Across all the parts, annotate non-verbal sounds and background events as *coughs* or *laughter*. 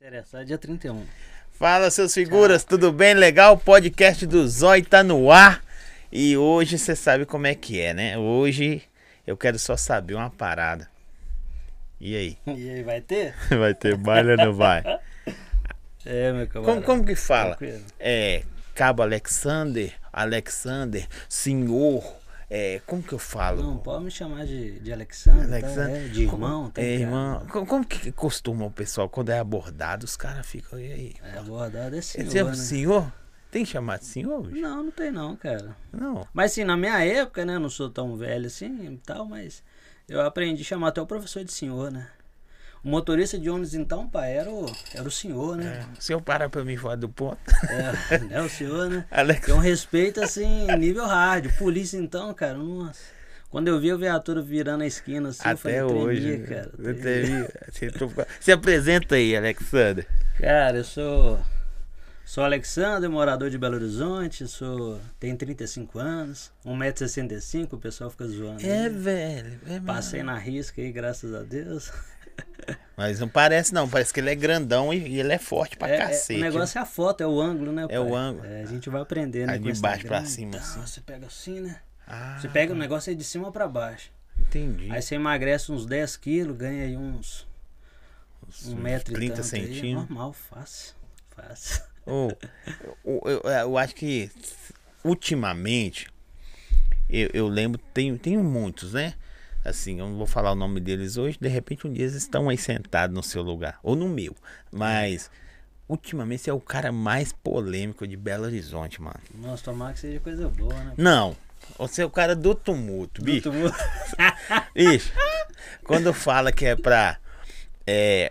Interessar dia 31. Fala, seus figuras, tudo bem? Legal? O podcast do Zói tá no ar. E hoje você sabe como é que é, né? Hoje eu quero só saber uma parada. E aí? *laughs* E aí, vai ter? *laughs* Vai ter baile ou não vai? *laughs* É, meu camarada. Como, como que fala? Tranquilo. É, Cabo Alexander, Alexander, senhor. É, como que eu falo? Não, pode me chamar de, de Alexandre, tá? Alexander. É, de irmão. É, tem que- irmão. Como, como que costuma o pessoal, quando é abordado, os caras ficam, e aí? É, abordado é senhor, Senhor, né? senhor? Tem que chamar de senhor? bicho? Não, não tem não, cara. Não. Mas assim, na minha época, né, eu não sou tão velho assim e tal, mas eu aprendi a chamar até o professor de senhor, né? O motorista de ônibus, então, pai, era o, era o senhor, né? O senhor para pra mim fora do ponto. É, *laughs* é o senhor, né? Alex, Tem um respeito, assim, nível hard. Polícia, então, cara, nossa. Quando eu vi a viatura virando a esquina, assim, eu até falei, hoje. tremia, né? cara. Eu tremia. tô- Se apresenta aí, Alexander. Cara, eu sou. Sou Alexandre, morador de Belo Horizonte, sou. tenho 35 anos, 1,65m, o pessoal fica zoando. É, né? velho. É. Passei na risca aí, graças a Deus. Mas não parece, não. Parece que ele é grandão e, ele é forte pra É, é, cacete. o negócio é a foto, é o ângulo, né? É o pai? ângulo. É, a gente vai aprender, né? Aí de baixo pra cima, Então, assim. Você pega assim, né? Ah, Você pega o negócio aí de cima pra baixo. Entendi. Aí você emagrece uns 10 quilos, ganha aí uns. Um metro e 30 tanto aí, é centímetros. normal, fácil. Fácil. Ô, eu, eu- eu acho que ultimamente eu, eu lembro, tenho, tenho muitos, né? Assim, eu não vou falar o nome deles hoje, de repente um dia eles estão aí sentados no seu lugar, ou no meu. Mas ultimamente você é o cara mais polêmico de Belo Horizonte, mano. Nossa, tomara que seja coisa boa, né? Não, você é o cara do tumulto, bicho. Muito bom. *laughs* Bicho, quando fala que é pra. É.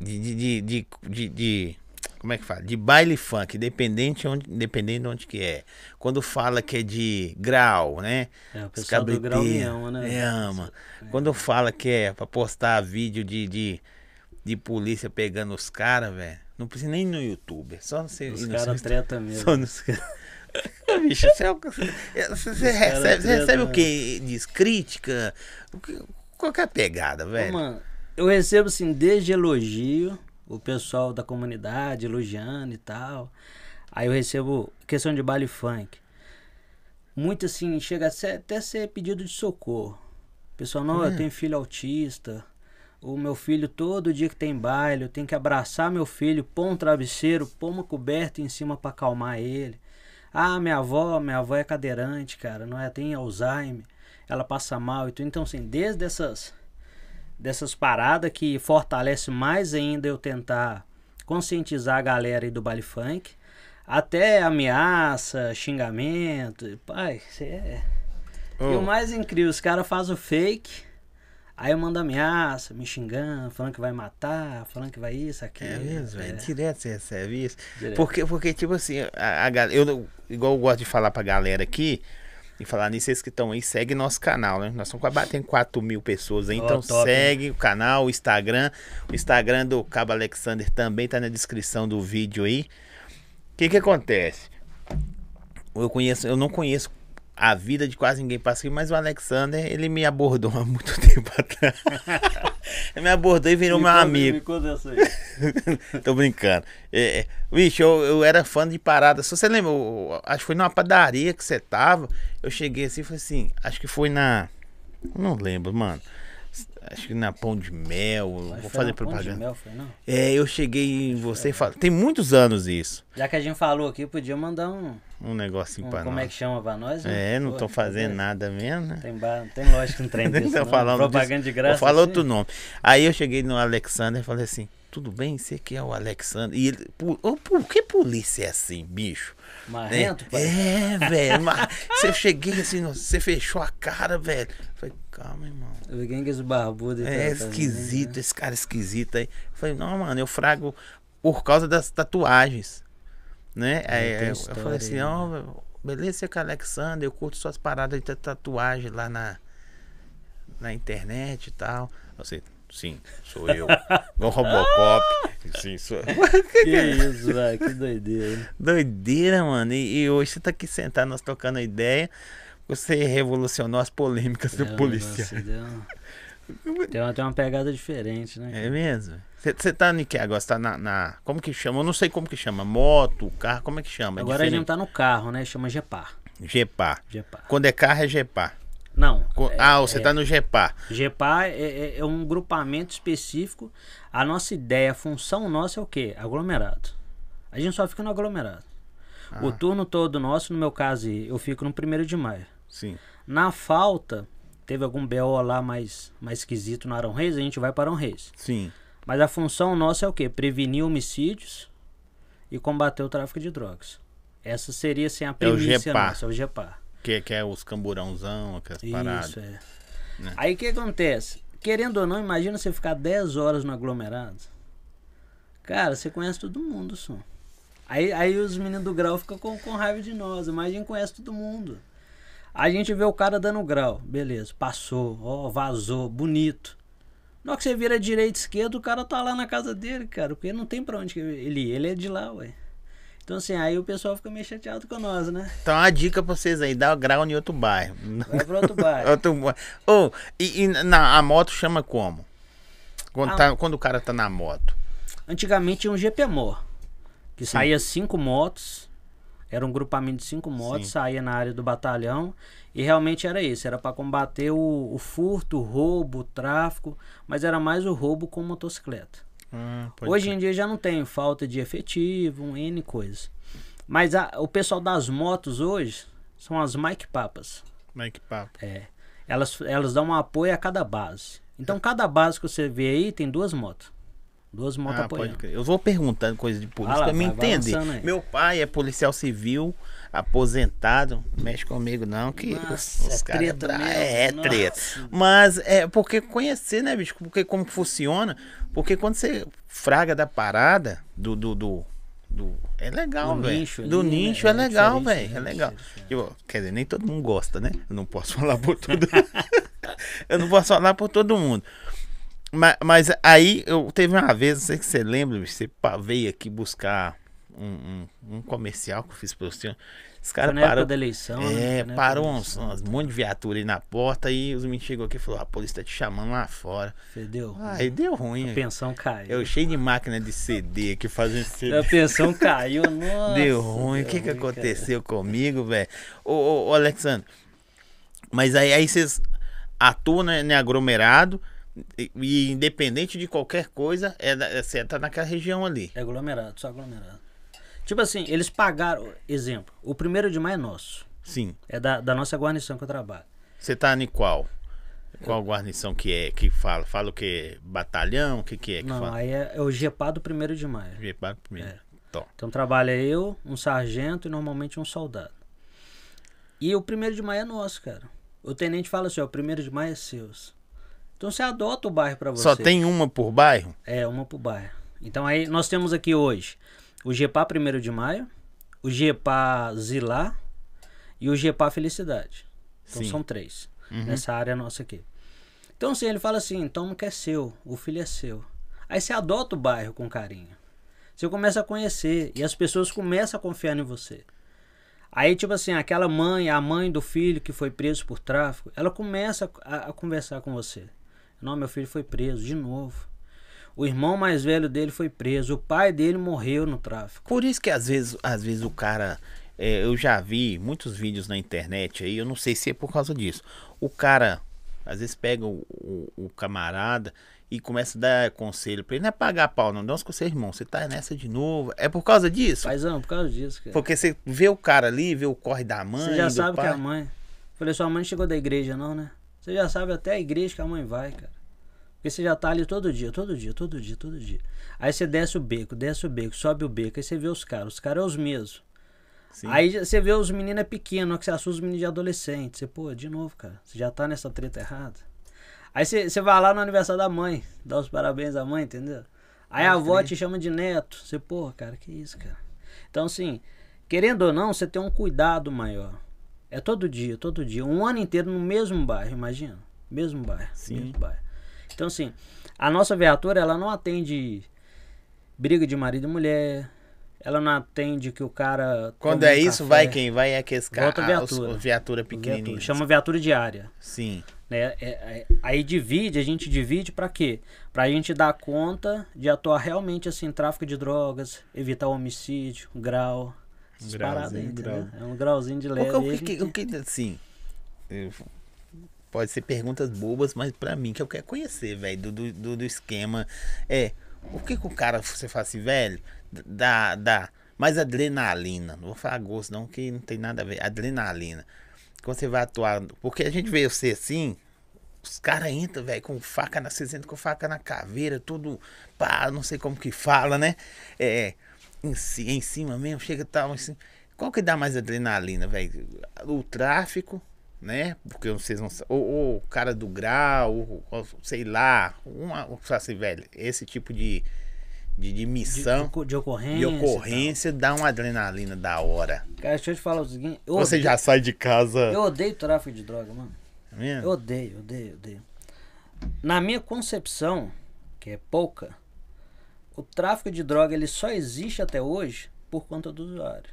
De, de, de- de- como é que fala? De baile funk, independente onde, independente de onde que é. Quando fala que é de grau, né? É, o Os pessoal do grau me ama, né? é, ama. Quando fala que é pra postar vídeo de, de, de polícia pegando os caras, velho. Não precisa nem no YouTube. é Só você Os ir no caras seu- tretam *laughs* mesmo. só no *laughs* Bicho, você, é o- você- você recebe, você recebe o que? Diz crítica? O que- Qual que é a pegada, velho? mano, eu recebo assim, desde elogio, o pessoal da comunidade elogiando e tal. Aí eu recebo questão de baile funk. Muito assim, chega a ser- até ser pedido de socorro. Pessoal, não, eu tenho filho autista. O meu filho, todo dia que tem baile, eu tenho que abraçar meu filho, pôr um travesseiro, pôr uma coberta em cima pra acalmar ele. Ah, minha avó, minha avó é cadeirante, cara, não é? Tem Alzheimer, ela passa mal e tudo. Então, assim, desde essas dessas paradas que fortalece mais ainda eu tentar conscientizar a galera aí do baile funk, até ameaça, xingamento, pai, você é. E o Ô, mais incrível, os caras fazem o fake, aí eu mando ameaça, me xingando, falando que vai matar, falando que vai isso, aquilo. É mesmo, velho. é, Direto você recebe isso. direto. Porque, porque tipo assim, a, a. Eu, igual eu gosto de falar pra galera aqui. E falar nisso, vocês que estão aí, segue nosso canal, né? Nós estamos quase batendo 4 mil pessoas aí. Ó, Então top, segue o canal, o Instagram. O Instagram do Cabo Alexander também tá na descrição do vídeo aí. O que que acontece? Eu conheço, eu não conheço a vida de quase ninguém passa aqui, mas o Alexander, ele me abordou *laughs* há muito tempo atrás. *laughs* ele me abordou e virou Me meu conta- amigo. Me conta essa aí. *laughs* Tô brincando. É, é, bicho, eu, eu era fã de parada. Se você lembra, eu- acho que foi numa padaria que você tava. Eu cheguei assim e falei assim, acho que foi na. Não lembro, mano. Acho que na Pão de Mel. Mas vou fazer na Ponte de propaganda. Mel, foi, não? É, eu cheguei em você e falei. Tem muitos anos isso. Já que a gente falou aqui, podia mandar um, Um negocinho um pra como nós. é que chama pra nós, né? É, não Pô, tô fazendo é. nada mesmo, né? Tem, bar... tem lógico um trem *laughs* Nem desse, não. falando Propaganda disso. de graça. Falar assim. outro nome. Aí eu cheguei no Alexander e falei assim: tudo bem, você que é o Alexander. E ele, por, por que polícia é assim, bicho? Marrento, pai? É, velho. Você cheguei assim, você fechou a cara, velho. Falei, calma, irmão. Eu quem que é esse barbudo É tá- esquisito, esse cara esquisito aí. Falei, não, mano, eu frago por causa das tatuagens. Né? Aí, eu, eu falei assim, ó, beleza, você que é Alexander, eu curto suas paradas de tatuagem lá na, na internet e tal. Você, sim, sou eu. *laughs* Igual Robocop. sim, sou eu. Que isso, velho, que doideira. Doideira, mano. E, e hoje você tá aqui sentado, nós trocando a ideia. Você revolucionou as polêmicas do É, policial. Tem uma, tem uma pegada diferente, né? É mesmo? Você tá em que agora? Você tá na, na- Como que chama? Eu não sei como que chama. Moto, carro, como é que chama? É Agora a gente tá no carro, né? Chama Gepar. Gepar. Gepar. Quando é carro é Gepar. Não. Co- é- ah, você é- tá no Gepar. GEPA é, é- é um grupamento específico. A nossa ideia, a função nossa é o quê? Aglomerado. A gente só fica no aglomerado. Ah. O turno todo nosso, no meu caso, eu fico no primeiro de maio. Sim. Na falta, teve algum BO lá mais, mais esquisito no Arão Reis, a gente vai para Arão Reis. Sim. Mas a função nossa é o quê? Prevenir homicídios e combater o tráfico de drogas. Essa seria assim, a premissa GEPA. nossa, é o GEPA. Que, que é os camburãozão, aquelas paradas. Isso, é. Né? Aí o que acontece? Querendo ou não, imagina você ficar 10 horas no aglomerado. Cara, você conhece todo mundo, só. Aí, aí os meninos do grau ficam com, com raiva de nós. Mas a gente conhece todo mundo. A gente vê o cara dando grau. Beleza, passou, ó, vazou, bonito. Na hora que você vira direita e esquerda, o cara tá lá na casa dele, cara. Porque não tem pra onde ele ir. Ele é de lá, ué. Então assim, aí o pessoal fica meio chateado com nós, né? Então, uma dica pra vocês aí: dá grau em outro bairro. Vai pra outro bairro. *laughs* Outro bairro. Ô, e, e na, a moto chama como? Quando, Ah. tá- quando o cara tá na moto. Antigamente tinha um GPMOR, que saía cinco motos, era um grupamento de cinco motos, Sim. saía na área do batalhão, e realmente era isso, era para combater o, o furto, o roubo, o tráfico, mas era mais o roubo com motocicleta. Pode Hoje crer. em dia já não tem falta de efetivo, um N coisas. Mas a- o pessoal das motos hoje são as Mike Papas. É que papo? É, elas, elas dão um apoio a cada base. Então cada base que você vê aí tem duas motos. Duas motos Ah, apoiando. Eu vou perguntando coisa de polícia pra me entender. Meu pai é policial civil, aposentado. Não mexe comigo, não, que Nossa, os é caras treta bra- mesmo. É, é Nossa. treta. Mas é porque conhecer, né, bicho? Porque como funciona. Porque quando você fraga da parada, do. do, do, do- é legal, velho. Do né? nicho é É legal, velho. É né? legal. Diferente. Eu, quer dizer, nem todo mundo gosta, né? Eu não posso *laughs* falar por tudo. *laughs* eu não posso falar por todo mundo. Mas, mas aí eu teve uma vez, não sei se você lembra, você veio aqui buscar um, um, um comercial que eu fiz pro senhor. Esse cara Foi na época parou. da eleição. né? É, época parou uns, uns monte de viatura aí na porta e os meninos chegou aqui e falou: "Ah, a polícia tá te chamando lá fora. Fedeu. Aí deu ruim. a pensão caiu. Eu cheio de máquina de CD aqui fazendo CD. A pensão caiu, *laughs* nossa. Deu ruim. O que, que deu ruim, cara. aconteceu comigo, velho? Ô, ô, ô, Alexandre, mas aí, aí vocês atuam né, né, aglomerado e, independente de qualquer coisa, é, é, você tá naquela região ali. É aglomerado, só aglomerado. Tipo assim, eles pagaram. Exemplo, o primeiro de maio é nosso. Sim. É da, da nossa guarnição que eu trabalho. Você tá em qual? Qual guarnição que é que fala? Fala o que? Batalhão? O que, que é que Não, fala? aí é, é o GEPA do primeiro de maio. Repara primeiro. É. Então trabalha eu, um sargento e normalmente um soldado. E o primeiro de maio é nosso, cara. O tenente fala assim, ó, o primeiro de maio é seus. Então você adota o bairro pra você. Só tem uma por bairro? É, uma pro bairro. Então aí nós temos aqui hoje o GEPA 1 de maio, o GEPA Zilá e o GEPA Felicidade. Então Sim. são três Uhum. nessa área nossa aqui. Então assim, ele fala assim, então não quer seu, o filho é seu. Aí você adota o bairro com carinho. Você começa a conhecer e as pessoas começam a confiar em você. Aí, tipo assim, aquela mãe, a mãe do filho que foi preso por tráfico, ela começa a, a conversar com você. Não, meu filho foi preso de novo. O irmão mais velho dele foi preso. O pai dele morreu no tráfico. Por isso que às vezes, às vezes o cara. é, eu já vi muitos vídeos na internet aí, eu não sei se é por causa disso. O cara, às vezes, pega o, o- o camarada e começa a dar conselho pra ele. Não é pagar pau, não. Dá uns conselhos, irmão. Você tá nessa de novo. É por causa disso? Paizão, por causa disso, cara. Porque você vê o cara ali, vê o corre da mãe. Você já sabe pai. que a mãe. Falei, sua mãe chegou da igreja, não, né? Você já sabe até a igreja que a mãe vai, cara. Porque você já tá ali todo dia, todo dia, todo dia, todo dia. Aí você desce o beco, desce o beco, sobe o beco, aí você vê os caras. Os caras é os mesmos. Sim. Aí você vê os meninos é pequeno, que você assusta os meninos de adolescente. Você, pô, de novo, cara. Você já tá nessa treta errada. Aí você, você vai lá no aniversário da mãe, dá os parabéns à mãe, entendeu? Aí a avó te chama de neto. Você, pô, cara, que isso, cara. Então, assim, querendo ou não, você tem um cuidado maior. É todo dia, todo dia. Um ano inteiro no mesmo bairro, imagina. Mesmo bairro. Sim. Mesmo bairro. Então, assim, a nossa viatura, ela não atende briga de marido e mulher, ela não atende que o cara. Quando é um isso, café. vai quem? Vai é aqueles caras. Volta a viatura. Viatura, viatura Viatura. pequenininha. Chama viatura diária. Sim. Né? É- é- aí divide, a gente divide pra quê? Pra gente dar conta de atuar realmente assim, tráfico de drogas, evitar homicídio, grau. Essas Grauzinho, paradas aí, entendeu? grau. É um grauzinho de O leve. que, o que- o que, assim. eu- pode ser perguntas bobas, mas pra mim que eu quero conhecer, velho, do, do, do- do esquema. É. O que que o cara, você fala assim, velho, dá, dá mais adrenalina. Não vou falar gosto, não, que não tem nada a ver. Adrenalina. Quando você vai atuar. Porque a gente vê você assim. Os caras entram, velho, com faca na. Vocês entram com faca na caveira, tudo. Pá, não sei como que fala, né? É. Em, ci- em cima mesmo, chega tal. Assim. Qual que dá mais adrenalina, velho? O tráfico, né? Porque vocês não ou, ou o cara do grau, ou, ou sei lá. Uma, assim, velho, esse tipo de, de, de de, missão, de, de ocorrência. de e tal. ocorrência, dá uma adrenalina da hora. Cara, deixa eu te falar o seguinte. Você odeio, já sai de casa. eu odeio tráfico de droga, mano. vendo? Eu odeio, odeio, odeio. Na minha concepção, que é pouca, o tráfico de droga ele só existe até hoje por conta do usuário.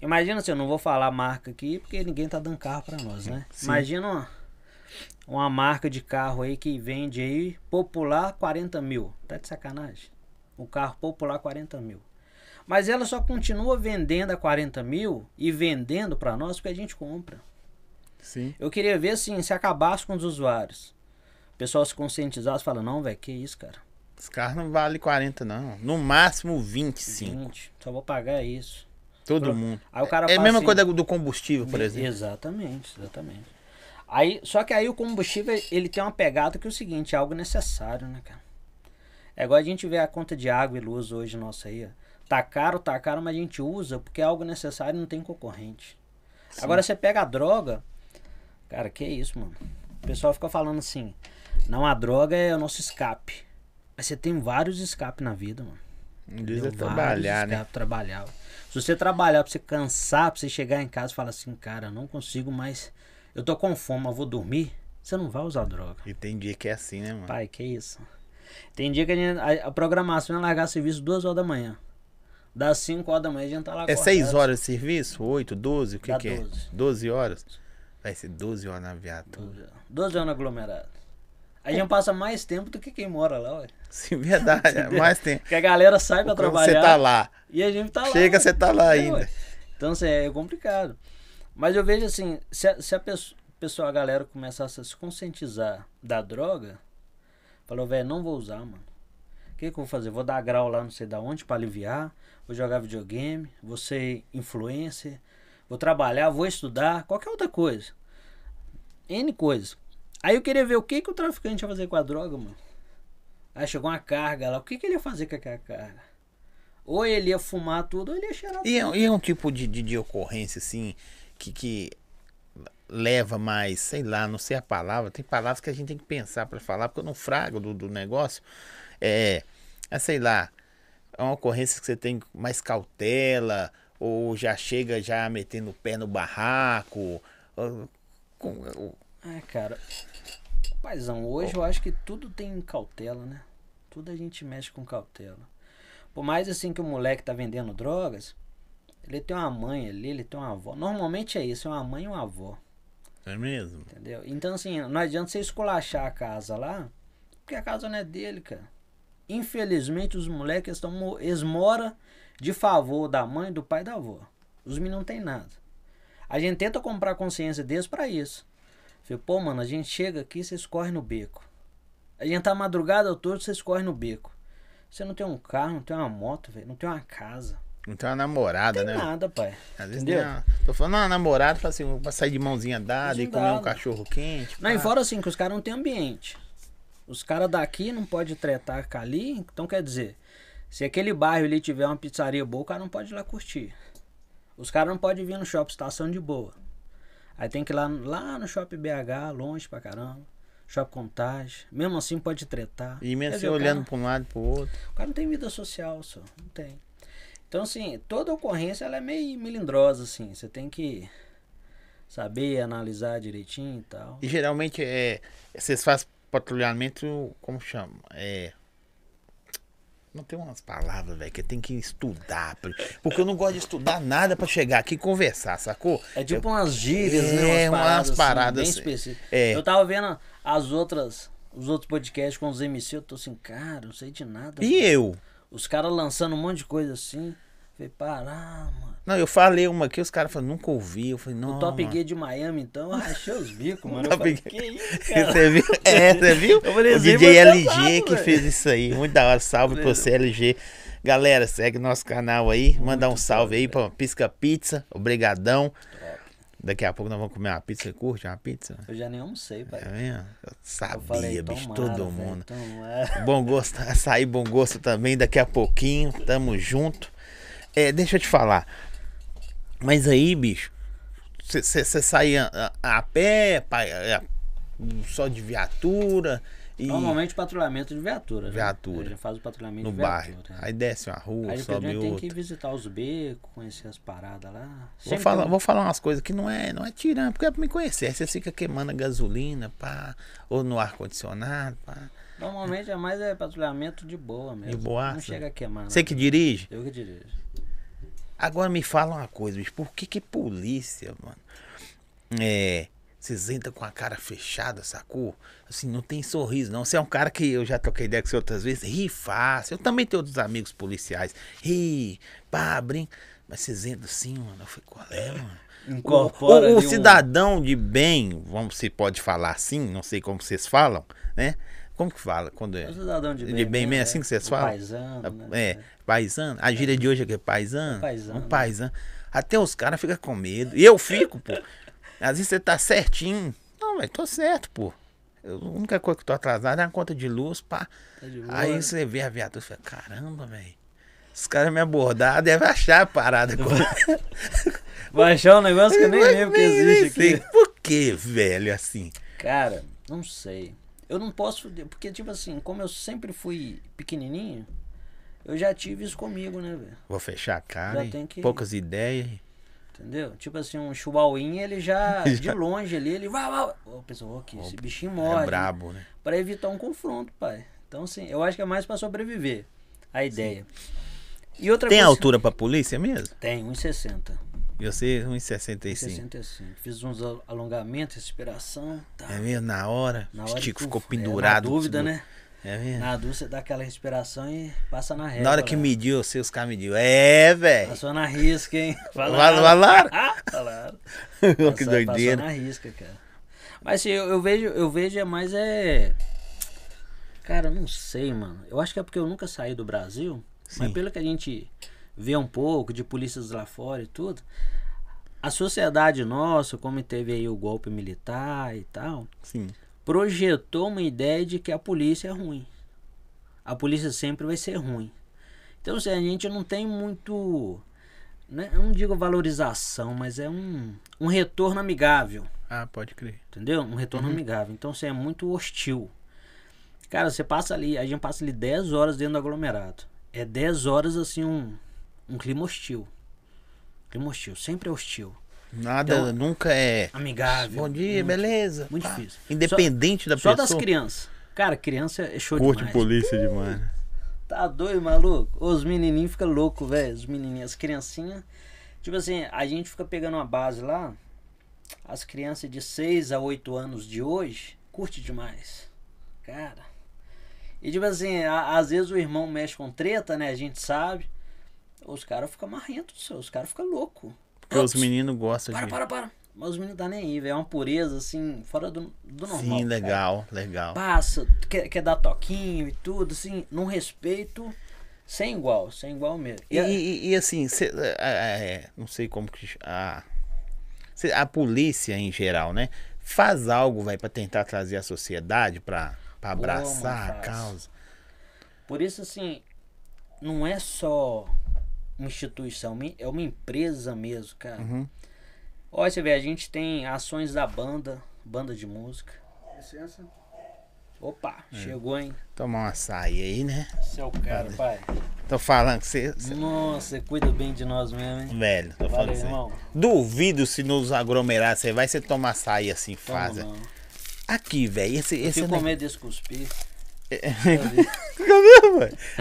Imagina se eu não vou falar marca aqui porque ninguém tá dando carro pra nós, né? Sim. Imagina uma, uma marca de carro aí que vende aí popular 40 mil. Tá de sacanagem? O carro popular 40 mil. Mas ela só continua vendendo a 40 mil e vendendo pra nós porque a gente compra. Sim. Eu queria ver assim, se acabasse com os usuários. O pessoal se conscientizasse e fala, não, velho, que isso, cara. Os carros não valem 40, não. No máximo 25. 20, só vou pagar isso. Todo Pro- mundo. Aí o cara é a mesma assim, coisa do combustível, por exemplo. Exatamente, exatamente. Aí, só que aí o combustível, ele tem uma pegada que é o seguinte, é algo necessário, né, cara? É igual a gente vê a conta de água e luz hoje nossa aí, ó. Tá caro, tá caro, mas a gente usa porque é algo necessário e não tem concorrente. Agora você pega a droga, cara, que isso, mano. O pessoal fica falando assim, não, a droga é o nosso escape. Mas você tem vários escapes na vida, mano. Dia é trabalhar, né? escapes, trabalhar. Se você trabalhar, pra você cansar, pra você chegar em casa e falar assim, cara, não consigo mais. Eu tô com fome, eu vou dormir. Você não vai usar droga. E tem dia que é assim, né, mano? Pai, que isso? Tem dia que a, gente- a- a programação é largar serviço duas horas da manhã. Das 5 horas da manhã a gente tá lá É acordado. 6 horas de serviço? 8, 12? O que Dá que é? 12. 12 horas? Vai ser 12 horas na viatura. 12 horas. 12 horas no aglomerado. A gente passa mais tempo do que quem mora lá, ué. Sim, verdade. *laughs* Entendeu? Mas tem. Porque a galera sai pra trabalhar. você tá lá. E a gente tá lá. Chega, você tá lá É, ainda. ué. Então, assim, é complicado. Mas eu vejo assim, se a, se a pessoa, pessoa, a galera começasse a se conscientizar da droga, falou, velho, não vou usar, mano. O que, que eu vou fazer? Vou dar grau lá não sei da onde pra aliviar, vou jogar videogame, vou ser influencer, vou trabalhar, vou estudar, qualquer outra coisa. N coisas. Aí eu queria ver o que, que o traficante ia fazer com a droga, mano. Aí chegou uma carga lá, o que, que ele ia fazer com aquela carga? Ou ele ia fumar tudo, ou ele ia cheirar E é, e é um tipo de, de, de ocorrência, assim, que, que leva mais, sei lá, não sei a palavra. Tem palavras que a gente tem que pensar pra falar, porque eu não frago do, do negócio. É, é, sei lá, é uma ocorrência que você tem mais cautela, ou já chega já metendo o pé no barraco. ou- com- É, cara. Paizão, hoje eu acho que tudo tem cautela, né? Tudo a gente mexe com cautela. Por mais assim que o moleque tá vendendo drogas, ele tem uma mãe ali, ele tem uma avó. Normalmente é isso, é uma mãe e uma avó, é mesmo? entendeu? Então assim, não adianta você esculachar a casa lá, porque a casa não é dele, cara. Infelizmente os moleques estão mo- eles moram de favor da mãe, do pai e da avó. Os meninos não tem nada. A gente tenta comprar consciência deles pra isso. Falei, pô, mano, a gente chega aqui, vocês correm no beco. A gente tá madrugada toda, vocês correm no beco. Você não tem um carro, não tem uma moto, velho, não tem uma casa. Não tem uma namorada, Não tem né? nada, pai. Às vezes Entendeu? uma, tô falando, uma namorada, fala assim, pra sair de mãozinha dada e comer um cachorro quente. Não, e pá. fora assim, que os caras não têm ambiente. Os caras daqui não pode tretar com ali, então quer dizer, se aquele bairro ali tiver uma pizzaria boa, o cara não pode ir lá curtir. Os caras não podem vir no shopping estação de boa. Aí tem que ir lá, lá no shopping BH, longe pra caramba. Shopping Contagem. Mesmo assim pode tretar. E mesmo assim, olhando pra um lado e pro outro. O cara não tem vida social, só. Não tem. Então, assim, toda ocorrência ela é meio melindrosa, assim. Você tem que saber analisar direitinho e tal. E geralmente é. Vocês fazem patrulhamento, como chama? É. Não tem umas palavras, velho, que eu tenho que estudar. Porque eu não gosto de estudar nada pra chegar aqui e conversar, sacou? É tipo umas gírias, É, né? umas assim, paradas, bem específicas. é. Eu tava vendo as outras, os outros podcasts com os MC, eu tô assim, cara, não sei de nada. E eu? Os caras lançando um monte de coisa assim. Falei, parar, mano. Não, eu falei uma aqui, os caras falaram, nunca ouvi. Eu falei, não. O Top. Gear de Miami, então, eu rachei os bicos, *laughs* mano. Eu Top falei, que isso, *laughs* cara? Você viu? *laughs* É, você viu? Eu falei, o DJ foi LG pesado, que fez isso aí. Muito da hora. Salve pra você, LG. Galera, segue nosso canal aí. Mandar um salve aí pra Pisca Pizza. Obrigadão. Daqui a pouco nós vamos comer uma pizza. Você curte uma pizza? Eu já nem almocei, pai. É mesmo? Eu Eu sabia, falei, bicho. Todo mundo. tomara. Bom gosto, açaí bom gosto também, daqui a pouquinho, tamo junto. É, deixa eu te falar. Mas aí, bicho, você saía a, a pé, pa- é, só de viatura e Normalmente patrulhamento de viatura. né? Viatura. A gente faz o patrulhamento no de bairro. viatura. Aí desce uma rua, Aí a sobe gente tem outra. que visitar os becos, conhecer as paradas lá. Vou falar, tem- vou falar umas coisas que não é, não é tirando, porque é pra me conhecer. Você fica queimando a gasolina, pá, ou no ar-condicionado, pá. Normalmente é mais é patrulhamento de boa mesmo. boaça. Não chega a queimar. Você que dirige? Eu que dirijo. Agora me fala uma coisa, bicho. Por que que polícia, mano? É. Vocês entram com a cara fechada, sacou? Assim, não tem sorriso, não. Você é um cara que eu já troquei ideia com você outras vezes. Ri fácil. Eu também tenho outros amigos policiais. Ri, pá, brinca. Mas vocês entram assim, mano. Eu falei, qual é, mano? Incorpora o, o, o ali um- cidadão de bem, vamos se pode falar assim, não sei como vocês falam, né? Como que fala quando é? É cidadão de bem. De bem né? mesmo, assim que vocês falam? Paisano, né? É, paisano. A gíria de hoje é que é paisano? É paisano. Um paisano. Até os caras ficam com medo. E eu fico, pô. Às vezes você tá certinho. Não, velho, tô certo, pô. Eu, a única coisa que eu tô atrasado é a conta de luz, pá. Tá de boa, Aí né? você vê a viatura e fala, caramba, velho. Os caras me abordaram, devem achar a parada. *laughs* Vai achar um negócio que eu nem lembro que existe aqui. Por que, velho, assim? Cara, não sei. Eu não posso. Porque, tipo assim, como eu sempre fui pequenininho, eu já tive isso comigo, né, velho? Vou fechar a cara, Já que- poucas ideias. Entendeu? Tipo assim, um chihuahuinha, ele já, *laughs* de longe ali, ele vai, vai. Ô, pessoal, aqui, esse bichinho morre. É brabo, né? Pra evitar um confronto, pai. Então, assim, eu acho que é mais pra sobreviver. A ideia. E outra Tem coisa. altura pra polícia mesmo? Tem, 1,60. Você, 1,65. 1,65. Fiz uns al- alongamentos, respiração. Tá. É mesmo, na hora. Na o hora Chico tu- ficou é, pendurado. Na dúvida, né? É mesmo? Na dúvida, você dá aquela respiração e passa na régua. Na hora que lá. mediu, você, os caras mediu. É, velho. Passou na risca, hein? *laughs* Falaram? Falaram? *laughs* Falaram. *laughs* que Passou- doideira. Passou na risca, cara. Mas assim, eu, eu vejo, eu vejo é mais é. Cara, não sei, mano. Eu acho que é porque eu nunca saí do Brasil. Mas Sim. pelo que a gente vê um pouco de polícias lá fora e tudo, a sociedade nossa, como teve aí o golpe militar e tal, Sim. projetou uma ideia de que a polícia é ruim. A polícia sempre vai ser ruim. Então, assim, a gente não tem muito. Né, eu não digo valorização, mas é um, um retorno amigável. Ah, pode crer. Entendeu? Um retorno amigável. Então, assim, é muito hostil. Cara, você passa ali, a gente passa ali 10 horas dentro do aglomerado. É 10 horas, assim, um, um clima hostil. Clima hostil, sempre é hostil. Nada, Então, nunca é. Amigável. Bom dia, muito- beleza. muito Pá. difícil. Independente da Só pessoa. das crianças. Cara, criança é show Curte demais. polícia demais. né? Tá doido, maluco? Os menininhos ficam loucos, velho. Os menininhos, as criancinhas. Tipo assim, a gente fica pegando uma base lá. As crianças de 6 a 8 anos de hoje curte demais. Cara. E tipo assim, a- às vezes o irmão mexe com treta, né? A gente sabe. Os caras ficam marrentos, os caras ficam loucos. Porque os meninos gostam Para, de. para, para. Mas os meninos tá nem aí, velho. É uma pureza, assim, fora do, do normal. Sim, cara legal, legal. passa, quer, quer dar toquinho e tudo, assim, num respeito sem igual, sem igual mesmo. E, e- e, assim, cê- é, é, não sei como que. A, cê- a polícia em geral, né? Faz algo, vai, pra tentar trazer a sociedade Pô, abraçar mano, a causa. Por isso, assim, não é só instituição, mi- é uma empresa mesmo, cara. Uhum. Olha, você vê, a gente tem ações da banda, banda de música. Licença. Opa, É. chegou, hein? Tomar uma açaí aí, né? Seu cara, pai. Tô falando que você. Nossa, você cuida bem de nós mesmo, hein? Velho, tô falando Valeu, você. irmão. Duvido se nos aglomerados você vai você tomar açaí assim, faz. não. Aqui, velho, esse, Eu esse, fico com ne- medo desse cuspir.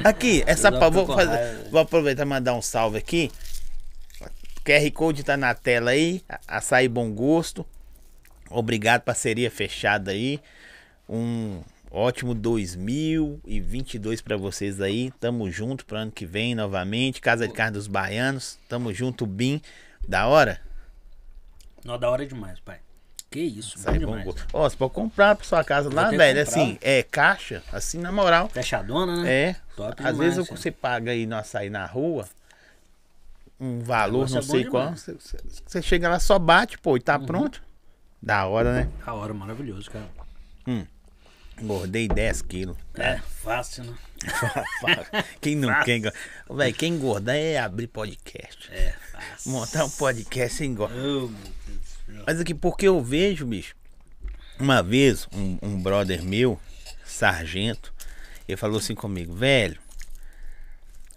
Aqui, essa já pa- vou, fazer- vou aproveitar e mandar um salve aqui. QR Code tá na tela aí. Açaí Bom Gosto. Obrigado, parceria fechada aí. Um ótimo 2022 pra vocês aí. Tamo junto pro ano que vem novamente. Casa de Carne dos Baianos. Tamo junto, Bim. Da hora? Não, da hora demais, pai. Que isso, Açaí Bom demais. Ó, você pode comprar pra sua casa lá, velho. Assim, é caixa, assim, na moral. Fechadona, né? É. Top Às demais, vezes você paga aí no açaí na rua um valor, não é sei qual. Você, você- chega lá, só bate, pô, e tá Uhum. pronto. Da hora, né? Da hora, maravilhoso, cara. Engordei 10 quilos. É, fácil, né? *laughs* quem não quer engordar? Véi, quem engordar é abrir podcast. É, fácil. Montar um podcast sem engordar. Mas aqui, porque eu vejo, bicho. Uma vez, um, um brother meu, sargento, ele falou assim comigo, velho,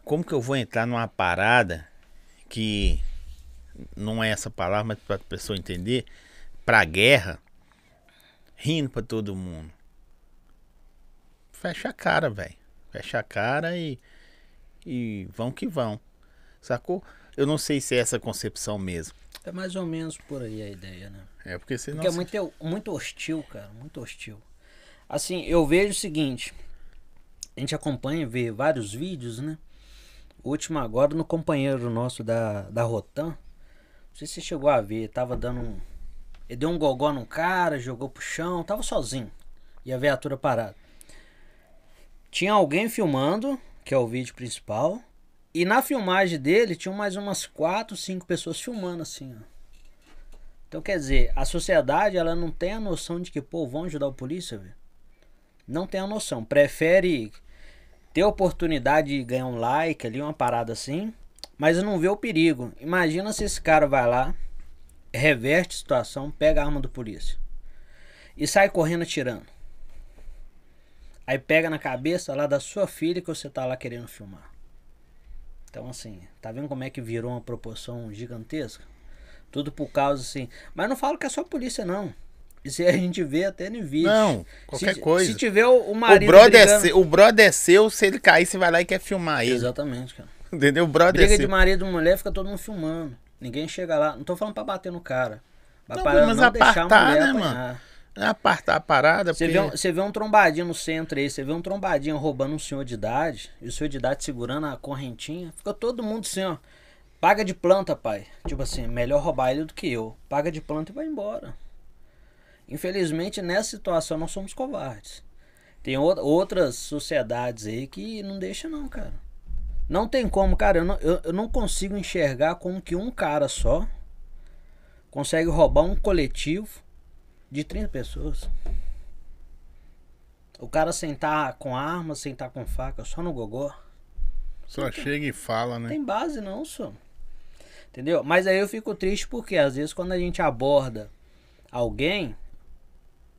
como que eu vou entrar numa parada que não é essa palavra, mas pra pessoa entender, pra guerra, rindo pra todo mundo. Fecha a cara, velho. Fecha a cara e, e vão que vão. Sacou? Eu não sei se é essa concepção mesmo. É mais ou menos por aí a ideia, né? É porque senão. Porque é muito, muito hostil, cara, muito hostil. Assim, eu vejo o seguinte, a gente acompanha, vê vários vídeos, né? O último agora no companheiro nosso da, da Rotan, não sei se você chegou a ver, tava dando um... Ele deu um gogó num cara, jogou pro chão, tava sozinho. E a viatura parada. Tinha alguém filmando, que é o vídeo principal, e na filmagem dele tinham mais umas quatro, cinco pessoas filmando assim, ó. Então quer dizer, a sociedade ela não tem a noção de que, pô, vão ajudar o polícia, velho. Não tem a noção. Prefere ter a oportunidade de ganhar um like ali, uma parada assim, mas não vê o perigo. Imagina se esse cara vai lá, reverte a situação, pega a arma do polícia e sai correndo atirando. Aí pega na cabeça lá da sua filha que você tá lá querendo filmar. Então assim, tá vendo como é que virou uma proporção gigantesca? Tudo por causa assim. Mas não falo que é só polícia, não. Isso aí a gente vê até no vídeo. Não, qualquer se, coisa. Se tiver o, o O marido. brother, é brigando- seu, o brother é seu, se ele cair, você vai lá e quer filmar ele. Exatamente, cara. Entendeu? O brother Briga é de seu. marido e mulher, fica todo mundo filmando. Ninguém chega lá. Não tô falando pra bater no cara. Não, mas não deixar a apartar, mulher né, apanhar. mano? É apartar a parada, Você porque... vê, um, você vê um trombadinho no centro aí, você vê um trombadinho roubando um senhor de idade, e o senhor de idade segurando a correntinha, fica todo mundo assim, ó. Paga de planta, pai. Tipo assim, melhor roubar ele do que eu. Paga de planta e vai embora. Infelizmente, nessa situação, nós somos covardes. Tem ou- outras sociedades aí que não deixa não, cara. Não tem como, cara. Eu não, eu, eu não consigo enxergar como que um cara só consegue roubar um coletivo de 30 pessoas. O cara sentar com arma, sentar com faca, só no gogó. Só chega e fala, né? Tem base não, só. Entendeu? Mas aí eu fico triste porque às vezes quando a gente aborda alguém,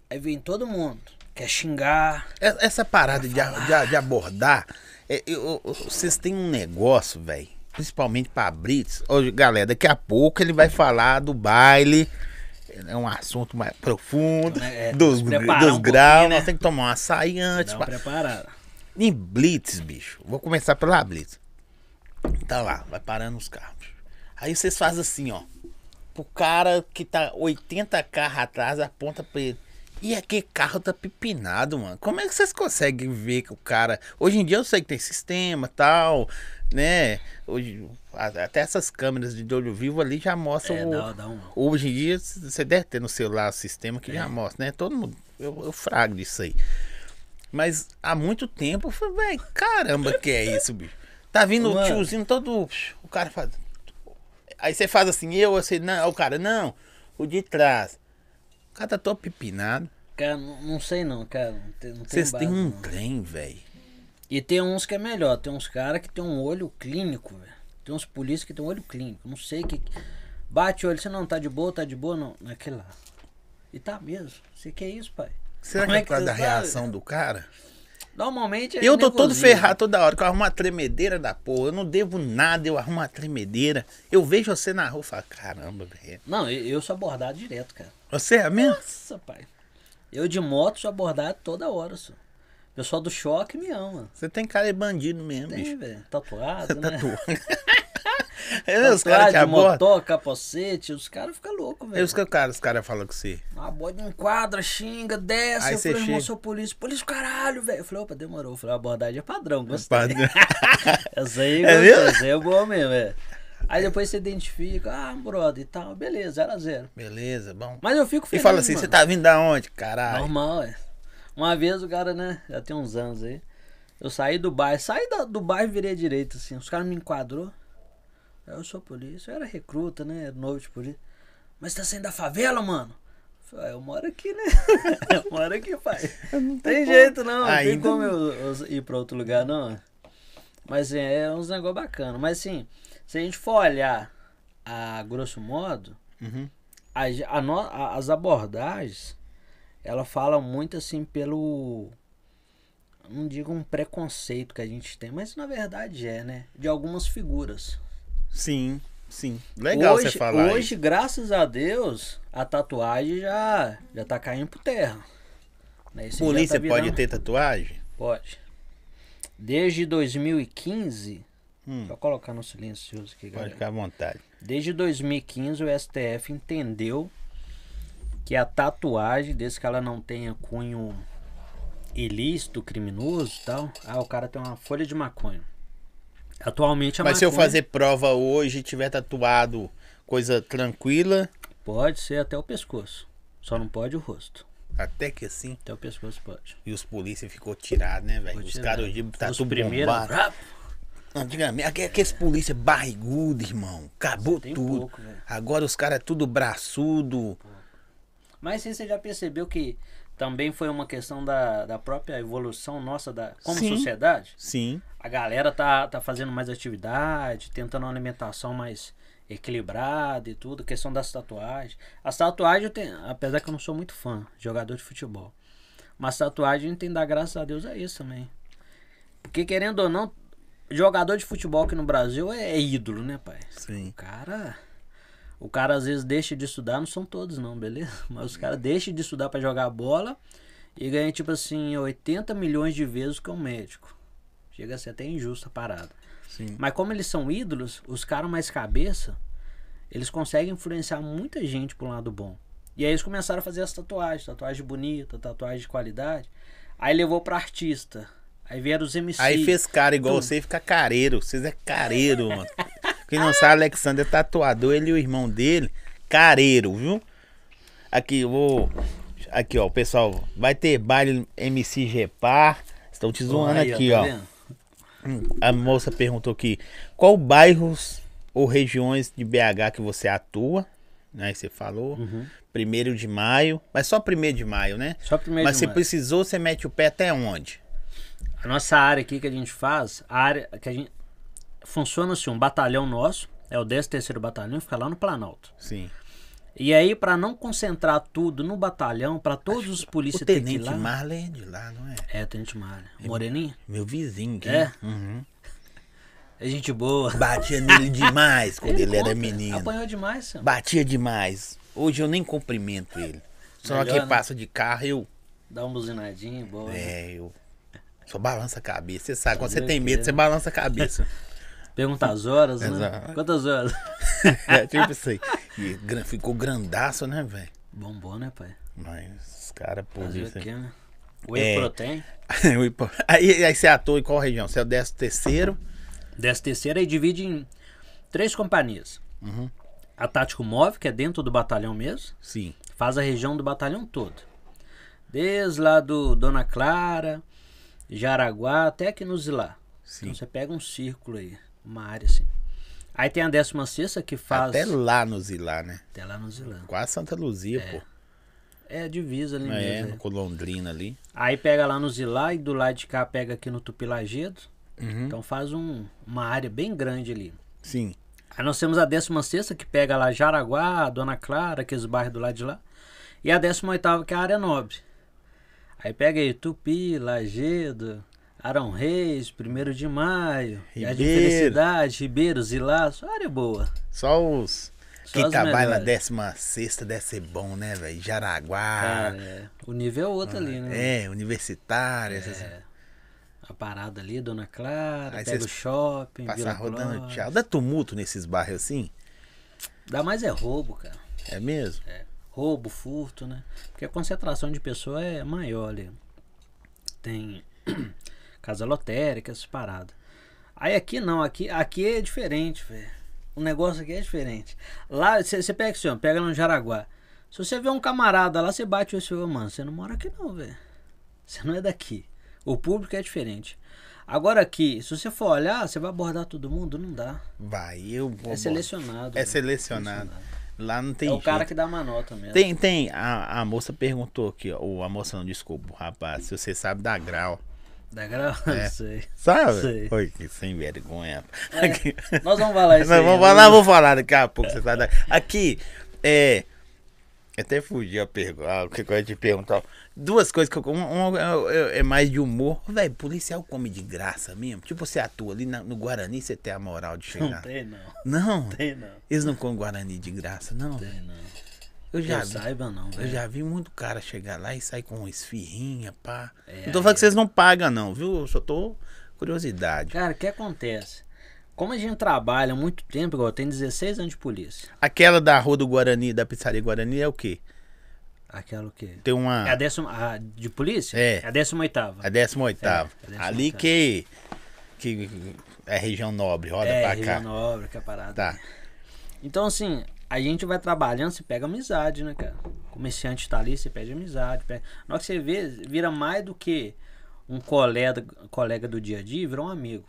aí vem todo mundo. Quer xingar. Essa parada de, de de abordar, é, eu- eu- vocês têm um negócio, velho, principalmente pra Brits. Ô, galera, daqui a pouco ele vai falar do baile. É um assunto mais profundo, É, dos, que preparar dos um graus. né? Nós temos que tomar um açaí antes. Não pá. preparado. Em Blitz, bicho. Vou começar pela Blitz. Tá lá, vai parando os carros. Aí vocês fazem assim, ó. Pro cara que tá 80 carros atrás, aponta pra ele. E aquele carro tá pipinado, mano. Como é que vocês conseguem ver que o cara. Hoje em dia eu sei que tem sistema tal, né? Hoje, até essas câmeras de olho vivo ali já mostram. É, o- dá, dá um. Hoje em dia você deve ter no celular o sistema que É. já mostra, né? Todo mundo. Eu, eu frago disso aí. Mas há muito tempo eu falei, velho, caramba, que é isso, bicho? Tá vindo o Mano. tiozinho todo. O cara faz. Aí você faz assim, eu, assim, não, o cara, não, o de trás. O cara tá todo pipinado. Cara, não, sei não, cara. Não tem, não tem Vocês têm um não. trem, velho. E tem uns que é melhor. Tem uns caras que tem um olho clínico, velho. Tem uns polícias que tem um olho clínico. Não sei que. Bate o olho, você não tá de boa, tá de boa, não. Naquele lá. E tá mesmo. Você que é isso, pai? Será Como que é por causa da sabe? reação do cara? Normalmente é. eu tô todo ferrado toda hora, que eu arrumo uma tremedeira da porra. Eu não devo nada, eu arrumo uma tremedeira. Eu vejo você na rua e falo, caramba, velho. Não, eu, eu sou abordado direto, cara. Você é mesmo? Nossa, pai. Eu de moto sou abordado toda hora, só. pessoal do choque me ama. Você tem cara de bandido mesmo, Tem, bicho. velho. Tatuado, *laughs* né? *laughs* É, os caras Tatuagem, abordam. motor, capacete, os caras ficam loucos, Aí velho. os caras os cara falam com você. A bode não enquadra, xinga, desce. Aí eu falei, irmão, chega. sou polícia. Polícia, caralho, velho. Eu falei, opa, demorou. Eu falei, a abordagem é padrão, gostei. Padrão. *laughs* Essa aí, É gostei, mesmo? essa aí é boa mesmo, é. Aí depois você identifica, ah, brother e tal, beleza, 0 a 0 Beleza, bom. Mas eu fico E feliz, fala assim, você tá vindo da onde? Caralho. Normal, é. Uma vez o cara, né, já tem uns anos aí, eu saí do bairro, saí da- do bairro e virei à direita, assim, os caras me enquadrou. Eu sou polícia, eu era recruta, né, era novo de polícia. Mas tá saindo da favela, mano? Eu falei, "Ah, eu moro aqui, né? *laughs* eu moro aqui, pai. Não tem jeito, não. Não tem Ainda como eu, eu ir pra outro lugar, não. Mas assim, é uns negócios bacanas. Mas assim, se a gente for olhar a grosso modo, Uhum. a a no- a- as abordagens, ela fala muito assim pelo. Não digo um preconceito que a gente tem, mas na verdade é, né? De algumas figuras. Sim, sim. Legal hoje, você falar Hoje, graças a Deus, a tatuagem já, já tá caindo por terra. Né? Isso Polícia tá pode ter tatuagem? Pode. Desde 2015. Hum. Vou colocar no silencioso aqui, Pode galera. ficar à vontade. Desde 2015 o STF entendeu que a tatuagem, desde que ela não tenha cunho ilícito, criminoso e tal, ah, o cara tem uma folha de maconha. Atualmente a Mas se eu maconha fazer prova hoje e tiver tatuado coisa tranquila, pode ser até o pescoço. Só não pode o rosto. até que assim. Até o pescoço pode. E os polícia ficou tirado, né, velho? Os caras hoje tá Os rap, Antigamente, aqu- aqueles polícia barrigudo, irmão. Acabou tudo. pouco. Agora os caras é tudo braçudo. Mas se você já percebeu que também foi uma questão da, da própria evolução nossa da, como Sim. sociedade? Sim. A galera tá, tá fazendo mais atividade, tentando uma alimentação mais equilibrada e tudo, questão das tatuagens. As tatuagens, eu tenho, apesar que eu não sou muito fã de jogador de futebol, mas tatuagem tem que dar graças a Deus a isso também. Porque querendo ou não, jogador de futebol aqui no Brasil é, é ídolo, né, pai? Sim. O cara. O cara às vezes deixa de estudar, não são todos não, beleza? *laughs* Mas os caras deixam de estudar pra jogar bola e ganham tipo assim 80 milhões de vezes que um médico. Chega a ser até injusta a parada. Sim. Mas como eles são ídolos, os caras mais cabeça, eles conseguem influenciar muita gente pro lado bom. E aí eles começaram a fazer as tatuagens, tatuagem bonita, tatuagem de qualidade. Aí levou pra artista. Aí vieram os MC. Aí fez cara igual você e fica careiro. Vocês é careiro, mano. Quem não sabe, Alexander é tatuador, ele e o irmão dele, careiro, viu? Aqui, eu vou. Aqui, ó, pessoal, vai ter baile MC Gepar. Estão te zoando Aí, aqui, tá ó. vendo? Hum, A moça perguntou aqui: qual bairros ou regiões de BH que você atua? Né, você falou. Uhum. Primeiro de maio. Mas só primeiro de maio, né? Só primeiro Mas de se maio. precisou, você mete o pé até onde? A nossa área aqui que a gente faz, a área que a gente funciona assim, um batalhão nosso, é o 13º Batalhão, fica lá no Planalto. Sim. E aí pra não concentrar tudo no batalhão, pra todos os O que ir tenente lá. Marley é de lá, não é? É, Tenente Malha. Moreninha? Meu vizinho aqui. É? Uhum. É gente boa. Batia nele demais *laughs* quando ele, era conta, menino. Apanhou demais, senhor. Batia demais. Hoje eu nem cumprimento ele. Só Melhor, que né? passa de carro, eu. Dá uma buzinadinha, boa. né? É, eu. Só balança a cabeça. Você sabe, quando você Fazer tem o medo, né? você balança a cabeça. *laughs* Pergunta as horas, né? Exato. Quantas horas? *laughs* é tipo isso aí. E ficou grandaço, né, velho? Bombom, né, pai? Mas os caras, Fazer o polícia. quê, né? Whey É. protein. *laughs* aí, aí você atua em qual região? Você é o décimo terceiro? Dessa terceira aí divide em três companhias. Uhum. A Tático Móvel, que é dentro do batalhão mesmo, Sim. faz a região do batalhão todo. Desde lá do Dona Clara, Jaraguá, até aqui no Zilá. Sim. Então você pega um círculo aí, uma área assim. Aí tem a 16 que faz. Até lá no Zilá, né? até lá no Zilá. Quase Santa Luzia, pô. É a divisa ali É, mesmo. no é. Colondrina ali. Aí pega lá no Zilá e do lado de cá pega aqui no Tupilagedo. Uhum. Então faz um- uma área bem grande ali. Sim. Aí nós temos a 16 que pega lá Jaraguá, Dona Clara, aqueles bairros do lado de lá. E a 18 que é a área nobre. Aí pega aí Tupi, Lagedo, Arão Reis, 1 de Maio, Ribeiro. Felicidade, Ribeiro, Zilá, só área boa. Só os. Só Quem trabalha na melhores. 16 deve ser bom, né, velho? Jaraguá. Cara, é, o nível é outro ali, né? É, universitário. essas- É. A parada ali, Dona Clara, Aí pega o shopping, Passar Vila rodando tchau. Dá tumulto nesses bairros assim? Dá mais é roubo, cara. É mesmo? Roubo, furto, né? Porque a concentração de pessoas é maior ali. Tem casa lotérica, essas paradas. Aí aqui não, aqui, aqui é diferente, velho. O negócio aqui é diferente. Lá, você pega assim, ó, pega no Jaraguá. Se você vê um camarada lá, você bate o seu, mano, você não mora aqui não, velho. Você não é daqui. O público é diferente. Agora aqui, se você for olhar, você vai abordar todo mundo? Não dá. Vai, eu vou. É selecionado. É velho. selecionado. Lá não tem É o cara jeito. que dá uma nota mesmo. Tem, tem. A, a moça perguntou aqui, ó. Ou a moça não, desculpa, rapaz, se você sabe da grau. Da grava? *laughs* É. Sei. Sabe? Sei. Oi, que sem vergonha. É, *laughs* Aqui. Nós vamos falar isso Nós aí, vamos né? falar, vou falar daqui a pouco. Você da... Aqui, é. Até fugi a pergunta. O que eu ia te perguntar? Duas coisas que eu. Uma, uma é- é mais de humor. Velho, policial come de graça mesmo. Tipo, você atua ali na- no Guarani, você tem a moral de Não chegar. tem, não. Não, Tem, não. eles não comem Guarani de graça, não. Tem, não. Eu já vi. saiba, não, Eu velho. já vi muito cara chegar lá e sair com esfirrinha, pá. É, não tô falando que vocês não pagam, não, viu? Eu só tô curiosidade. Cara, o que acontece? Como a gente trabalha há muito tempo, igual eu tenho 16 anos de polícia. Aquela da Rua do Guarani, da Pizzaria Guarani, é o quê? Aquela o quê? Tem uma. É a décima. A de polícia? É. É a décima oitava. A 18 É, a 18ª. Ali que. Que é região nobre, roda é, pra Região cá. Nobre, que é parada. Tá. Então, assim, a gente vai trabalhando, você pega amizade, né, cara? O comerciante tá ali, você pede amizade. Pega... Na hora que você vê, vira mais do que um colega, colega do dia a dia, vira um amigo.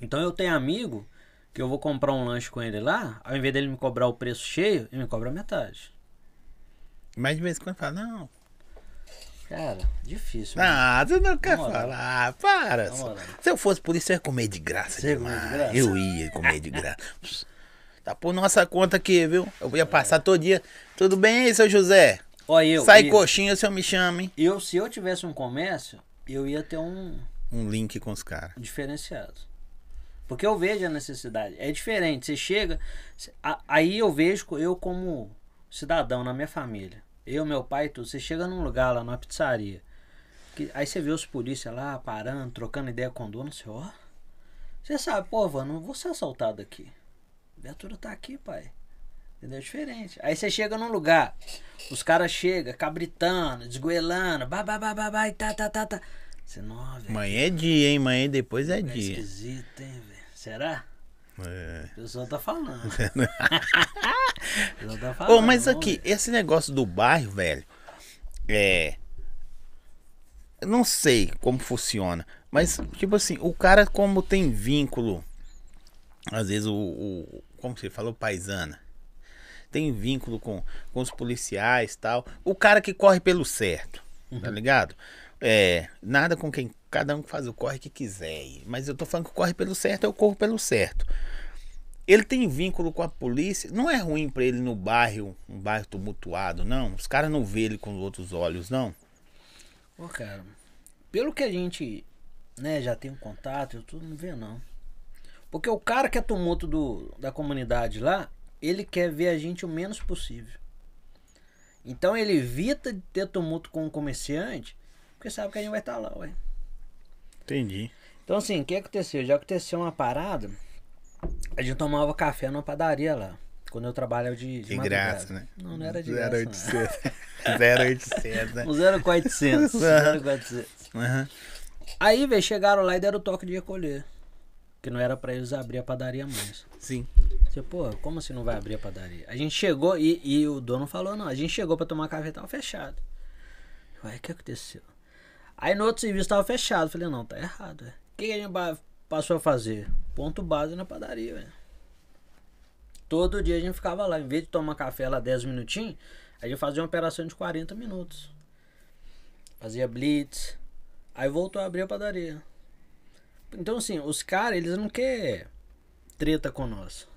Então eu tenho amigo que eu vou comprar um lanche com ele lá, ao invés dele me cobrar o preço cheio, ele me cobra metade. Mas de vez em quando fala, não. Cara, difícil. Ah, você não quer falar. Para. Se eu fosse polícia, eu ia comer de graça. Você ia comer de demais. graça? Eu ia comer de graça. *laughs* Tá por nossa conta aqui, viu? Eu ia passar todo dia. Tudo bem aí, seu José? Ó, eu, Sai eu, coxinha, o senhor me chama, hein? eu, se eu tivesse um comércio, eu ia ter um, Um link com os caras. diferenciado. Porque eu vejo a necessidade. É diferente. Você chega. Aí eu vejo eu como cidadão na minha família. Eu, meu pai e tudo. Você chega num lugar lá, numa pizzaria. que- aí você vê os polícia lá parando, trocando ideia com o dono. Você, ó. Você sabe, pô, Van, não vou ser assaltado aqui. A viatura tá aqui, pai. Entendeu? É diferente. Aí você chega num lugar, os caras chegam cabritando, desgoelando, babá, e tá, tá, tá, tá. Você, não, velho. Amanhã é dia, hein? Amanhã depois é É dia. esquisito, hein, velho? Será? É. O pessoal tá falando. *laughs* o pessoal tá falando. Ô, mas aqui, ver. esse negócio do bairro, velho, é. Eu não sei como funciona, mas, tipo assim, o cara, como tem vínculo, às vezes o. o como você falou, paisana, tem vínculo com, com os policiais e tal. O cara que corre pelo certo, tá ligado? É, nada com quem. Cada um faz o corre que quiser. Mas eu tô falando que corre pelo certo, eu corro pelo certo ele tem vínculo com a polícia. Não é ruim pra ele no bairro, um bairro tumultuado, não. Os caras não vê ele com outros olhos, não. Ô, cara, pelo que a gente né, já tem um contato, eu tudo não vê não. Porque o cara que é tumulto do, da comunidade lá, ele quer ver a gente o menos possível. Então ele evita de ter tumulto com o comerciante, porque sabe que a gente vai estar lá, ué. Entendi. Então assim, o que aconteceu? Já aconteceu uma parada, a gente tomava café numa padaria lá. Quando eu trabalhava de, de De graça, né? Não, não era de graça. não. *laughs* 0800, né? Um 0,400. 0,400. Aham. Aí, velho, chegaram lá e deram o toque de recolher. Que não era pra eles abrir a padaria mais. Sim. Você, pô, como assim não vai abrir a padaria? A gente chegou e, e o dono falou, não, a gente chegou pra tomar café e tava fechado. Ué, o que aconteceu? Aí no outro serviço tava fechado. Falei, não, tá errado, velho. O que, que a gente passou a fazer? Ponto base na padaria, velho. Todo dia a gente ficava lá. Em vez de tomar café lá 10 minutinhos, a gente fazia uma operação de 40 minutos. Fazia blitz. Aí voltou a abrir a padaria. Então, assim, os caras, eles não querem treta com nós.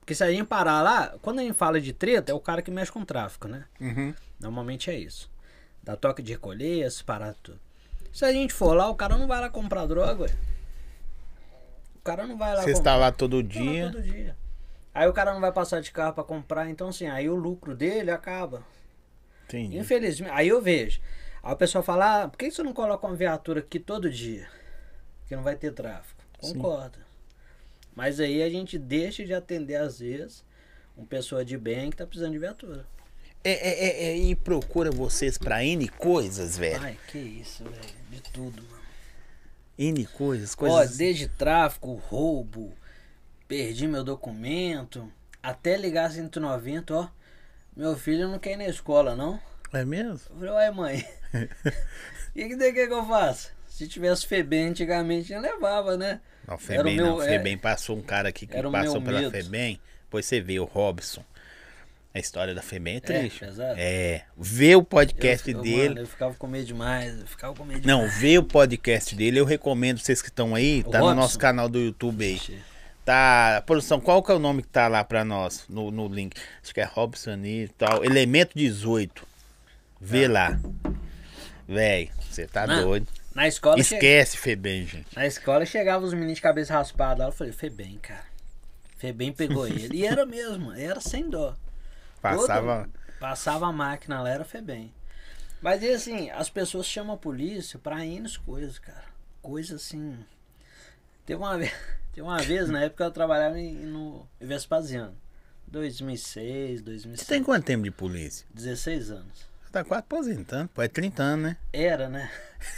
Porque se a gente parar lá, quando a gente fala de treta, é o cara que mexe com tráfico, né? Uhum. Normalmente é isso. Dá toque de recolher, essas paradas tudo. Se a gente for lá, o cara não vai lá comprar droga, ué. O cara não vai lá Você comprar. está lá todo Tá lá dia. todo dia. Aí o cara não vai passar de carro pra comprar, então assim, aí o lucro dele acaba. Entendi. Infelizmente, aí eu vejo. Aí o pessoal fala, ah, por que você não coloca uma viatura aqui todo dia? Que não vai ter tráfego. Sim. Concordo. Mas aí a gente deixa de atender, às vezes, uma pessoa de bem que tá precisando de viatura. É, é, é, é, e procura vocês pra N coisas, velho. Ai, que isso, velho. De tudo, mano. N coisas, Ó, coisas. desde tráfico, roubo, perdi meu documento, até ligar 190, ó. Meu filho não quer ir na escola, não. É mesmo? Eu falei, ué, mãe. E *laughs* *laughs* que que, que eu faço? Se tivesse FEBEM antigamente, eu levava, né? Não, Era o Febem meu- não. é. Febem passou um cara aqui que passou pela medo. Febem. Depois você vê o Robson. A história da Febem é triste. pesado? É. Vê o podcast eu, eu, dele. Mano, eu ficava com medo demais, eu ficava com medo Não, demais. vê o podcast dele. Eu recomendo vocês que estão aí. O Tá no Robson? nosso canal do YouTube aí. Ixi, Tá. Produção, qual que é o nome que tá lá pra nós no, no link? Acho que é Robson e tal. Elemento 18. Vê lá. Véi, você tá Não, doido. Na escola, che... Esquece Febem, gente. na escola chegava os meninos de cabeça raspada lá, eu falei, FEBEM, cara. FEBEM pegou ele. E era mesmo, era sem dó. Passava. Todo- Passava a máquina lá, era FEBEM. Mas e assim, as pessoas chamam a polícia pra N coisas, cara. Coisa assim. Teve uma vez, *laughs* teve uma vez na época eu trabalhava em, no Vespasiano. 2006, Você 2007. tem quanto tempo de polícia? 16 anos. Tá quase aposentando. Pô, é 30 anos, né? Era, né?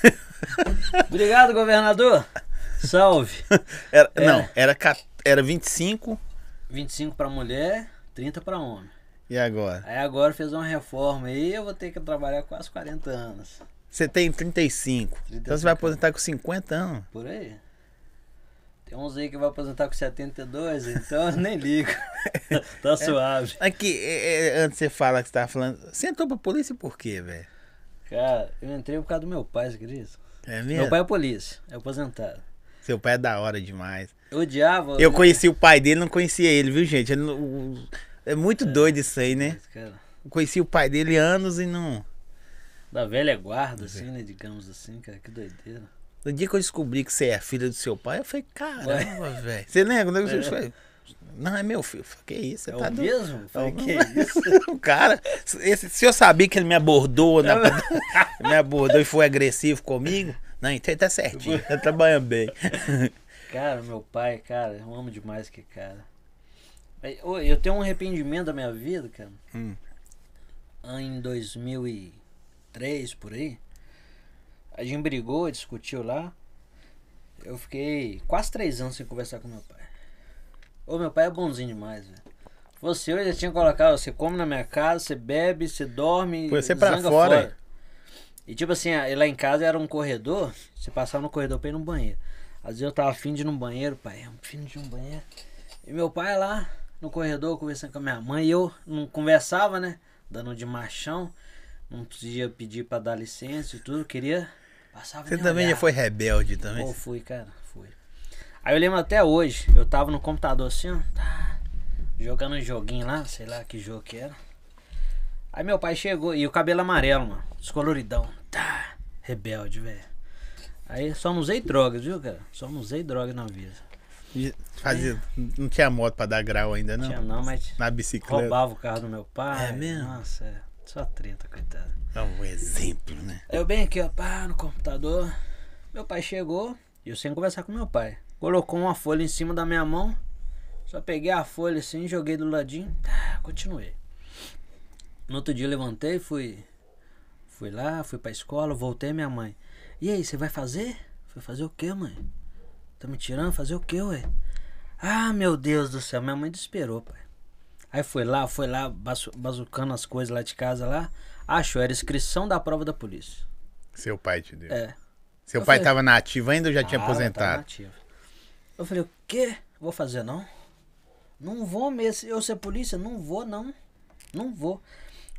*laughs* Obrigado, governador. Salve. *laughs* Era, É. Não, era, era 25 25 pra mulher, 30 pra homem. e agora? Aí agora fez uma reforma aí, eu vou ter que trabalhar quase 40 anos. Você tem 35. Então você vai aposentar com 50 anos. Por aí. Tem uns aí que vai aposentar com 72, então eu nem ligo. *laughs* tá suave. Aqui, é, é, antes você fala que você tava falando. Você entrou pra polícia por quê, velho? Cara, eu entrei por causa do meu pai, você acredita? É mesmo? Meu pai é polícia, é aposentado. Seu pai é da hora demais. Eu odiava. Eu conheci o pai dele, não conhecia ele, viu, gente? Ele o- é muito doido isso aí, né? Cara, Eu conheci o pai dele anos e não. da velha guarda, assim, né? Digamos assim, cara, que doideira. No dia que eu descobri que você é filha do seu pai, eu falei, caramba, velho. Você lembra? né? Falei, Não, é meu filho. Falei, que isso? Você É tá o doido? mesmo? Falei, É o- que isso? *laughs* o cara, esse, se eu sabia que ele me abordou, na, *laughs* me abordou e foi agressivo comigo, não, então ele tá certinho, *laughs* tá trabalhando bem. Cara, meu pai, cara, eu amo demais que cara. Eu tenho um arrependimento da minha vida, cara. Hum. Em 2003, por aí. A gente brigou, discutiu lá. Eu fiquei quase três anos sem conversar com meu pai. Ô, meu pai é bonzinho demais, velho. Você hoje já tinha colocado, você come na minha casa, você bebe, você dorme. Põe você pra zanga fora. E tipo assim, lá em casa era um corredor, você passava no corredor pra ir no banheiro. Às vezes eu tava afim de ir no banheiro, pai, afim de ir no banheiro. E meu pai lá no corredor conversando com a minha mãe, e eu não conversava, né? Dando de machão. Não podia pedir pra dar licença e tudo, queria. Passava Você também já olhava. foi rebelde também? Pô, fui, cara, fui. Aí eu lembro até hoje, eu tava no computador assim, ó, tá, jogando um joguinho lá, sei lá que jogo que era. Aí meu pai chegou, e o cabelo amarelo, mano, descoloridão, tá, rebelde, velho. Aí só não usei drogas, viu, cara? Só não usei droga na vida. Fazia, não tinha moto pra dar grau ainda, não? Tinha não, mas Na bicicleta. roubava o carro do meu pai. É mesmo? Nossa, é, só treta, coitado. É um exemplo, né? Eu bem aqui, ó, pá, no computador. Meu pai chegou e eu sem conversar com meu pai. Colocou uma folha em cima da minha mão. Só peguei a folha assim, joguei do ladinho. Tá, continuei. No outro dia eu levantei, fui. Fui lá, fui pra escola, voltei minha mãe. E aí, você vai fazer? Foi fazer o quê, mãe? Tá me tirando? Fazer o quê, ué? Ah, meu Deus do céu, minha mãe desesperou, pai. Aí foi lá, foi lá, bazu- bazucando as coisas lá de casa lá. Achou, era inscrição da prova da polícia. Seu pai te deu. É. Seu Eu pai falei- tava na ativa ainda ou já tinha Ah, tava aposentado? nativa. Eu falei, o quê? Vou fazer não? Não vou mesmo. Eu ser polícia? Não vou, não. Não vou.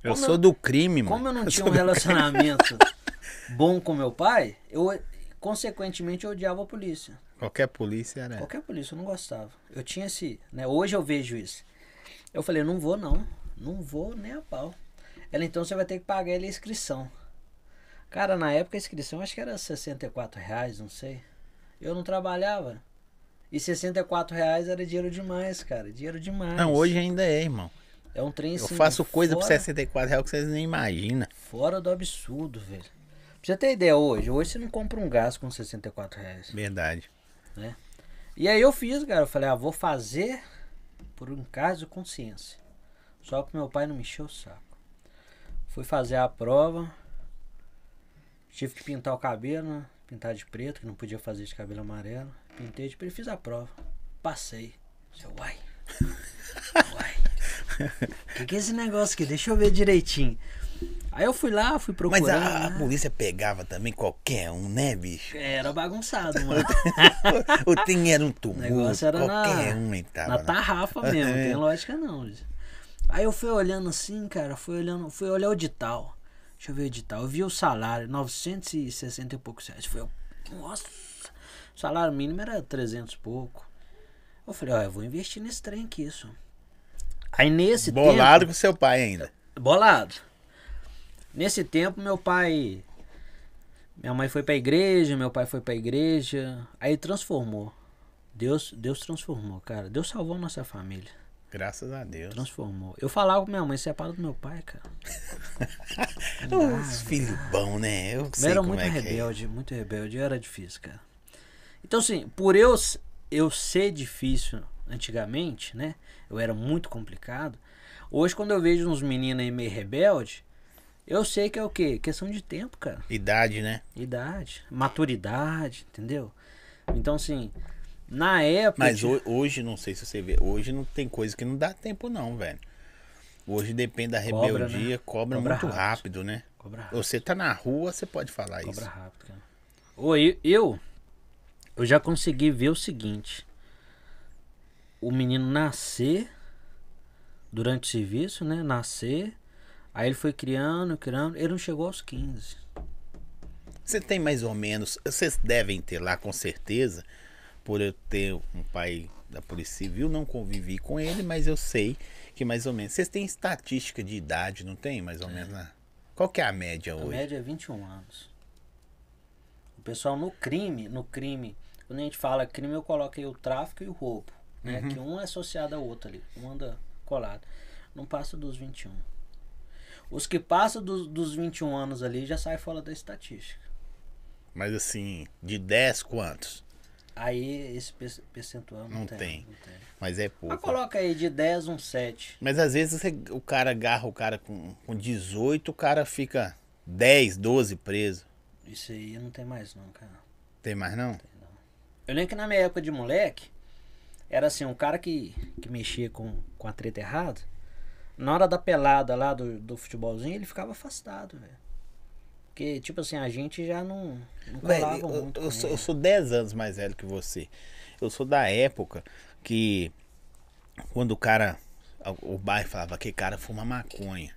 Eu Como sou do crime, mano. Como eu não *laughs* tinha sou um relacionamento *laughs* bom com meu pai, eu, consequentemente, eu odiava a polícia. Qualquer polícia era. Qualquer polícia, eu não gostava. Eu tinha esse. Né, hoje eu vejo isso. Eu falei, não vou não. Não vou nem a pau. Ela, então você vai ter que pagar ele a inscrição. Cara, na época a inscrição acho que era 64 reais, não sei. Eu não trabalhava. E 64 reais era dinheiro demais, cara. Dinheiro demais. Não, hoje ainda é, irmão. É um trem Eu assim, faço coisa por fora, 64 reais que vocês nem imaginam. Fora do absurdo, velho. Pra você ter ideia hoje, hoje você não compra um gás com 64 reais. Verdade. E aí eu fiz, cara. Eu falei, ah, vou fazer por um caso de consciência. Só que meu pai não me encheu o saco. Fui fazer a prova. Tive que pintar o cabelo, né? Pintar de preto, que não podia fazer de cabelo amarelo. Pintei de preto e fiz a prova. Passei. Eu, uai. *laughs* Uai. O que, que é esse negócio aqui? Deixa eu ver direitinho. Aí eu fui lá, fui Mas procurando. a, a né? polícia pegava também qualquer um, né, bicho? Era bagunçado, *laughs* mano. o tem era um tumulto. negócio era na- qualquer um entrava. Na tarrafa mesmo, não É. tem lógica não. gente. Aí eu fui olhando assim, cara, fui olhando, fui olhar o edital. Deixa eu ver o edital. Eu vi o salário, 960 e poucos reais. Foi, nossa, o salário mínimo era 300 e pouco. Eu falei, ó, eu vou investir nesse trem aqui, isso. Aí nesse Bolado tempo... com seu pai ainda. Bolado. Nesse tempo, meu pai. Minha mãe foi pra igreja, meu pai foi pra igreja. Aí transformou. Deus, Deus transformou, cara. Deus salvou a nossa família. Graças a Deus. Transformou. Eu falava com minha mãe, separa do meu pai, cara. *laughs* Os filhos bons, né? Eu Eu era muito é é. rebelde, muito rebelde. Era difícil, cara. Então, assim, por eu, eu ser difícil antigamente, né? Eu era muito complicado. Hoje, quando eu vejo uns meninos aí meio rebelde, eu sei que é o quê? Questão de tempo, cara. Idade, né? Idade, maturidade, entendeu? Então, assim, na época. Mas ho- hoje, não sei se você vê, hoje não tem coisa que não dá tempo, não, velho. Hoje depende da Cobra, né? rebeldia, cobra, Cobra muito rápido. rápido, né? Cobra rápido. Você tá na rua, você pode falar Cobra isso. rápido, cara. Ô, eu, eu, eu já consegui ver o seguinte: o menino nascer durante o serviço, né? Nascer. Aí ele foi criando, criando. Ele não chegou aos 15. Você tem mais ou menos, vocês devem ter lá com certeza, por eu ter um pai da Polícia Civil, não convivi com ele, mas eu sei que mais ou menos. Vocês têm estatística de idade, não tem? Mais ou menos, né? Qual que é a média A hoje? média é 21 anos. O pessoal no crime, no crime, quando a gente fala crime, eu coloco aí o tráfico e o roubo. Né? Que um é associado ao outro ali. Um anda colado. Não passa dos 21. Os que passam dos, dos 21 anos ali já saem fora da estatística. Mas assim, de 10 quantos? Aí esse pe- percentual não, Não tem, tem. Não tem. Mas é Mas pouco. coloca aí de 10 um 7. Mas às vezes você- o cara agarra o cara com, com 18, o cara fica 10, 12 preso. Isso aí não tem mais não, cara. Tem mais não? Eu lembro que na minha época de moleque, era assim, um cara que, que mexia com, com a treta errada, na hora da pelada lá do, do futebolzinho, ele ficava afastado, velho. Porque, tipo assim, a gente já não, não Velho, colava eu, muito. eu com sou, eu sou 10 anos mais velho que você. Eu sou da época que quando o cara, o bairro falava que cara fuma maconha.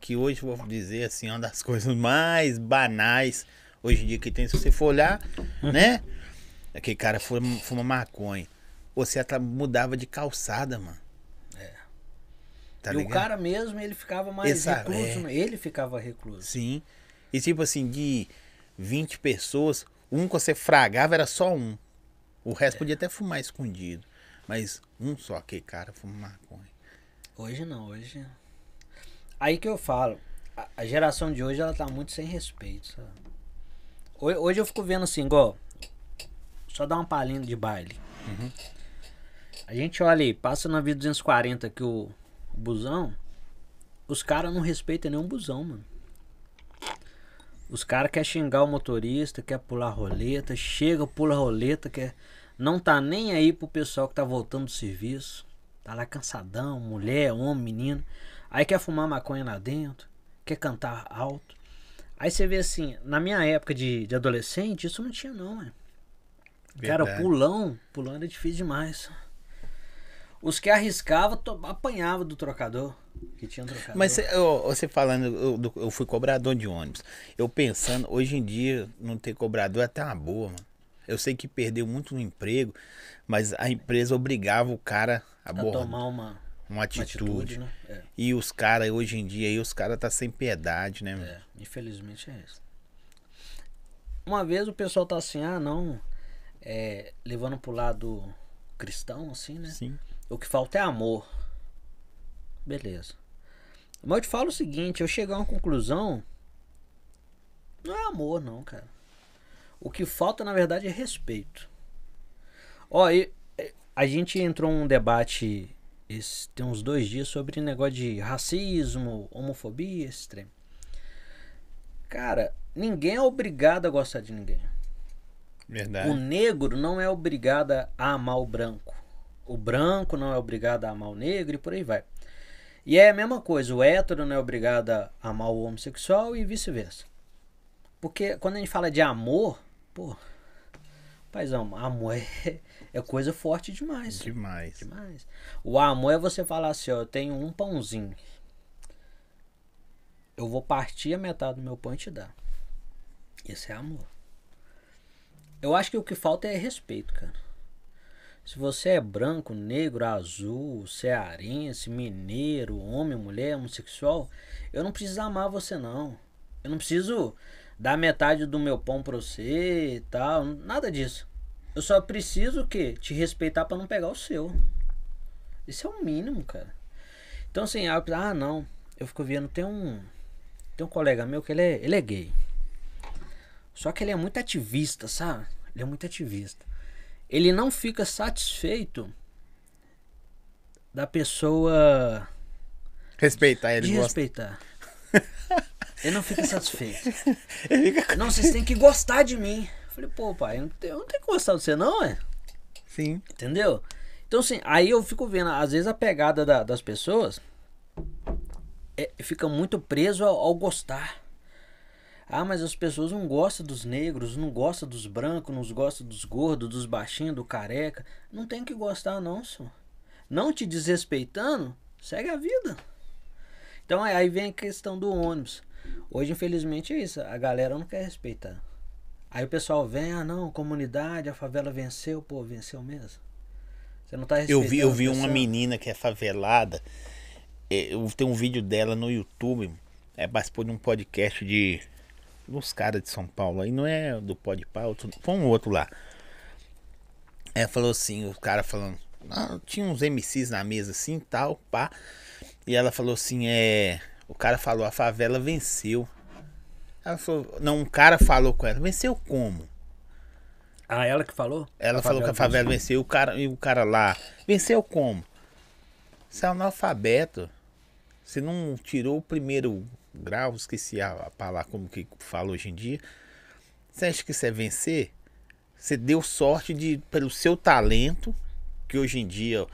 Que hoje eu vou dizer assim, uma das *laughs* coisas mais banais hoje em dia que tem, se você for olhar, *laughs* né? Aquele cara fuma, fuma maconha. Você até mudava de calçada, mano. É. Tá e o ligado? cara mesmo, ele ficava mais Essa- recluso. é. Ele ficava recluso. Sim. E tipo assim, de 20 pessoas, um que você fragava era só um. O resto podia até fumar escondido. Mas um só, que cara fuma maconha. Hoje não, hoje. Aí que eu falo, a, geração de hoje ela tá muito sem respeito, sabe? Hoje, eu fico vendo assim, igual. Só dar uma palhinha de baile. A gente olha aí, passa na vida 240 aqui o, o busão. Os caras não respeitam nenhum busão, mano. Os caras querem xingar o motorista, quer pular roleta, chega, pula roleta, quer. Não tá nem aí pro pessoal que tá voltando do serviço. Tá lá cansadão, mulher, homem, menino. Aí quer fumar maconha lá dentro, quer cantar alto. Aí você vê assim, na minha época de, de adolescente, isso não tinha não, né? Cara, pulão, pulão era difícil demais. Os que arriscavam, to- apanhava do trocador. Que tinha. Mas cê- eu- você falando, eu, eu fui cobrador de ônibus. Eu pensando, hoje em dia, não ter cobrador é até uma boa, mano. Eu sei que perdeu muito no emprego, mas a empresa obrigava o cara a, a tomar uma, uma uma atitude. atitude, né? É, E os caras, hoje em dia, aí, os caras tá sem piedade, né? mano? é, infelizmente é isso. Uma vez o pessoal tá assim, ah não, é, levando pro lado cristão, assim, né? Sim. O que falta é amor. Beleza. Mas eu te falo o seguinte, eu cheguei a uma conclusão. Não é amor, não, cara. O que falta, na verdade, é respeito. Ó, e- e- a gente entrou num debate esse- tem uns dois dias sobre negócio de racismo, homofobia, esse trem. Cara, ninguém é obrigado a gostar de ninguém. Verdade. O negro não é obrigado a amar o branco. O branco não é obrigado a amar o negro e por aí vai. E é a mesma coisa, o hétero não é obrigado a amar o homossexual e vice-versa. Porque quando a gente fala de amor, pô, paizão, amor é, é coisa forte demais. Demais. Demais. O amor é você falar assim, ó, eu tenho um pãozinho. Eu vou partir a metade do meu pão e te dar. Esse é amor. Eu acho que o que falta é respeito, cara. Se você é branco, negro, azul, cearense, mineiro, homem, mulher, homossexual, eu não preciso amar você não. Eu não preciso dar metade do meu pão pra você e tal, nada disso. Eu só preciso o quê? Te respeitar pra não pegar o seu. Isso é o mínimo, cara. Então assim, ah, ah, não, eu fico vendo, tem um tem um colega meu que ele é, ele é gay. Só que ele é muito ativista, sabe? Ele é muito ativista. Ele não fica satisfeito da pessoa Respeitar ele de respeitar. *laughs* Ele não fica satisfeito. *laughs* Fica... Não, vocês têm que gostar de mim. Eu falei, pô, pai, eu não tenho, eu não tenho que gostar de você, não, é? Sim. Entendeu? Então, assim, aí eu fico vendo, às vezes a pegada da- das pessoas é- fica muito preso ao, ao gostar. Ah, mas as pessoas não gostam dos negros, não gostam dos brancos, não gostam dos gordos, dos baixinhos, do careca. Não tem que gostar, não, senhor. Não te desrespeitando, segue a vida. Então aí- vem a questão do ônibus. Hoje, infelizmente, é isso. A galera não quer respeitar. Aí o pessoal vem, ah não, comunidade, a favela venceu, pô, venceu mesmo. Você não tá Eu respeitando. vi, eu vi uma menina que é favelada. é, Eu tenho um vídeo dela no YouTube. É, participou de um podcast de uns caras de São Paulo. Aí não é do Podpah, outro, foi um outro lá. É, falou assim, o cara falando. ah, tinha uns MCs na mesa assim tal, pá. E ela falou assim, é. O cara falou, a favela venceu. Ela falou, não, um cara falou com ela, venceu como? Ah, ela que falou? Ela falou que a favela venceu, o cara, e o cara lá, venceu como? Você é analfabeto. Você não tirou o primeiro grau, esqueci a, a palavra como que fala hoje em dia. Você acha que isso é vencer? Você deu sorte de, pelo seu talento, que hoje em dia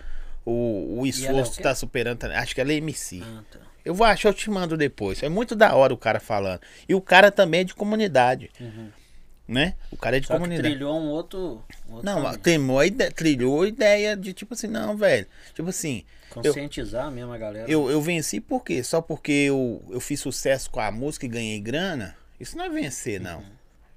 o, o é esforço está superando. Acho que ela é MC. Ah, tá. Eu vou achar, eu te mando depois. É muito da hora o cara falando. E o cara também é de comunidade. Né? O cara é de Só comunidade. trilhou um outro. um outro Não, caminho. temou a ide- trilhou a ideia de tipo assim, não, velho. Tipo assim, Conscientizar mesmo a galera. eu, eu venci por quê? Só porque eu, eu fiz sucesso com a música e ganhei grana? Isso não é vencer, não. Uhum.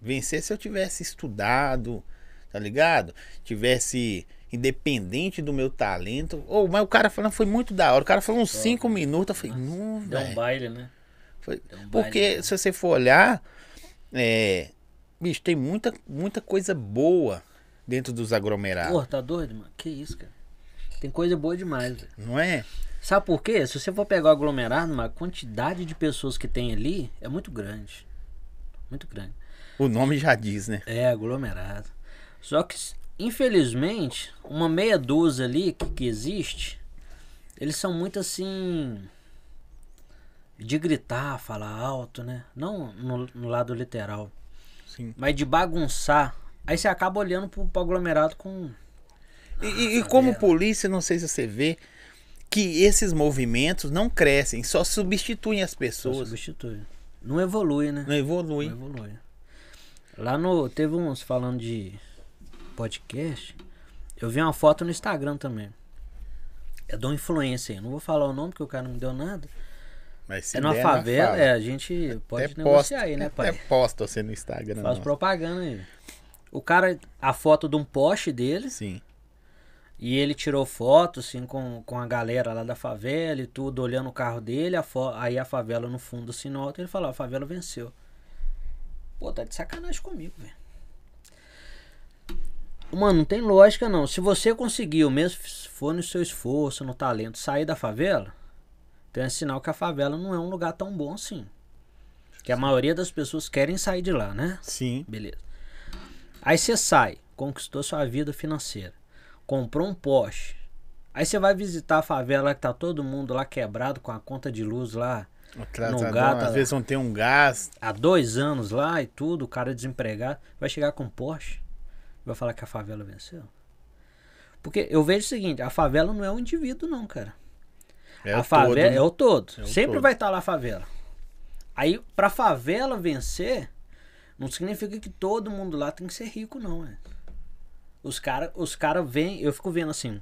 Vencer se eu tivesse estudado, tá ligado? Tivesse independente do meu talento. Ou, mas o cara falando foi muito da hora. O cara falou uns 5 minutos. Eu falei, não, Deu um velho. baile, né? Foi- um Porque baile. se você for olhar, é, bicho, tem muita, muita coisa boa dentro dos aglomerados. Porra, tá doido, mano? Que isso, cara? Tem coisa boa demais, velho. Não é? Sabe por quê? Se você for pegar o aglomerado, mano, a quantidade de pessoas que tem ali é muito grande. Muito grande. O nome já diz, né? É, aglomerado. Só que, infelizmente, uma meia dúzia ali que, que existe, eles são muito assim. De gritar, falar alto, né? Não no, no lado literal. Sim. Mas de bagunçar. Aí você acaba olhando pro, pro aglomerado com. E, e- como polícia, não sei se você vê, que esses movimentos não crescem, só substituem as Só pessoas. substitui. Não evolui, né? Não Não evoluem. evolui. Lá no. Teve uns falando de podcast. Eu vi uma foto no Instagram também. É de um influencer. Não vou falar o nome porque o cara não me deu nada. Mas se é numa der, favela, fala. é, a gente pode Até negociar posta, aí, né, até pai? posta você no Instagram. Faz nossa. propaganda aí. O cara, a foto de um poste dele, Sim. E ele tirou foto, assim, com, com a galera lá da favela e tudo, olhando o carro dele, a aí a favela no fundo, assim, no alto, ele falou, a favela venceu. Pô, tá de sacanagem comigo, velho. Mano, não tem lógica não. Se você conseguiu, mesmo se for no seu esforço, no talento, sair da favela, tem um sinal que a favela não é um lugar tão bom assim. Que a maioria das pessoas querem sair de lá, né? Sim. Beleza. Aí você sai, conquistou sua vida financeira, comprou um Porsche. Aí você vai visitar a favela que tá todo mundo lá quebrado com a conta de luz lá Atrasadão, gato, às vezes não tem um gás. há dois anos lá e tudo, o cara desempregado, vai chegar com um Porsche e vai falar que a favela venceu. Porque eu vejo o seguinte, a favela não é um indivíduo não, cara. É a o favela todo, né? é o todo. É o Sempre todo. vai estar lá a favela. Aí, pra favela vencer, não significa que todo mundo lá tem que ser rico, não, é. Os caras os cara vêm, eu fico vendo assim,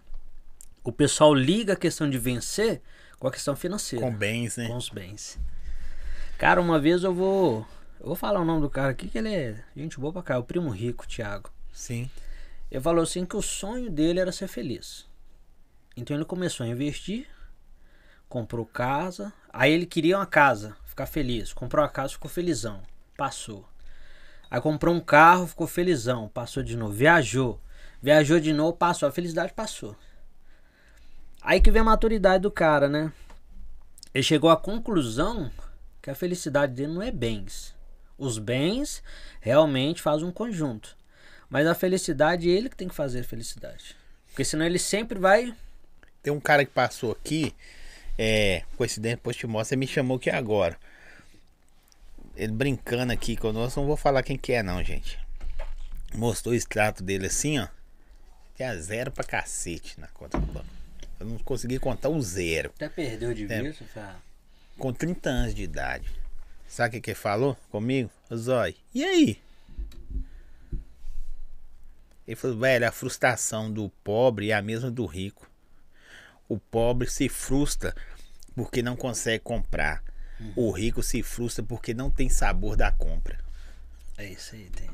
o pessoal liga a questão de vencer com a questão financeira. Com bens, né? Com os bens. Cara, uma vez eu vou. Eu vou falar o nome do cara aqui, que ele é gente boa pra cá, é o primo rico, Thiago. Sim. Ele falou assim que o sonho dele era ser feliz. Então ele começou a investir, comprou casa, aí ele queria uma casa, ficar feliz. Comprou a casa, ficou felizão, passou. Aí comprou um carro, ficou felizão, passou de novo. Viajou, viajou de novo, passou. A felicidade passou. Aí que vem a maturidade do cara, né? Ele chegou à conclusão que a felicidade dele não é bens. Os bens realmente fazem um conjunto. Mas a felicidade, ele que tem que fazer a felicidade. Porque senão ele sempre vai. Tem um cara que passou aqui, é, coincidência, depois te mostro, ele me chamou aqui agora. Ele brincando aqui conosco, não vou falar quem que é não, gente. Mostrou o extrato dele assim, ó. Tinha zero pra cacete na conta do banco. Eu não consegui contar o zero. Até perdeu de vista. fala, Com 30 anos de idade. Sabe o que que ele falou comigo? Ô, Zói, e aí? Ele falou, velho, a frustração do pobre é a mesma do rico. O pobre se frustra porque não consegue comprar. O rico se frustra porque não tem sabor da compra. É isso aí, tem.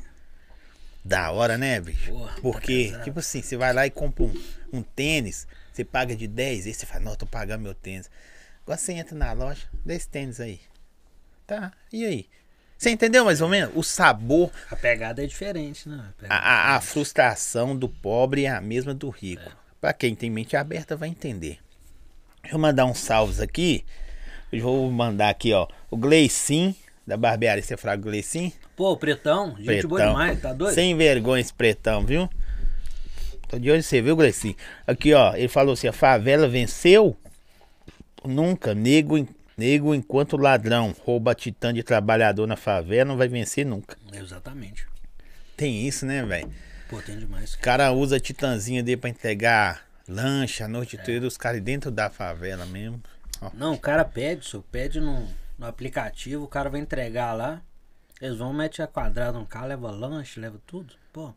Da hora, né, bicho? Porra, tá Porque, pesado. tipo assim, você vai lá e compra um, um tênis, você paga de 10, aí você fala, não, eu tô pagando meu tênis. Agora você entra na loja, dá esse tênis aí. Tá, e aí? Você entendeu mais ou menos? O sabor, A pegada é diferente, né? A a, a, a frustração do pobre é a mesma do rico. Pra quem tem mente aberta vai entender. Deixa eu mandar uns salves aqui. Eu vou mandar aqui, ó. O Gleicin, da barbearia. Você fala Gleicin? Pô, o pretão, gente boa Pretão. demais, tá doido? Sem vergonha esse pretão, viu? Tô de olho em você, viu, Glecinho? Aqui, ó, ele falou assim: a favela venceu? Nunca. Nego, nego enquanto ladrão rouba titã de trabalhador na favela, não vai vencer nunca. Exatamente. Tem isso, né, velho? Pô, tem demais. O cara usa a titãzinha dele pra entregar lanche a noite É. toda, os caras dentro da favela mesmo. Ó, Não, o cara pede, senhor, pede no, no aplicativo, o cara vai entregar lá. Eles vão, mete a quadrada no carro, leva lanche, leva tudo. Pô.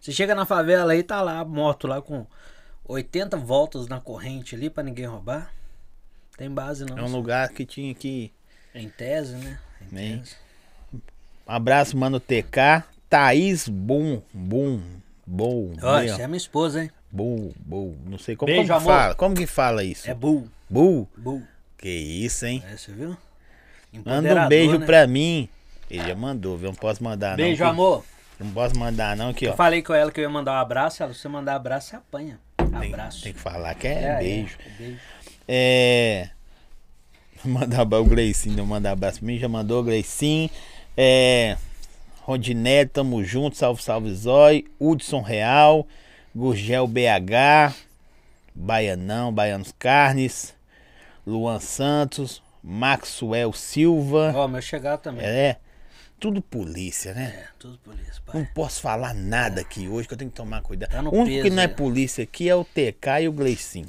Você chega na favela aí, tá lá a moto lá com 80 voltas na corrente ali pra ninguém roubar. Tem base não. é um lugar que tinha que. Em tese, né? Em Bem. tese. Um abraço, mano TK. Thaís Bum, Bum, Bum. Ó, essa é minha esposa, hein? Bull, bull, não sei como, Beijo, como que fala. Como que fala isso? É bull. Bull? Bull. Que isso, hein? É, você viu? Manda um beijo né? pra mim. Ele já mandou, viu? Não posso mandar Beijo, não. que- amor. Não posso mandar não, aqui, ó. Eu falei com ela que eu ia mandar um abraço, ela, se você mandar abraço, você apanha. Tem, Abraço. tem que falar que é, É, beijo. é, beijo. É. *laughs* Mandar o Gleicinho, mandar abraço pra mim, já mandou o Gleicinho. É. Rondinelli, tamo junto, salve, salve Zói. Hudson Real, Gurgel BH, Baianão, Baianos Carnes, Luan Santos, Maxwell Silva. Ó, meu chegado também. É, tudo polícia, né? É, tudo polícia, Não pai. posso falar nada aqui hoje que eu tenho que tomar cuidado. Tá o único que peso não é polícia aqui é o TK e o Gleicin.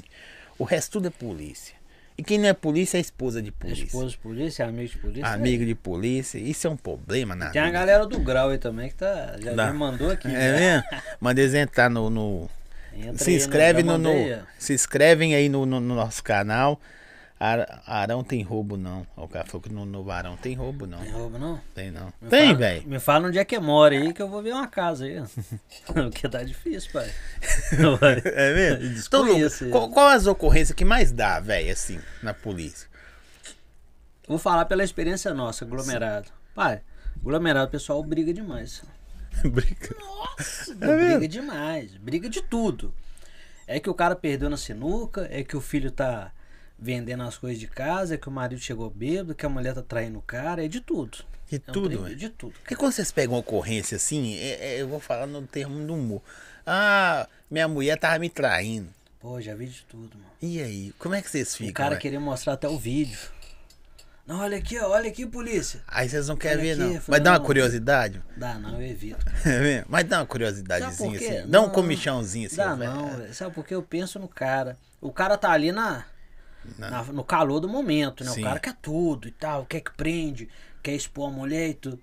O resto tudo é polícia. E quem não é polícia é esposa de polícia. Esposa de polícia, amigo de polícia. Amigo de polícia. Isso é um problema na Tem a vida. galera do Grau aí também que tá, já me mandou aqui. É né? mesmo? Manda eles entrar no. no- se inscreve né? Já no, no- mandei. Se inscrevem aí no- no nosso canal. Ar- Arão tem roubo, não. O cara falou que no, no Arão tem roubo, não. Tem roubo, não? Tem, não. Me Tem, velho. Me fala onde é que mora aí que eu vou ver uma casa aí. *laughs* Porque tá difícil, pai. *laughs* É mesmo? *laughs* É. qual, qual as ocorrências que mais dá, velho, assim, na polícia? Vou falar pela experiência nossa, aglomerado. Pai, aglomerado o pessoal briga demais. Briga. Nossa, É mesmo? briga demais. Briga de tudo. É que o cara perdeu na sinuca, é que o filho tá vendendo as coisas de casa, que o marido chegou bêbado, que a mulher tá traindo o cara, é de tudo. De É um tudo, trem velho. De tudo. Porque quando vocês pegam uma ocorrência assim, é- é- eu vou falar no termo do humor. Ah, minha mulher tava me traindo. Pô, já vi de tudo, mano. E aí, como é que vocês ficam? o cara queria mostrar até o vídeo. Não, olha aqui, olha aqui, polícia. Aí vocês não querem ver, não. falei, Mas dá uma não. curiosidade. Dá não, eu evito. *laughs* É mesmo? Mas dá uma curiosidadezinha assim. Dá um Não, comichãozinho assim. Dá não, velho. Sabe por quê? Eu penso no cara. O cara tá ali na, na- no calor do momento, né? Sim. O cara quer tudo e tal, quer que prende, quer expor a mulher e tudo.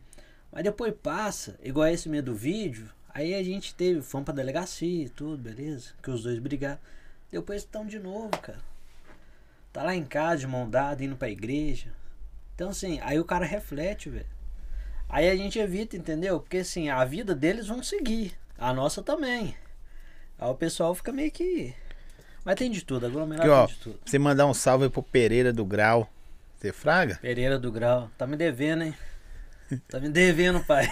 Mas depois passa, igual esse meio do vídeo, aí a gente teve, fomos pra delegacia e tudo, beleza? Que os dois brigaram. Depois estão de novo, cara. Tá lá em casa, de mão dada, indo pra igreja. Então assim, aí o cara reflete, velho. Aí a gente evita, entendeu? Porque assim, a vida deles vão seguir. A nossa também. Aí o pessoal fica meio que. Mas tem de tudo, aglomerado Aqui, ó, tem de tudo. você mandar um salve aí pro Pereira do Grau. Você fraga? Pereira do Grau. Tá me devendo, hein? Tá me devendo, pai.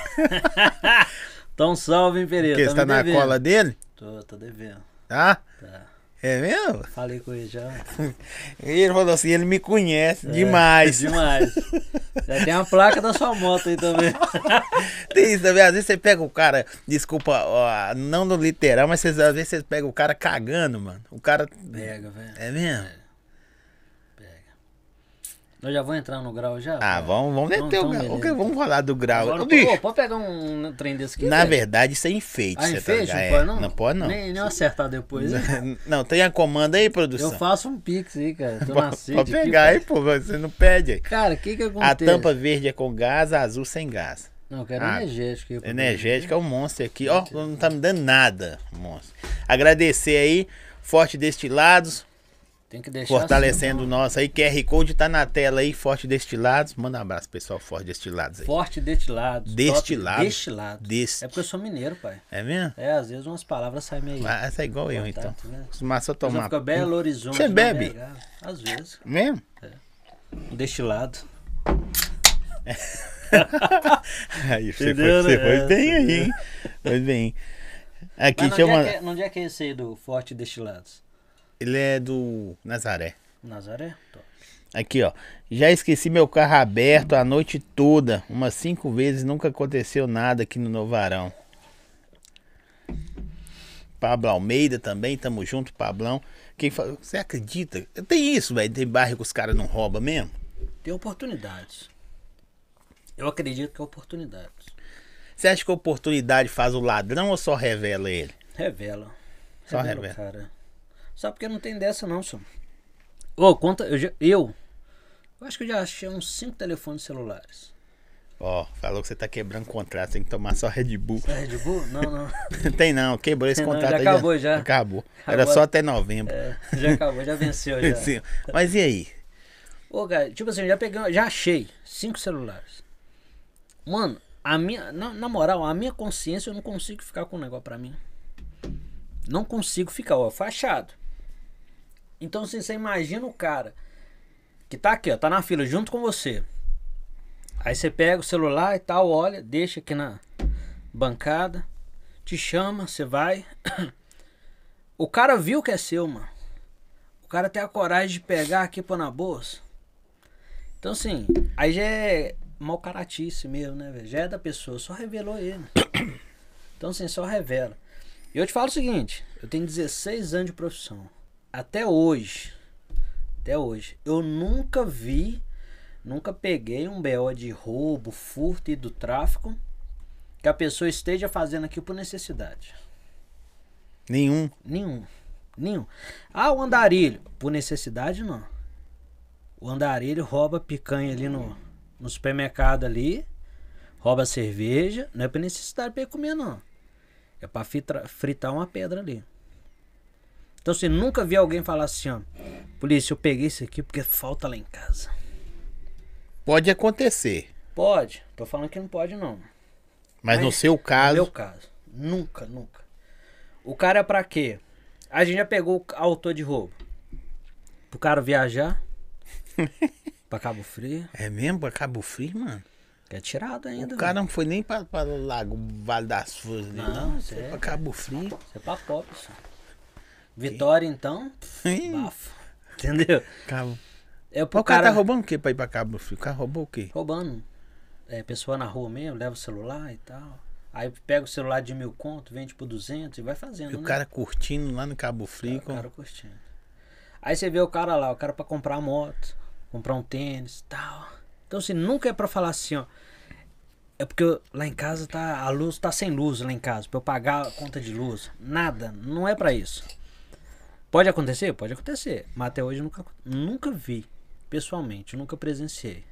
*laughs* então salve, hein, Pereira. Porque você tá na devendo. cola dele? Tô, tô devendo. Tá? Tá. É mesmo? Falei com ele já. *laughs* Ele falou assim, ele me conhece É, demais. Demais. *laughs* Já tem a placa da sua moto aí também. *laughs* Tem isso também, às vezes você pega o cara, desculpa, ó, não no literal, mas vocês, às vezes você pega o cara cagando, mano. O cara. Pega, velho. É mesmo? Eu já vou entrar no grau já? Ah, vamos, vamos meter o então grau. vamos falar do grau. Agora, Ô, pô, pode pegar um trem desse aqui? na velho? verdade, isso é enfeite. Ah, você enfeite? tá não ligado? pode É, não? Não pode não. Nem, nem acertar depois. hein? *laughs* Não, tem a comanda aí, Eu produção? faço um pix aí, cara. Tô na Pode, aqui, pegar pai. aí, pô, você não pede aí. Cara, o que que A acontece? tampa verde é com gás, a azul sem gás. Não, eu quero Ah, energético. aí Energética é o monstro aqui. Ó, não tá me dando nada, monstro. Agradecer aí, Forte Destilados. Tem que deixar fortalecendo o assim, nosso aí. QR Code tá na tela aí, Forte Destilados. Manda um abraço, pessoal, Forte Destilados aí. Forte destilados. Destilados. Destilados. É porque eu sou mineiro, pai. É mesmo? É, às vezes umas palavras saem meio. Ah, essa é igual eu, então. Né? Costuma só Mas tomar. fica Belo Horizonte. Você no bebe? BH. Às vezes. Mesmo? Destilado. *laughs* Aí, você, foi, Entendeu, você né? foi É, bem você aí, hein? Foi bem. Aqui, Mas onde, é mandar. que, é- onde é que é esse aí do Forte Destilados? Ele é do Nazaré. Nazaré? Top. Aqui, ó. Já esqueci meu carro aberto a noite toda. Umas cinco vezes nunca aconteceu nada aqui no Novarão. Pablo Almeida também, tamo junto, Pablão. Quem fala, você acredita? Tem isso, velho. Tem bairro que os caras não roubam mesmo? Tem oportunidades. Eu acredito que é oportunidades. Você acha que a oportunidade faz o ladrão ou só revela ele? Revela. Só o revela. Só porque não tem dessa não, senhor. Ô, conta, eu, já- eu, eu acho que eu já achei uns cinco telefones celulares. Ó, falou que você tá quebrando contrato, tem que tomar só Red Bull. É Red Bull? Não, não. *laughs* tem não, quebrou esse Não, contrato já aí. acabou já. Acabou. Era Agora- só até novembro. É, já acabou, já venceu já. Sim. Mas e aí? Ô, cara, tipo assim, eu já peguei, já achei cinco celulares. Mano, a minha, na, na moral, a minha consciência eu não consigo ficar com o negócio pra mim. Não consigo ficar, ó, fachado. Então, assim, você imagina o cara que tá aqui, ó, tá na fila junto com você. Aí você pega o celular e tal, olha, deixa aqui na bancada, te chama, você vai. *coughs* O cara viu que é seu, mano. O cara tem a coragem de pegar aqui pôr na bolsa. Então, assim, aí já é mau caratice mesmo, né, velho? Já é da pessoa, só revelou ele. *coughs* Então, assim, só revela. E eu te falo o seguinte: eu tenho 16 anos de profissão. Até hoje, até hoje, eu nunca vi, nunca peguei um BO de roubo, furto e do tráfico que a pessoa esteja fazendo aqui por necessidade. Nenhum. Nenhum. Nenhum. Ah, o andarilho. Por necessidade, não. O andarilho rouba picanha ali no, no supermercado ali. Rouba cerveja. Não é por necessidade pra ele comer, não. É pra fritar uma pedra ali. Então você nunca vi alguém falar assim, ó. Polícia, eu peguei isso aqui porque falta lá em casa. Pode acontecer. Pode. Tô falando que não pode, não. Mas no Mas, seu No caso. meu caso. Nunca, nunca. O cara é pra quê? A gente já pegou o autor de roubo. Pro cara viajar. *laughs* pra Cabo Frio. É mesmo? Pra Cabo Frio, mano? É tirado ainda. O cara não foi nem pra, pra Lago Vale das Flores Não, não. isso Foi é- pra Cabo Frio. Você é pra pobre, só. Vitória, então, bafo. *laughs* Entendeu? Cabo. É pro O cara cara tá roubando o quê pra ir pra Cabo Frio? O cara roubou o quê? roubando. É, pessoa na rua mesmo, leva o celular e tal. Aí pega o celular de mil conto, vende por 200 e vai fazendo, E o né? cara curtindo lá no Cabo Frio. o com- cara curtindo. Aí você vê o cara lá, o cara pra comprar moto, comprar um tênis tal. Então assim, nunca é pra falar assim, ó. É porque eu- lá em casa tá a luz tá sem luz lá em casa, pra eu pagar a conta de luz. Nada, não é pra isso. Pode acontecer? Pode acontecer. Mas até hoje nunca, nunca vi, pessoalmente, nunca presenciei.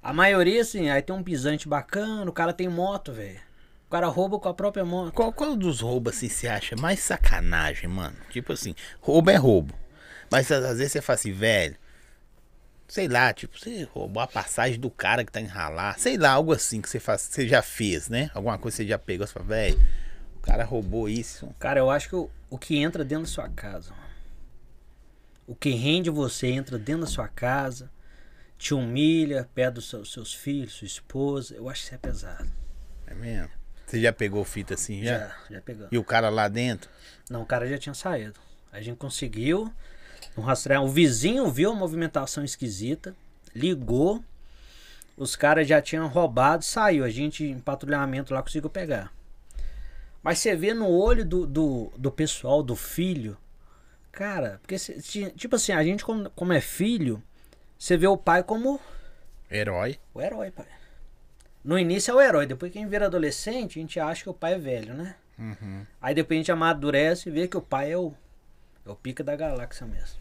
A maioria, assim, aí tem um pisante bacana, o cara tem moto, velho. O cara rouba com a própria moto. Qual, qual dos roubos assim você acha mais sacanagem, mano? Tipo assim, roubo é roubo. Mas às às vezes você fala assim, velho. Sei lá, tipo, você roubou a passagem do cara que tá em ralar. Sei lá, algo assim que você, faz, você já fez, né? Alguma coisa que você já pegou. Você fala, velho, o cara roubou isso. Cara, eu acho que o, o que entra dentro da sua casa, o que rende você entra dentro da sua casa, te humilha, perto dos seus, seus filhos, sua esposa, eu acho que isso é pesado. É mesmo? Você já pegou fita assim, já? Já, já pegando. E o cara lá dentro? Não, o cara já tinha saído. A gente conseguiu um rastrear. O vizinho viu a movimentação esquisita, ligou. Os caras já tinham roubado, saiu. A gente, em patrulhamento lá, conseguiu pegar. Mas você vê no olho do, do, do pessoal, do filho, cara, porque cê- ti- tipo assim, a gente, como, como é filho, você vê o pai como Herói. o herói, pai. No início é o herói, depois quem vira adolescente, a gente acha que o pai é velho, né? Uhum. Aí depois a gente amadurece e vê que o pai é o, é o pica da galáxia mesmo.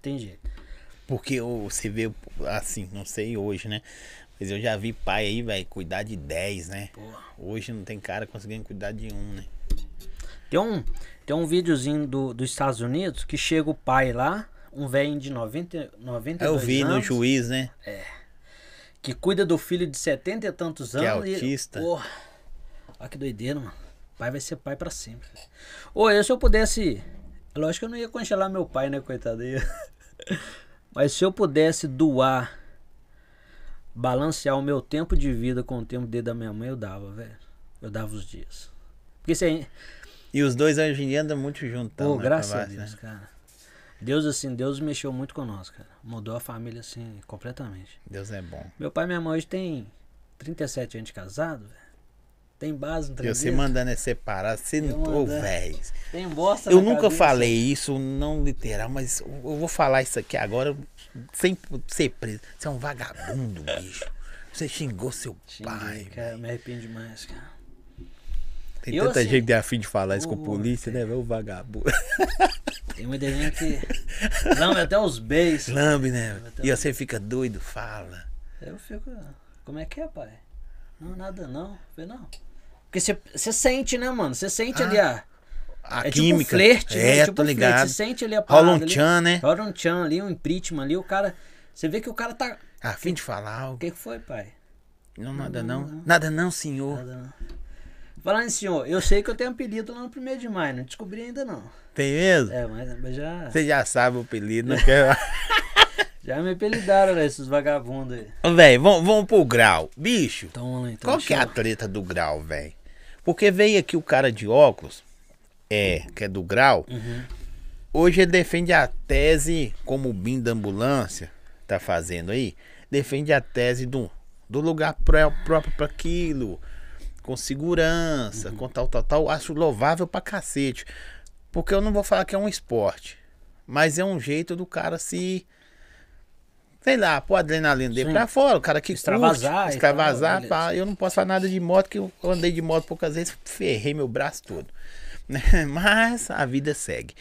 Tem jeito. Porque você vê, assim, não sei hoje, né? Mas eu já vi pai aí, velho, cuidar de 10, né? Porra. Hoje não tem cara conseguindo cuidar de um, né? Tem um, tem um videozinho do, dos Estados Unidos que chega o pai lá, um velho de 90, 92 Eu vi no anos, juiz, né? que cuida do filho de 70 e tantos Que é anos. e- autista. Porra. Olha que doideira, mano. Pai vai ser pai pra sempre. Ô, eu se eu pudesse. Lógico que eu não ia congelar meu pai, né, coitado? *laughs* Mas se eu pudesse doar, balancear o meu tempo de vida com o tempo dele da minha mãe, eu dava, velho. Eu dava os dias. Porque se aí. E os dois hoje em dia andam muito juntão. Pô, né, graças a Tavares, Deus, né? cara. Deus, assim, Deus mexeu muito conosco, cara. Mudou a família, assim, completamente. Deus é bom. Meu pai e minha mãe hoje tem 37 anos de casado, velho. Tem base no E trem você deles. mandando é separar, você Eu não. Ô, mandando. velho. Tem bosta Eu nunca cabeça. falei isso, não literal, mas eu vou falar isso aqui agora sem ser preso. Você é um vagabundo, *laughs* bicho. Você xingou seu Xinguei, pai. cara, velho. me arrependo demais, cara. Tem Eu, tanta assim, gente que é afim de falar isso com a polícia, né, velho? O vagabundo. *laughs* Tem muita gente que. Lambe até os beijos. Lambe, né? Então- E você fica doido, fala. Eu fico. Como é que é, pai? Não, nada não. Eu falei, não. Porque você- sente, né, mano? Você sente Ah, ali a. A é química. tipo um flerte, né? É, tipo tô um ligado. Você sente ali a Rola parada um ali. tchan, né? Rola um tchan ali, um impeachment ali, o cara. Você vê que o cara tá. Afim de falar O algo. que que foi, pai? Não, nada não. Nada não, senhor. Nada não. Falando em senhor, eu sei que eu tenho apelido lá no primeiro de maio, não descobri ainda não. Tem mesmo? É, mas, mas já, Você já sabe o apelido, não quer. *laughs* já me apelidaram, né, esses vagabundos aí. Velho, vamos, vamos pro grau. Bicho, Então vamos lá, então. qual que é a treta do grau, velho? Porque veio aqui o cara de óculos, é, que é do grau. Uhum. Hoje ele defende a tese, como o BIM da ambulância tá fazendo aí, defende a tese do, do lugar pró- próprio para aquilo, com segurança, Uhum. com tal, tal, tal. Acho louvável pra cacete. Porque eu não vou falar que é um esporte, mas é um jeito do cara se. Sei lá, pôr a adrenalina dele Sim. pra fora, o cara que Extravasar curte, extravasar, tal, pá. eu não posso falar nada de moto, que eu andei de moto poucas vezes, ferrei meu braço todo. né? *laughs* Mas a vida segue.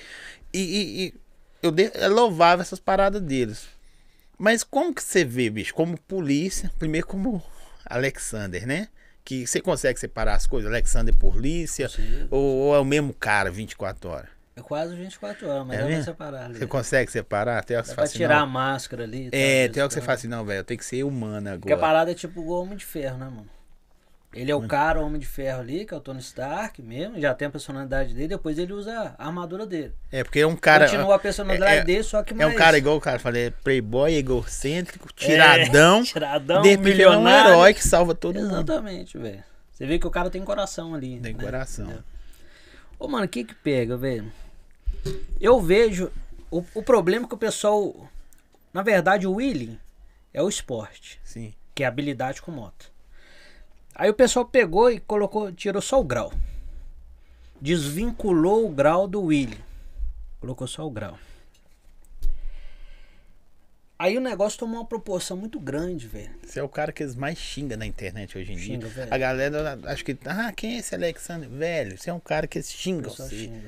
E, e- e eu de, é louvável essas paradas deles. Mas como que você vê, bicho? Como polícia, primeiro como Alexander, né? Que você consegue separar as coisas, Alexander polícia, ou, ou é o mesmo cara 24 horas? É quase 24 horas, mas É dá pra mesmo? separar ali. Você consegue separar? Até hora que você Dá fala pra assim, tirar a não. máscara ali. É, tem hora que você fala assim, não, velho, eu tenho que ser humano Porque a agora. parada é tipo o homem de ferro, né, mano? Ele é o cara, o Homem de Ferro ali, que é o Tony Stark mesmo, já tem a personalidade dele, depois ele usa a armadura dele. É, porque é um cara. Continua a personalidade é- dele, só que É mais... um cara igual o cara, falei, é playboy, egocêntrico, tiradão. É, tiradão, *laughs* de ele é um milionário. herói que salva todo mundo. Exatamente, velho. Você vê que o cara tem coração ali. Tem né? coração. Entendeu? Ô, mano, o que que pega, velho? Eu vejo... O, o problema é que o pessoal... Na verdade, o Willing é o esporte, Sim. que é habilidade com moto. Aí o pessoal pegou e colocou, tirou só o grau. Desvinculou o grau do Willing. Colocou só o grau. Aí o negócio tomou uma proporção muito grande, velho. Você é o cara que eles mais xinga na internet hoje em dia. Xinga, velho. A galera acho que. Ah, quem é esse Alexandre? Velho, você é um cara que eles xingam você. xinga.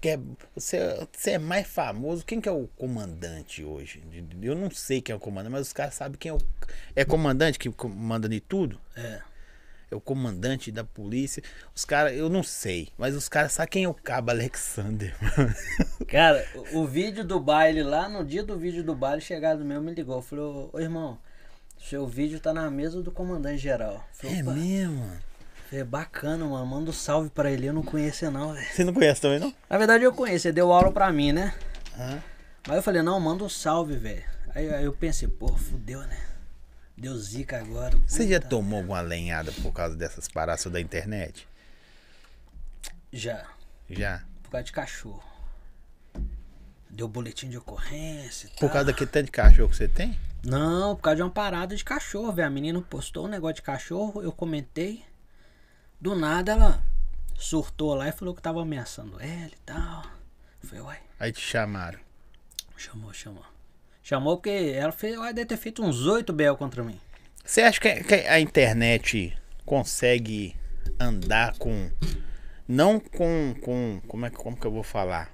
Que é, você, você é mais famoso. Quem que é o comandante hoje? Eu não sei quem é o comandante, mas os caras sabem quem é o. É comandante que comanda de tudo? É. É o comandante da polícia. Os caras, eu não sei, mas os caras sabem quem é o cabo Alexander. *laughs* Cara, o, vídeo do baile lá, no dia do vídeo do baile, chegado meu, me ligou. Falou, ô irmão, seu vídeo tá na mesa do comandante geral. Falei, É mesmo, mano. Falei, bacana, mano. Manda um salve pra ele. Eu não conhecia, não, velho. Você não conhece também, não? Na verdade, eu conheço. Ele deu aula pra mim, né? Hã? Mas eu falei, não, manda um salve, velho. Aí, aí eu pensei, pô, fudeu, né? Deu zica agora. Você já tomou alguma lenhada por causa dessas paradas da internet? Já. Já. Por causa de cachorro. Deu boletim de ocorrência e Por causa daquele tanto de cachorro que você tem? Não, por causa de uma parada de cachorro, velho. A menina postou um negócio de cachorro, eu comentei. Do nada ela surtou lá e falou que tava ameaçando ela e tal. Falei, uai, Aí te chamaram. chamou, chamou. Chamou porque ela fez, uai, deve ter feito uns oito bel contra mim. Você acha que, a internet consegue andar com. Não com. com como, é, que- como que eu vou falar?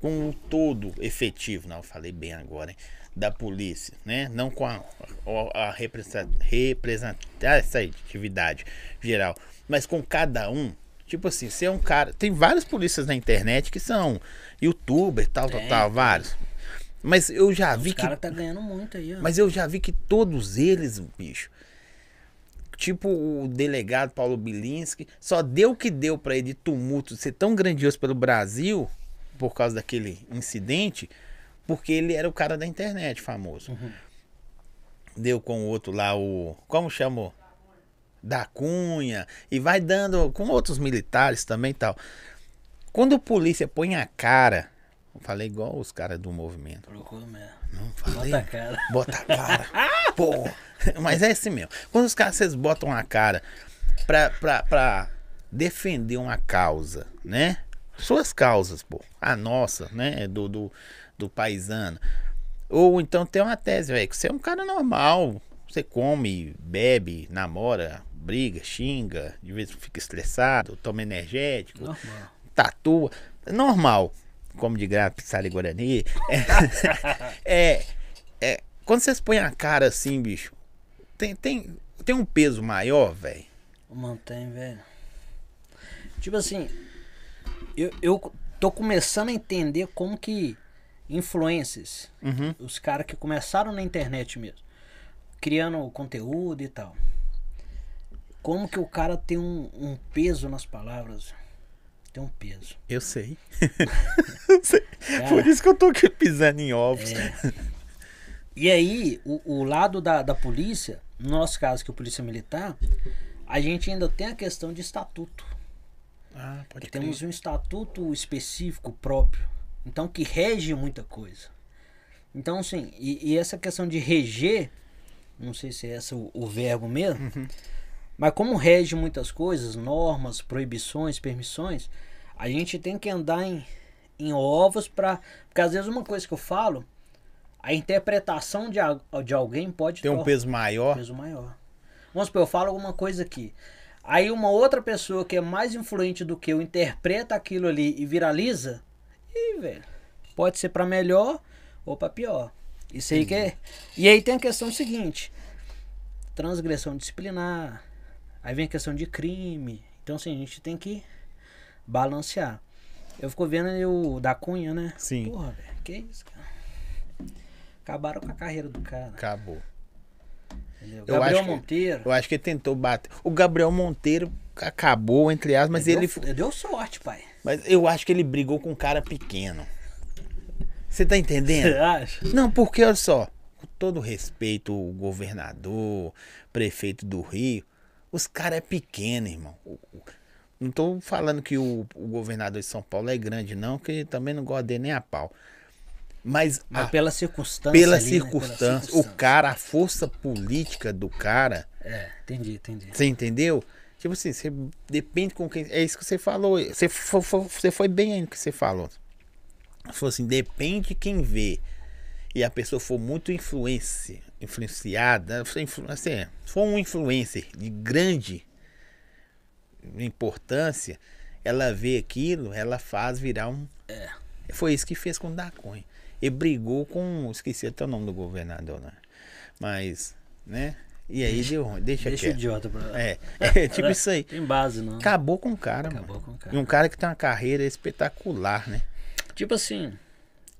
Com o todo efetivo, não, eu falei bem agora, hein? Da polícia, né? Não com a, a, a representatividade geral, mas com cada um. Tipo assim, você é um cara. Tem vários polícias na internet que são youtuber, tal, tal, Tem, tal, tem. vários. Mas eu já vi Os que caras tá ganhando muito aí, ó. mas eu já vi que todos eles, bicho, tipo o delegado Paulo Bilinski, só deu o que deu pra ele de tumulto ser tão grandioso pelo Brasil, por causa daquele incidente, porque ele era o cara da internet famoso. Deu com o outro lá, o. Como chamou? Da Cunha. E vai dando com outros militares também e tal. Quando a polícia põe a cara. Falei igual os caras do movimento. Colocou mesmo. Não falei. Bota a cara. Bota a cara. *laughs* Pô. Mas é assim mesmo. Quando os caras vocês botam a cara pra, pra, pra defender uma causa, né? Suas causas, pô. A nossa, né? Do, do, do paisano. Ou então tem uma tese, velho, que você é um cara normal. Você come, bebe, namora, briga, xinga, de vez em quando fica estressado, toma energético Normal. tatua. Normal. Come de graça, pizzaria Guarani. É, *laughs* é, é, Quando vocês põem a cara assim, bicho, tem, tem, tem um peso maior, velho. Mantém, velho. Tipo assim, eu, eu tô começando a entender como que influencers, Uhum. os caras que começaram na internet mesmo, criando conteúdo e tal. Como que o cara tem um, um peso nas palavras? Tem um peso. Eu sei. Eu *laughs* sei. Por isso que eu tô aqui pisando em ovos. E aí, o, o lado da, da polícia, no nosso caso, que é a polícia militar, a gente ainda tem a questão de estatuto. Ah, pode que crer. temos um estatuto específico próprio, então que rege muita coisa. Então, assim, e, e essa questão de reger, não sei se é esse o, o verbo mesmo, mas como rege muitas coisas, normas, proibições, permissões, a gente tem que andar em, em ovos para Porque às vezes uma coisa que eu falo, a interpretação de, de alguém pode Tem um peso maior. peso maior. Vamos supor, eu falo alguma coisa aqui. Aí uma outra pessoa que é mais influente do que eu interpreta aquilo ali e viraliza. E, velho, pode ser pra melhor ou pra pior. Isso aí que é. E aí tem a questão seguinte: transgressão disciplinar. Aí vem a questão de crime. Então, assim, a gente tem que balancear. Eu fico vendo aí o da Cunha, né? Sim. Porra, velho, que isso, cara. Acabaram com a carreira do cara. Acabou. Entendeu? Eu Gabriel acho que- Monteiro. Eu acho que ele tentou bater. O Gabriel Monteiro acabou, entre aspas, mas deu, ele. deu sorte, pai. Mas eu acho que ele brigou com um cara pequeno. Você tá Você entendendo? acha? Não, porque olha só, com todo respeito, o governador, prefeito do Rio, os caras é pequeno, irmão. Não tô falando que o, o governador de São Paulo é grande, não, que também não gosto dele nem a pau. Mas, Mas a- pela circunstância. pela ali, né? circunstância, o circunstância. cara, a força política do cara, É, entendi, entendi. você entendeu? Tipo assim, você depende com quem. É isso que você falou. Você, fo- fo- você foi bem aí no que você falou. Falou assim, depende de quem vê. E a pessoa for muito influência, influenciada, assim, for um influencer de grande importância, ela vê aquilo, ela faz virar um. Foi isso que fez com o Dacunha. Ele brigou com. Esqueci até o nome do governador, né? Mas, né? E aí deu ruim. Deixa, Deixa quieto. idiota pra lá. É, *laughs* é tipo isso aí. Tem base, não. Acabou com o cara, Acabou mano. com o cara. E um cara que tem uma carreira espetacular, né? Tipo assim,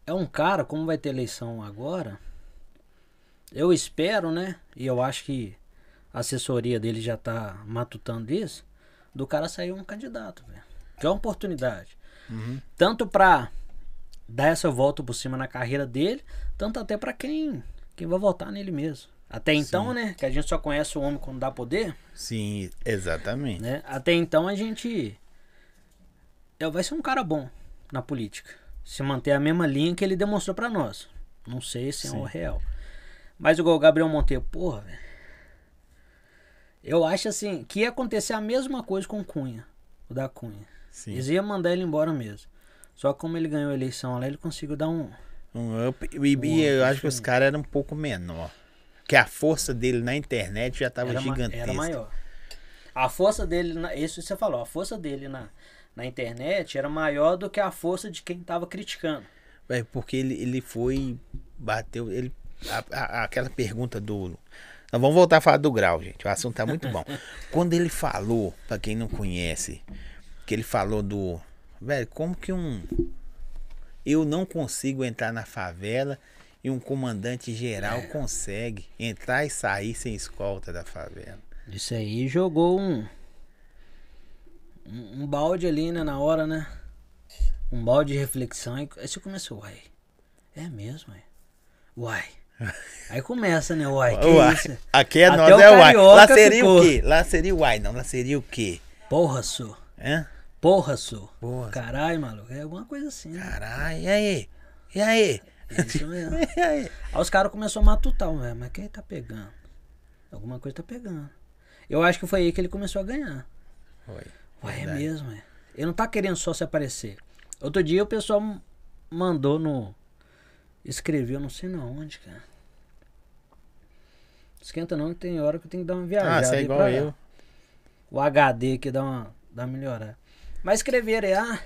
é um cara, como vai ter eleição agora, eu espero, né? E eu acho que a assessoria dele já tá matutando isso, do cara sair um candidato, velho. Que é uma oportunidade. Tanto pra dar essa volta por cima na carreira dele, tanto até pra quem, quem vai votar nele mesmo. Até então, né? Que a gente só conhece o homem quando dá poder, Sim, exatamente. né? Até então a gente. Vai ser um cara bom na política. Se manter a mesma linha que ele demonstrou pra nós. Não sei se é o real. Mas igual o Gabriel Monteiro, porra, velho. Eu acho assim que ia acontecer a mesma coisa com o Cunha, o da Cunha. Sim. Eles iam mandar ele embora mesmo. Só que como ele ganhou a eleição lá, ele conseguiu dar um. Um up, e, e eu acho que os caras eram um pouco menor. Que a força dele na internet já tava Era, gigantesca. era maior. A força dele, na, isso você falou, a força dele na, na internet era maior do que a força de quem tava criticando. É porque ele, ele foi. Bateu. Ele, a- a- aquela pergunta do. Nós vamos voltar a falar do grau, gente. O assunto tá muito bom. *laughs* Quando ele falou, pra quem não conhece, que ele falou do. Velho, como que um. Eu não consigo entrar na favela e um comandante geral consegue entrar e sair sem escolta da favela. Isso aí jogou um, um. um balde ali, né, na hora, né? Um balde de reflexão. E aí você começou, uai. É mesmo, uai. Uai. Aí começa, né, uai. Que Uai. isso? Aqui é Até nós, o é uai. Lá seria ficou. o quê? Lá seria o uai, não. Lá seria o quê? Porra, sou. Hã? Porra, sou. Porra. Caralho, maluco. É alguma coisa assim. né? Caralho, e aí? E aí? É isso mesmo. *laughs* E aí? Aí os caras começaram a matutar, velho. Mas quem tá pegando? Alguma coisa tá pegando. Eu acho que foi aí que ele começou a ganhar. Foi. Ué, é mesmo, é. Ele não tá querendo só se aparecer. Outro dia o pessoal mandou no. Escreveu, não sei na onde, cara. Esquenta não, tem hora que eu tenho que dar uma viajada. Ah, você é igual pra- eu. O HD que dá uma, dá uma melhorada. Mas escreveram aí, ah,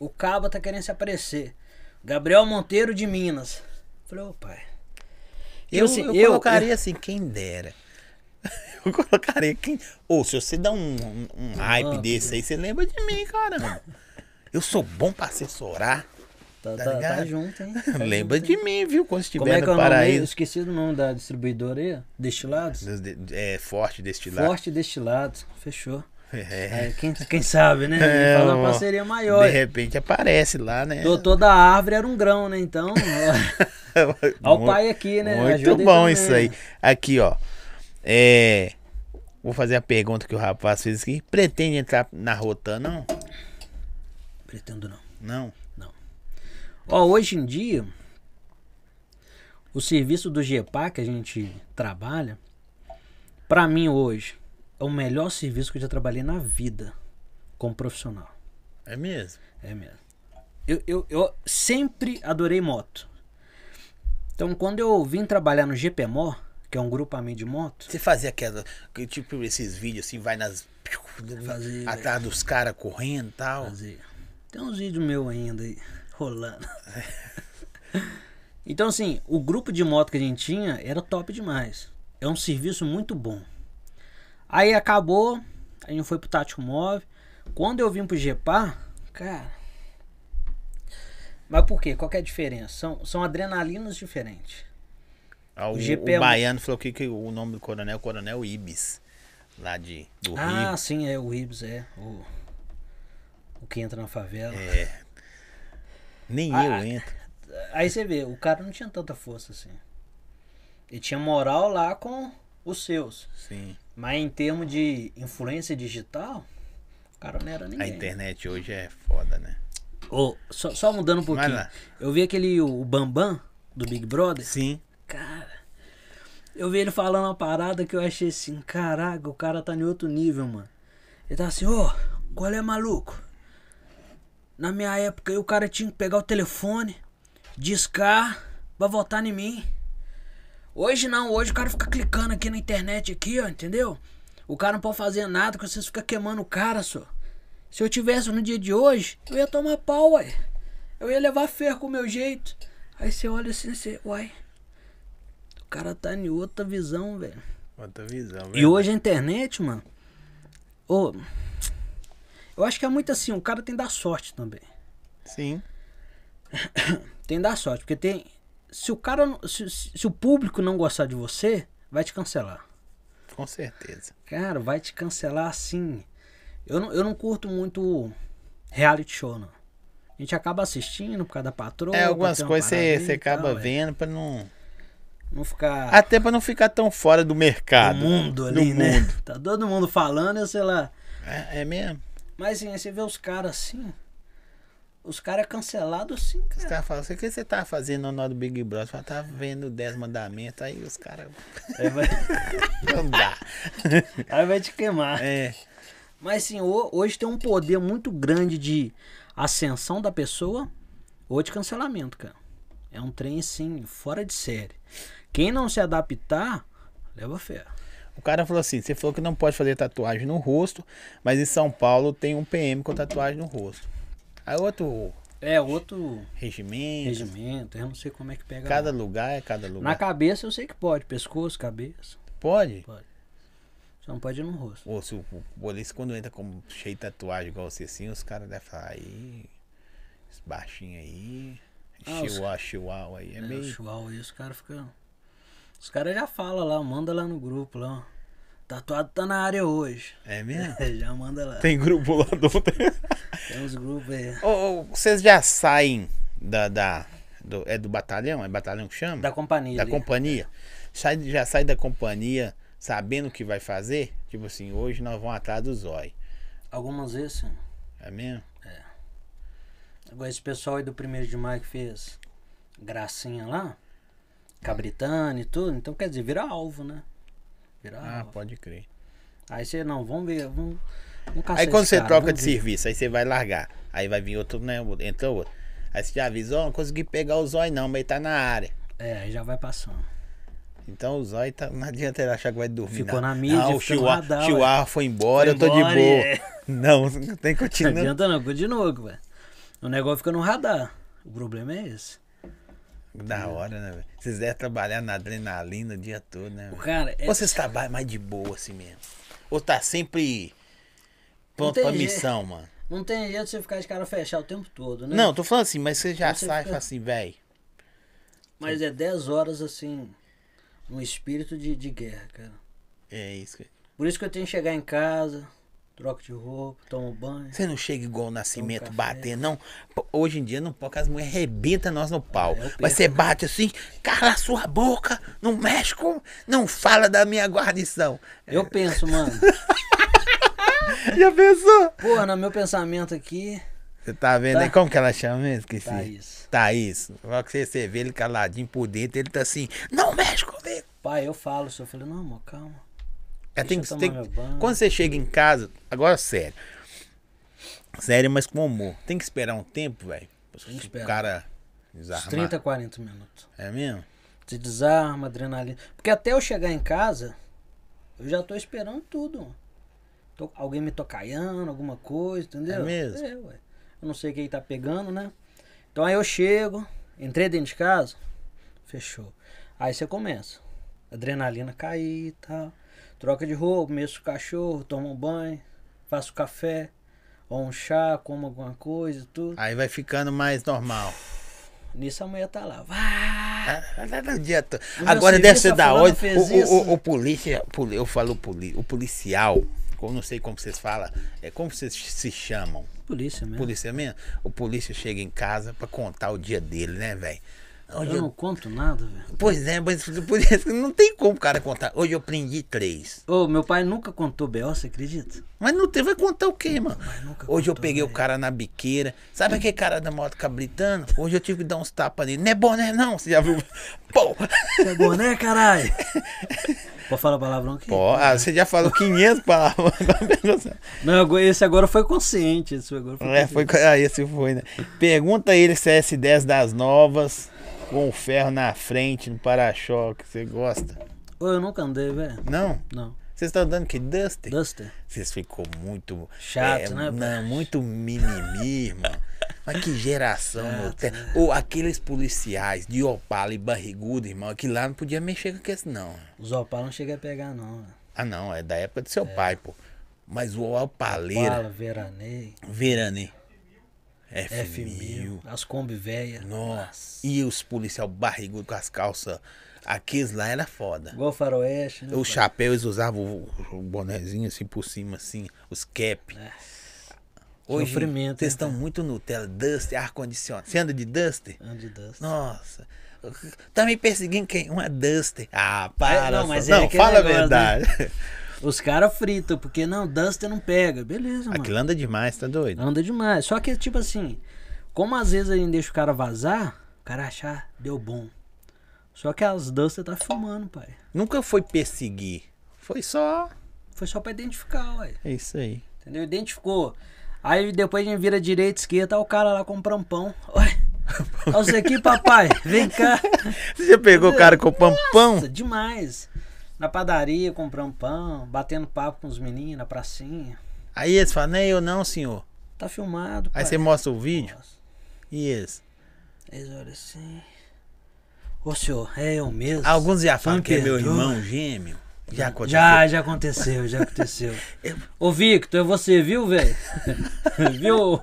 o Cabo tá querendo se aparecer. Gabriel Monteiro de Minas. Falei, ô pai. Eu, assim, eu eu- colocaria assim, quem dera. *laughs* Eu colocaria quem. Ou se você dá um, um, um hype desse aí, você lembra de mim, caramba. Eu sou bom pra assessorar. Tá, Tá tá, tá junto, hein? *laughs* Tá lembra junto, de hein? mim, viu? Quando Como estiver é que é no o nome? aí? Eu paraíso. esqueci do nome da distribuidora aí. Destilados? Dos de- É forte destilado. Forte Destilados. Fechou. É. Aí, quem, quem sabe, né? *laughs* É, Faz uma parceria maior. De repente aparece lá, né? Doutor da árvore era um grão, né? Então, *laughs* ó o pai aqui, né? Muito Ajuda aí bom isso aí. né? Aqui, ó. É. Vou fazer a pergunta que o rapaz fez aqui. Pretende entrar na Rotan, não? Pretendo não. Não. Ó, hoje em dia, o serviço do GEPA que a gente trabalha, pra mim hoje, é o melhor serviço que eu já trabalhei na vida como profissional. É mesmo? É mesmo. Eu, eu, eu sempre adorei moto. Então, quando eu vim trabalhar no GPMO, que é um grupamento de moto, Você fazia aquela. que Tipo esses vídeos assim, vai nas. Fazia, atrás dos caras correndo e tal. fazer. Tem uns vídeos meus ainda aí, rolando. *laughs* então, assim, o grupo de moto que a gente tinha era top demais. É um serviço muito bom. Aí acabou, a gente foi pro Tático Móvel. Quando eu vim pro GEPA, cara. Mas por quê? Qual que é a diferença? São, são adrenalinas diferentes. Ah, O, O GP é o um- baiano falou que, que o nome do coronel é o Coronel Ibis. Lá de, do Ah, Rio. sim, é o Ibs, é. O, o que entra na favela. É. Nem Ah, eu entro. Aí você vê, o cara não tinha tanta força assim. Ele tinha moral lá com os seus. Sim. Mas em termos de influência digital, o cara não era A ninguém. internet hoje é foda, né? Ô, só, só mudando um pouquinho. Eu vi aquele o, Bambam do Big Brother. Sim. Cara, eu vi ele falando uma parada que eu achei assim, caraca, o cara tá em outro nível, mano. Ele tá assim, ô, qual é maluco? Na minha época aí o cara tinha que pegar o telefone, discar pra votar em mim. Hoje não, hoje o cara fica clicando aqui na internet aqui, ó, entendeu? O cara não pode fazer nada, que vocês ficam queimando o cara, só. Se eu tivesse no dia de hoje, eu ia tomar pau, ué. Eu ia levar ferro com o meu jeito. Aí você olha assim, você, uai. O cara tá em outra visão, velho. Outra visão. E hoje a internet, mano. Ô, eu acho que é muito assim, o cara tem que dar sorte também. Sim. *coughs* Tem que dar sorte, porque tem. Se o cara. Se, se- o público não gostar de você, vai te cancelar. Com certeza. Cara, vai te cancelar assim. Eu não, eu não curto muito reality show, não. A gente acaba assistindo por causa da patroa. É, algumas coisas você, e tal, acaba é. vendo pra não. Não ficar. Até pra não ficar tão fora do mercado. no mundo do ali, né? mundo. *laughs* Tá todo mundo falando, eu sei lá. É, é mesmo? Mas assim, aí você vê os caras assim. Os caras é cancelado assim, Os cara. caras falam, o que você tá fazendo no do Big Brother? Fala, tá vendo 10 mandamentos, aí os caras. *laughs* Aí vai, *laughs* Não dá. *laughs* aí vai te queimar. É. Mas ho- hoje tem um poder muito grande de ascensão da pessoa ou de cancelamento, cara. É um trem assim, fora de série. Quem não se adaptar, leva fé. O cara falou assim: você falou que não pode fazer tatuagem no rosto, mas em São Paulo tem um PM com tatuagem no rosto. Aí outro É outro regimento. regimento, eu não sei como é que pega. Cada lá. lugar é cada lugar. Na cabeça eu sei que pode, pescoço, cabeça. Pode? Só não pode ir no rosto. Ou se o polícia quando entra com cheio de tatuagem igual você assim, os caras devem falar aí. Esse baixinho aí. Ah, os- Chihuahua, chihuahua aí. É É, o meio. chuau aí, os caras ficam. Os caras já falam lá, manda lá no grupo lá. Tatuado tá na área hoje. É mesmo? *laughs* já manda lá. Tem grupo lá do. *laughs* Tem uns grupos aí. Ô, ô, vocês já saem da. da do, é do batalhão? É batalhão que chama? Da companhia. Da ali. companhia? Sai, já sai da companhia sabendo o que vai fazer? Tipo assim, hoje nós vamos atrás do zóio. Algumas vezes, sim. É mesmo? Agora esse pessoal aí do primeiro de maio que fez gracinha lá, cabritando e tudo, então quer dizer, vira alvo, né? Vira Ah, alvo. pode crer. Aí você não, vamos ver, vamos. vamos Aí quando você cara, troca de ver. serviço, aí você vai largar. Aí vai vir outro, né? Entra outro. Aí você já avisa, ó, não consegui pegar o zóio não, mas ele tá na área. É, aí já vai passando. Então o zóio tá, não adianta ele achar que vai dormir. Ficou não. na mídia, Não, o Chihuahua. Chihuahua foi embora, Foi eu tô de embora, boa. é. *laughs* Não, tem que Não continuar. adianta não, continua, velho. O negócio fica no radar. O problema é esse. Da hora, né? Vocês devem trabalhar na adrenalina o dia todo, né? Cara, é, Ou vocês trabalham mais de boa assim mesmo? Ou tá sempre pronto pra jeito. missão, mano? não tem jeito de você ficar de cara fechada o tempo todo, né? Não, tô falando assim, mas você já Você sai e fica- fala assim, velho. Mas é 10 horas assim, no espírito de, de guerra, cara. É isso. que- Por isso que eu tenho que chegar em casa, troco de roupa, tomo banho. Você não chega igual o Nascimento bater, não. Hoje em dia não pode, que as mulheres arrebentam nós no pau. É, eu Mas você bate assim, cala a sua boca, não mexe com, não fala da minha guarnição. Eu penso, mano, *laughs* Já pensou? porra, no meu pensamento aqui, Você tá vendo Tá. aí? Como que ela chama mesmo? Esqueci. Thaís. Thaís. Só que você, você vê ele caladinho por dentro, ele tá assim, não mexe comigo. pai, eu falo, eu falei, não, amor, calma. É, tem, eu tem- quando você chega em casa, agora sério. Sério, mas com humor. Tem que esperar um tempo, velho. Que O cara Uns desarmar. 30, 40 minutos. É mesmo? Você desarma, adrenalina. Porque até eu chegar em casa, eu já tô esperando tudo. Tô- alguém me tocaiando, alguma coisa, entendeu? É mesmo? É, ué. Eu não sei quem tá pegando, né? Então aí eu chego, entrei dentro de casa, fechou. Aí você começa. Adrenalina cair e tal. Troca de roupa, mexo o cachorro, tomo um banho, faço café, ou um chá, como alguma coisa, tudo. Aí vai ficando mais normal. Nisso a mulher tá lá. Vai! Meu Agora deve ser da hora. O, o, o, o polícia, eu falo poli, o policial, eu não sei como vocês falam, é como vocês se chamam. Polícia mesmo. Polícia mesmo? O polícia chega em casa pra contar o dia dele, né, velho? Hoje Eu eu- não conto nada, velho. Pois é, mas *laughs* por isso que não tem como o cara contar. Hoje eu prendi três. Ô, meu pai nunca contou B.O., você acredita? Mas não teve, vai contar o quê, mano? Hoje eu peguei o cara na biqueira. Sabe aquele cara da moto cabritando? Hoje eu tive que dar uns tapas nele. Não é bom, né? Não, você já viu? *laughs* Pô! Você é boné, caralho? *laughs* Pode falar palavrão aqui? Pô, ah, você já falou 500 palavras. Não, esse agora foi consciente. Esse agora foi É, foi, consciente. ah, esse foi, né? Pergunta ele se é S10 das novas, com o ferro na frente, no para-choque. Você gosta? Ô, eu nunca andei, velho. Não? Não. Vocês estão dando que Duster? Duster? Vocês ficou muito. Chato, né, Não, muito mimimi, *laughs* irmão. Mas que geração, meu. Chato, né? Ou aqueles policiais de Opala e barrigudo, irmão, aquilo lá não podia mexer com aqueles, não. Os Opala não cheguei a pegar, não. velho. Ah, não, é da época do seu pai, pô. Mas o Opaleira, Opala, Veranei, Verane. F1000, as Kombi velha. Nossa. E os policial barrigudo com as calças. Aqueles lá era foda. Igual faroeste, né? O pai? chapéu, eles usavam o, o bonezinho assim por cima, assim, os cap. É. Hoje, Sofrimento, vocês estão muito Nutella, Duster, ar-condicionado. Você anda de Duster? Ando de Duster. Nossa. Tá me perseguindo quem? Uma Duster. Ah, para. É, não, só- mas é não fala a negócio, né? *laughs* Os caras fritam, porque não, Duster não pega. Beleza, mano. Aquilo anda demais, tá doido? Anda demais. Só que, tipo assim, como às vezes a gente deixa o cara vazar, o cara achar, deu bom. Só que as Duster tá filmando, pai. Nunca foi perseguir. Foi só. Foi só pra identificar, ué. É isso aí. Entendeu? Identificou. Aí depois a gente vira direita, esquerda, o cara lá comprando pão. Olha, *laughs* olha isso aqui, papai. Vem cá. Você já pegou o cara com pampão? Nossa, demais. Na padaria, comprando pão, batendo papo com os meninos na pracinha. Aí eles falam, não é eu não, senhor. Tá filmado, pai. Aí você mostra o vídeo. Nossa. E eles? Eles olham assim. Ô senhor, é eu mesmo. Alguns já falam que é meu perdoa. irmão gêmeo. Já aconteceu. Já, já aconteceu, já aconteceu. *laughs* Ô Victor, é você, viu, velho? *laughs* viu,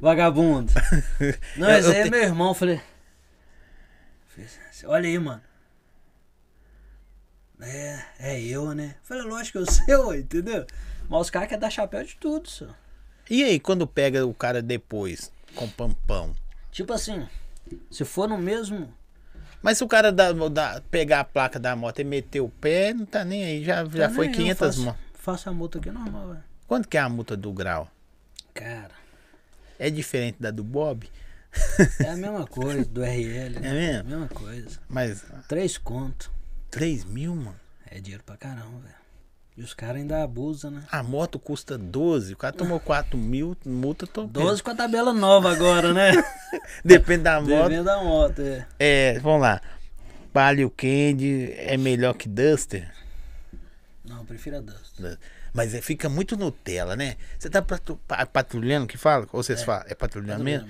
vagabundo? *laughs* Não, Eu- esse eu aí é te- meu irmão. Falei, Olha aí, mano. É, é eu, né? Falei, lógico que eu *laughs* sei, ué, entendeu? Mas os caras querem dar chapéu de tudo, só. E aí, quando pega o cara depois, com pampão? Tipo assim, se for no mesmo. Mas se o cara dá- pegar a placa da moto e meter o pé, não tá nem aí. Já, já Tá foi nem, eu 500 faço, mo- faço a multa aqui normal, velho. Quanto que é a multa do grau? Cara, É diferente da do Bob? é a mesma coisa do RL. né? *laughs* É mesmo? A mesma coisa. Mas Três conto. 3 mil, mano. É dinheiro pra caramba, velho. E os caras ainda abusam, né? A moto custa 12. O cara tomou 4 mil, multa tô 12 com a tabela nova agora, né? *laughs* Depende da moto. Devendo da moto, é. É, vamos lá. Palio Candy é melhor que Duster? Não, eu prefiro a Dust. Mas é, fica muito Nutella, né? Você tá patrulhando que fala? Ou vocês falam? É patrulhando mesmo?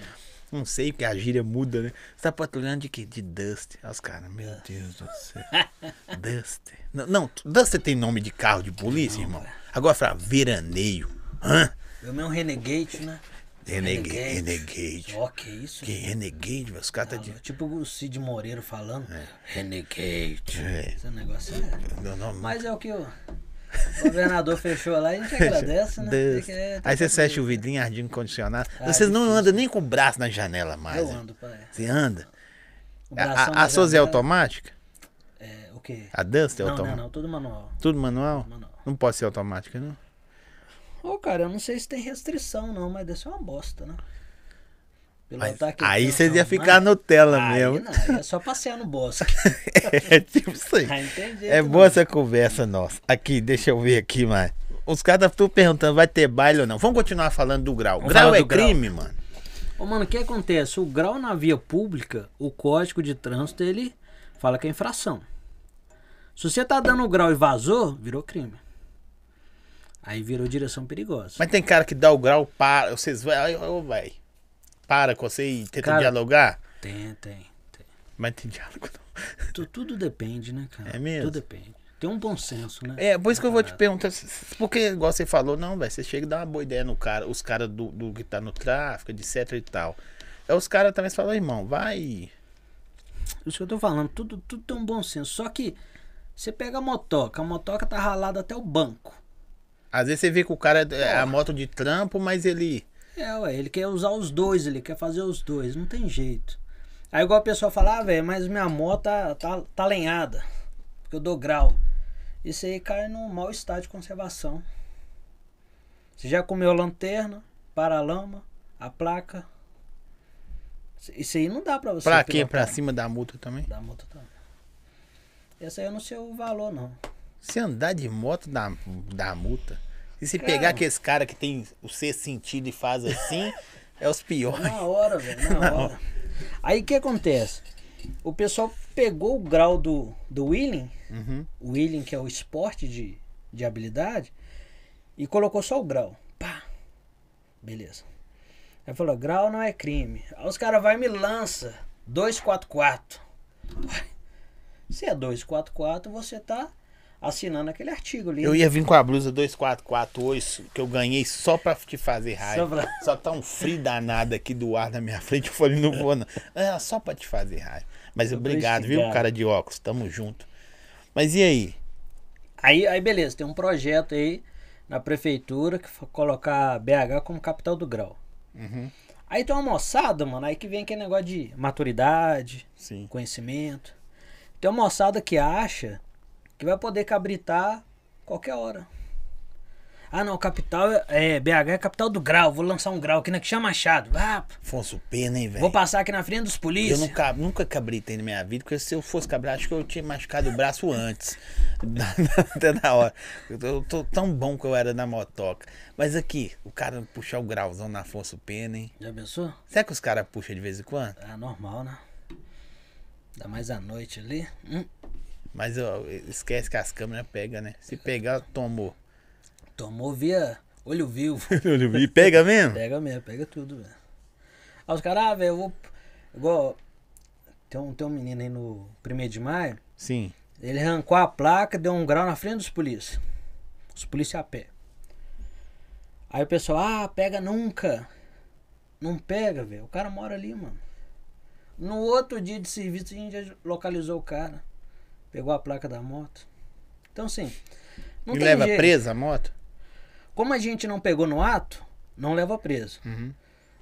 Não sei, porque a gíria muda, né? Você tá patrulhando de quê? De. Olha os caras, meu Deus do céu. *laughs* Duster. Não, não, Duster tem nome de carro de polícia, irmão. Agora fala veraneio. Hã? Eu mesmo Renegade, né? Renegade. Renegade. Ó, que isso? Que Renegade. Os caras tá de. Tipo o Cid Moreira falando. Renegade. É. Esse negócio é. Não, não, Mas é o que o governador fechou lá e a gente agradece, né? É, Aí você fecha o vidrinho ardinho condicionado. Ah, Vocês não andam nem com o braço na janela mais. Eu né? ando, pai. Você anda? A, a, é automática? É, o quê? A Duster é Não, não, automática? não, tudo manual. Tudo manual? Manual. Não pode ser automática, não? Ô, cara, eu não sei se tem restrição, não, mas deve ser uma bosta, né? Pelo Mas ataque aí tensão, iam ficar Nutella Aí mesmo. não, é só passear no bosque. *laughs* é tipo isso aí. Tem jeito, É não. boa essa conversa nossa. Aqui, deixa eu ver aqui, mano. Os caras estão perguntando, vai ter baile ou não? Vamos continuar falando do grau. Vamos grau é grau. crime, mano. Ô, mano, o que acontece? O grau na via pública, o código de trânsito, ele fala que é infração. Se você tá dando o grau e vazou, virou crime. Aí virou direção perigosa. Mas tem cara que dá o grau, para. Vocês vai, ô, vai. Para com você e tenta Cara- dialogar. Tem, tem, tem. Mas tem diálogo não. Tu- tudo depende, né, cara? É mesmo? Tudo depende. Tem um bom senso, né? É, por isso que eu vou te perguntar. Porque, igual você falou, não, velho. Você chega e dá uma boa ideia no cara, os caras do, do que tá no tráfico, etc e tal. É os caras também falam, irmão, vai. isso que eu tô falando, tudo, tudo tem um bom senso. Só que você pega a motoca, a motoca tá ralada até o banco. Às vezes você vê que o cara é a moto de trampo, mas ele. É, ué, ele quer usar os dois, ele quer fazer os dois, não tem jeito. Aí igual a pessoa fala, ah, velho, mas minha moto tá, tá, tá lenhada, porque eu dou grau. Isso aí cai no mau estado de conservação. Você já comeu a lanterna, paralama, a placa. Isso aí não dá pra você Pra quê? Pra cima da multa também? Da moto também. Essa aí eu não sei o valor, não. Se andar de moto dá, dá multa. E se Cara. pegar aqueles cara que tem o sexto sentido e faz assim, *laughs* é os piores. Na hora, velho, na hora. Aí o que acontece? O pessoal pegou o grau do, do wheeling, Uhum. o wheeling que é o esporte de, de habilidade, e colocou só o grau. Pá! Beleza. Aí falou, grau não é crime. Aí os caras vai e me lança 244. Uai, Se é 244, você tá assinando aquele artigo ali. Eu ia vir com a blusa 244 hoje, que eu ganhei só pra te fazer raiva. Só pra- Só tá um frio danado aqui do ar na minha frente. Eu falei, não vou não. É só pra te fazer raiva. Mas Só obrigado, viu, cara de óculos. Tamo junto. Mas e aí? Aí, aí beleza, tem um projeto aí na prefeitura que foi colocar BH como capital do grau. Uhum. Aí tem uma moçada, mano, aí que vem aquele negócio de maturidade, Sim. conhecimento. Tem uma moçada que acha que vai poder cabritar qualquer hora. Ah não, capital é BH é capital do grau, vou lançar um grau aqui na que chama Machado. Ah, Afonso Pena, hein, velho? vou passar aqui na frente dos Eu polícias. nunca, nunca cabritei na minha vida, porque se eu fosse cabrar, acho que eu tinha machucado o braço antes. *laughs* Até na hora. Eu tô, eu tô tão bom que eu era na motoca. Mas aqui, o cara puxar o grauzão na Afonso Pena, hein? Já pensou? Será que os caras puxam de vez em quando? Ah, normal, né? Ainda mais à noite ali. Hum. Mas ó, esquece que as câmeras pegam, né? Se pegar, tomou. Tomou via olho vivo. *laughs* E pega mesmo? Pega mesmo, pega tudo, velho. Aí os caras, ah, velho, eu vou. Igual. Tem um, tem um menino aí no 1 de maio. Sim. Ele arrancou a placa, deu um grau na frente dos polícias. Os polícias a pé. Aí o pessoal, ah, pega nunca. Não pega, velho. O cara mora ali, mano. No outro dia de serviço a gente já localizou o cara. Pegou a placa da moto. Então assim. Não e leva jeito. presa a moto? Como a gente não pegou no ato, não leva preso. Uhum.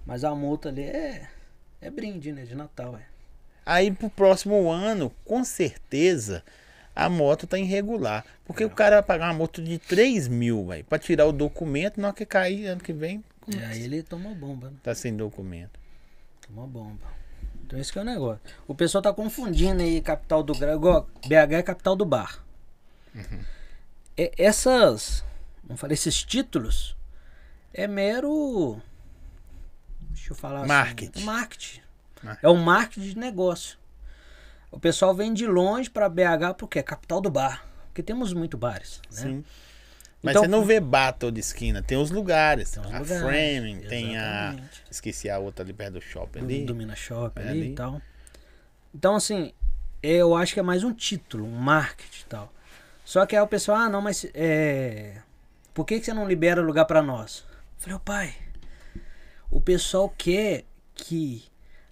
Mas a multa ali é, é brinde, né? De Natal, é. Aí pro próximo ano, com certeza, a moto tá irregular. Porque o cara vai pagar uma moto de 3 mil, velho, pra tirar o documento, na hora que cair ano que vem, E aí ele toma bomba, né? tá sem documento. Toma bomba. Então esse que é o negócio. O pessoal tá confundindo aí capital do. Igual BH é capital do bar. É- essas. Vamos falar, esses títulos é mero. Deixa eu falar Marketing. assim. Marketing. Marketing. É um marketing de negócio. O pessoal vem de longe pra BH porque é capital do bar. Porque temos muito bares. Né? Sim. Mas Então- você não vê battle de esquina, tem os lugares. Tem a lugares, Framing, tem a. exatamente. Esqueci a outra ali perto do shopping ali. do Minas Shop É ali, ali. e tal. Então, assim, eu acho que é mais um título, um marketing e tal. Só que aí o pessoal, ah, não, mas é. Por que, que você não libera lugar pra nós? Eu falei, ô pai, o pessoal quer que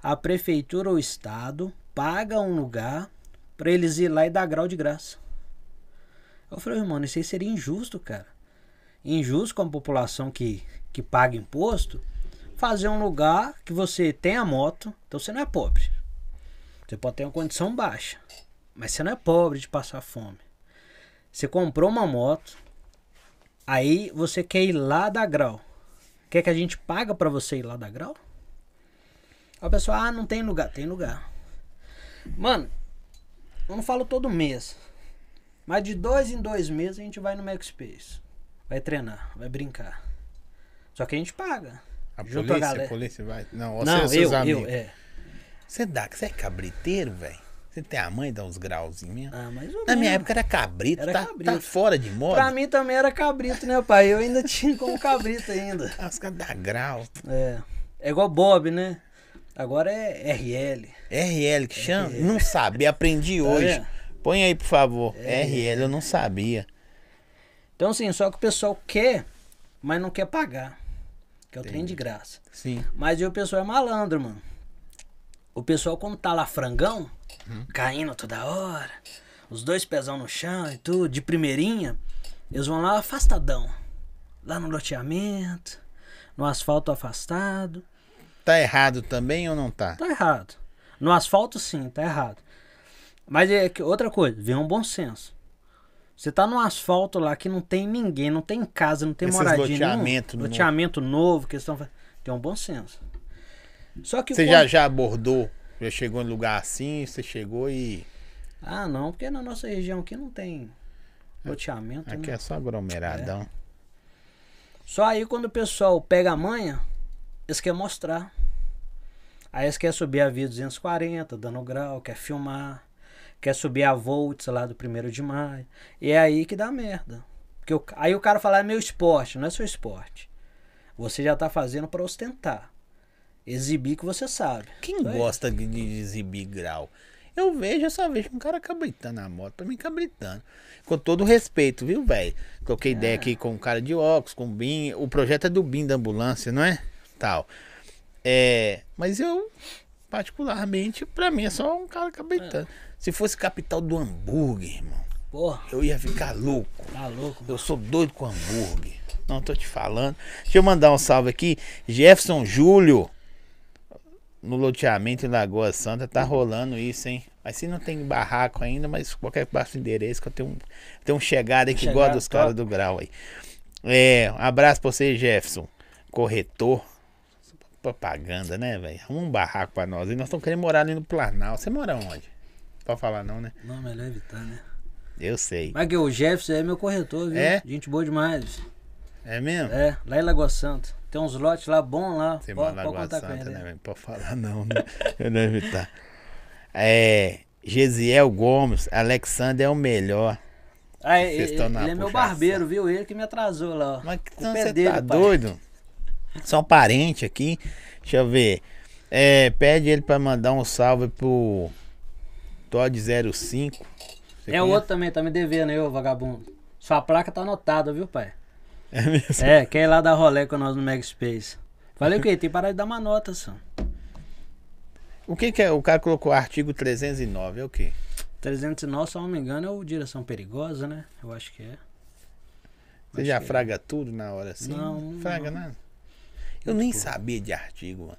a prefeitura ou o estado paga um lugar pra eles ir lá e dar grau de graça. Eu falei, irmão, isso aí seria injusto, cara. Injusto com a população que, que paga imposto fazer um lugar que você tem a moto, então você não é pobre. Você pode ter uma condição baixa, mas você não é pobre de passar fome. Você comprou uma moto, aí você quer ir lá dar grau. Quer que a gente paga pra você ir lá dar grau? Aí o pessoal, ah, não tem lugar. Tem lugar. Mano, eu não falo todo mês. Mas de dois em dois meses a gente vai no Max Space. Vai treinar, vai brincar. Só que a gente paga. A polícia, a galera. a polícia vai. Não, você Não, e seus eu, amigos. eu, é. Você dá, você é cabriteiro, velho? Você tem a mãe dá uns grauzinhos mesmo? Ah, mais ou Na minha época era cabrito, Era tá, cabrito. tá fora de moda. Pra mim também era cabrito, né, pai? Eu ainda *laughs* tinha como cabrito ainda. Ah, os caras dá grau. É. É igual Bob, né? Agora é RL. RL que chama? Não sabia, aprendi Tá hoje. vendo? Põe aí, por favor. RL, eu não sabia. Então, assim, só que o pessoal quer, mas não quer pagar. Que é o trem de graça. Sim. Mas o pessoal é malandro, mano. O pessoal, quando tá lá frangão, caindo toda hora, os dois pezão no chão e tudo, de primeirinha, eles vão lá afastadão. Lá no loteamento, no asfalto afastado. Tá errado também ou não tá? Tá errado. No asfalto, sim, tá errado. Mas é que outra coisa, vem um bom senso. Você tá no asfalto lá que não tem ninguém, não tem casa, não tem Esses moradia loteamento nenhum. novo. Loteamento novo que eles estão fazendo. Tem um bom senso. Só que Você quando- já, já abordou? Já chegou em lugar assim? Você chegou e. Ah, não, porque na nossa região aqui não tem loteamento. Aqui né? é só aglomeradão. Só aí quando o pessoal pega a manha, eles querem mostrar. Aí eles querem subir a via 240, dando grau, quer filmar, quer subir a Volts lá do 1 de maio. E é aí que dá merda. Porque o- aí o cara fala, é meu esporte, não é seu esporte. Você já tá fazendo para ostentar. Exibir que você sabe. Quem isso. gosta de de exibir grau? Eu vejo, eu só vejo um cara cabritando a moto. Pra mim, cabritando. Com todo respeito, viu, velho? Troquei ideia aqui com um cara de óculos, com o BIM. O projeto é do BIM da ambulância, não é? Tal. É. Mas eu, particularmente, pra mim é só um cara cabritando. Se fosse capital do hambúrguer, irmão, Porra, eu ia ficar louco. tá louco. Eu sou doido com hambúrguer. Não tô te falando. Deixa eu mandar um salve aqui. Jefferson Júlio. No loteamento em Lagoa Santa tá rolando isso, hein? Mas se não tem barraco ainda, mas qualquer baixa endereço que eu tenho um, tenho um chegado aí que Chegado, gosta dos caras do grau aí. É, um abraço pra você, Jefferson. Corretor. Propaganda, né, velho? Arruma um barraco pra nós. E nós estamos querendo morar ali no Planalto. Você mora onde? Pode falar não, né? Não, melhor evitar, né? Eu sei. Mas que o Jefferson é meu corretor, viu? É? Gente boa demais. É mesmo? É, lá em Lagoa Santa. Tem uns lotes lá bons lá. Você pode, mora pode Lagoa Santa, ele. né? velho? Pode falar não, né? *laughs* Eu não evitar. É. Gesiel Gomes, Alexander é o melhor. Ah, ele, na ele é meu barbeiro, viu? Ele que me atrasou lá. ó. Mas pé você tá pai. doido? São parente aqui. Deixa eu ver. É, pede ele pra mandar um salve pro Todd 05. Você É conhece? o outro também, tá me devendo aí, ô vagabundo. Sua placa tá anotada, viu, pai? É mesmo? É, quer ir lá dar rolê com nós no Mega Space. Falei o quê? Tem que parar de dar uma nota, só. O que que é? O cara colocou artigo 309, é o quê? 309, se eu não me engano, é o Direção Perigosa, né? Eu acho que é. Você Acho já é. fraga tudo na hora assim? Não, Fraga não. nada? Eu nem sabia de artigo, mano.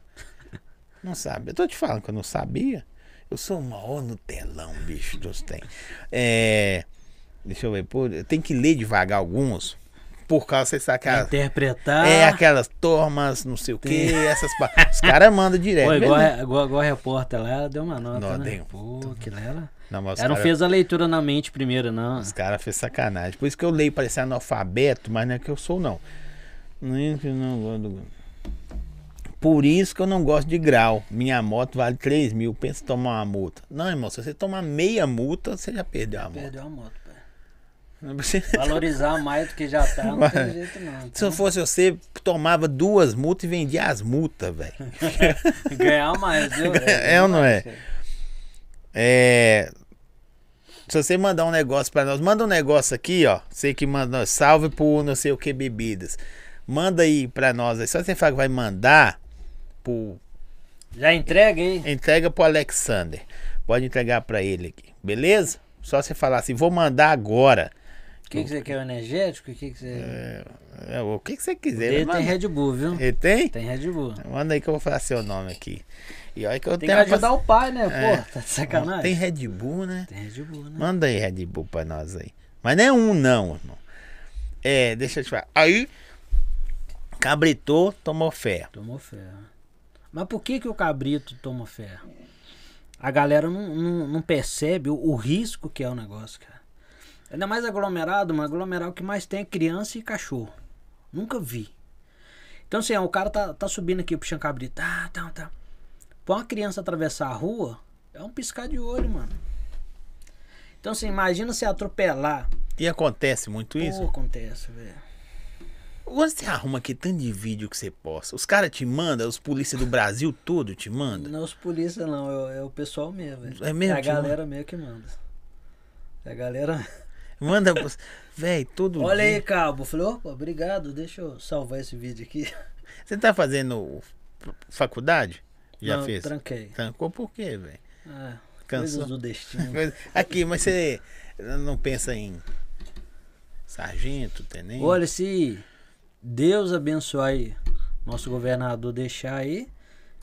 Não sabia. Eu tô te falando que eu não sabia. Eu sou o maior no telão, bicho, Deus tem. É. Deixa eu ver, pô, eu tenho que ler devagar alguns. Por causa, você sabe as- interpretar. É aquelas turmas, não sei o que, essas. pa- Os caras mandam direto. Pô, igual, beleza? igual, igual a repórter lá, ela deu uma nota, Não, né? deu. Pô, que lá ela... Não, Ela não cara- fez a leitura na mente primeiro, não. Os caras fez sacanagem. Por isso que eu leio parecer analfabeto, mas não é que eu sou, não. Nem que não gosto do- Por isso que eu não gosto de grau. Minha moto vale 3 mil. Pensa em tomar uma multa. Não, irmão, se você tomar meia multa, você já perdeu a moto. Perdeu a moto, pai. Não precisa- Valorizar mais do que já tá, não Vai. tem jeito não. Se Então, eu fosse você, tomava duas multas e vendia as multas, velho. *laughs* ganhar mais, viu? É ou não é? É. Se você mandar um negócio pra nós, manda um negócio aqui, ó. Você que manda, salve por não sei o que bebidas. Manda aí pra nós. aí. Só você fala que vai mandar pro. Já entrega aí. Entrega pro Alexander. Pode entregar pra ele aqui, beleza? Só você falar assim, vou mandar agora. O que, que você quer? O energético? O que, que você. É, o que, que você quiser. Ele tem Red Bull, viu? Ele tem? Tem Red Bull. Manda aí que eu vou falar seu nome aqui. E olha que eu Tem que tenho uma ajudar paci- o pai, né? É. Pô, tá de sacanagem. Tem Red Bull, né? Tem Red Bull, né? Manda aí Red Bull pra nós aí. Mas não é um, não, irmão. É, deixa eu te falar. Aí, cabritou, tomou fé. Tomou ferro. Mas por que, que o cabrito toma ferro? A galera não, não, não percebe o, o risco que é o negócio, cara. Ainda mais aglomerado, mas aglomerado que mais tem é criança e cachorro. Nunca vi. Então assim, ó, o cara tá, tá subindo aqui puxando cabrito. Tá, tá, tá. Pra uma criança atravessar a rua, é um piscar de olho, mano. Então assim, imagina se atropelar. E acontece muito isso? Pô, acontece, velho. Onde você arruma aqui tanto de vídeo que você posta? Os caras te mandam, os polícias do Brasil todo te mandam? Não é os polícia não, é, é o pessoal mesmo. velho. É mesmo É a que manda? galera mesmo que manda. É a galera. *laughs* Manda, véi, todo Olha dia. aí, cabo. Falei, opa, obrigado. Deixa eu salvar esse vídeo aqui. *laughs* Você tá fazendo faculdade? Já Não, fez? Tranquei. Trancou por quê, velho? É, Cansou? do destino. *laughs* Aqui, mas você não pensa em sargento, tenente? Olha, se Deus abençoar aí, nosso governador deixar aí,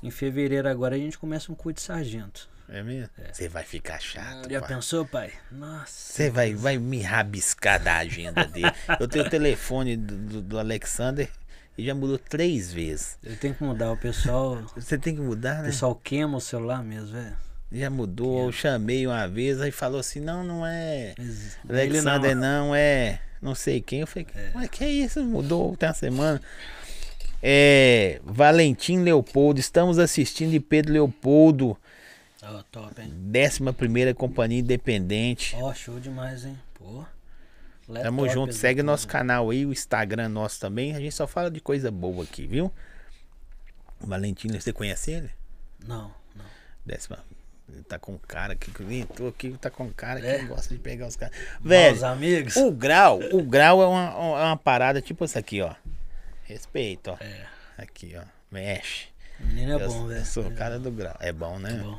em fevereiro agora a gente começa um curso de sargento. É mesmo? Você vai ficar chato, Já pai. pensou, pai? Nossa. Você vai, vai me rabiscar da agenda dele. Eu tenho o telefone do, do- do Alexander e já mudou três vezes. Eu tenho que mudar, o pessoal. Você tem que mudar, O né? pessoal queima o celular mesmo, velho. Já mudou, eu chamei uma vez, aí falou assim, não, não é Mas Alexander não. não, é não sei quem. Eu falei, mas que é isso? Mudou tem uma semana. É, Valentim Leopoldo, estamos assistindo de Pedro Leopoldo, Ó, top, hein? 11 Companhia Independente. Ó, show demais, hein? Pô. É Tamo junto, segue nosso canal aí, o Instagram nosso também. A gente só fala de coisa boa aqui, viu? Valentim, você conhece ele? Não, não. Décima. Tá com um cara aqui, que entrou aqui, tá com cara que É. gosta de pegar os caras. Velho, amigos. o grau, o grau é uma, é uma parada tipo essa aqui, ó. Respeito, ó. É. Aqui, ó. Mexe. Menino é eu, bom, velho. sou o cara do grau. É bom, né? É bom.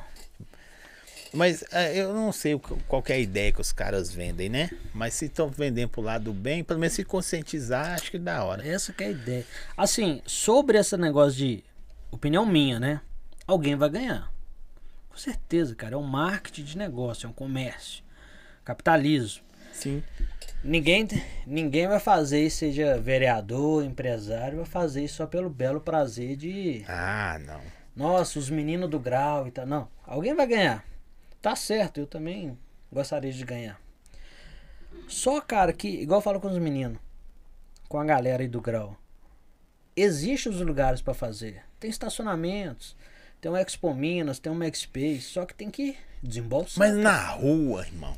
Mas é, eu não sei qual é a ideia que os caras vendem, né? Mas se estão vendendo pro lado do bem, pelo menos se conscientizar, acho que da hora. Essa que é a ideia. Assim, sobre esse negócio de opinião minha, né? Alguém vai ganhar. Com certeza, cara. É um marketing de negócio, é um comércio. Capitalismo. Sim. Ninguém, ninguém vai fazer isso, seja vereador, empresário, vai fazer isso só pelo belo prazer de. Ah, não. Nossa, os meninos do grau e tal. Não. Alguém vai ganhar. Tá certo, eu também gostaria de ganhar. Só, cara, que, igual eu falo com os meninos, com a galera aí do grau. Existem os lugares pra fazer. Tem estacionamentos, tem um Expo Minas, tem uma X-Space, só que tem que desembolsar. Mas na rua, irmão.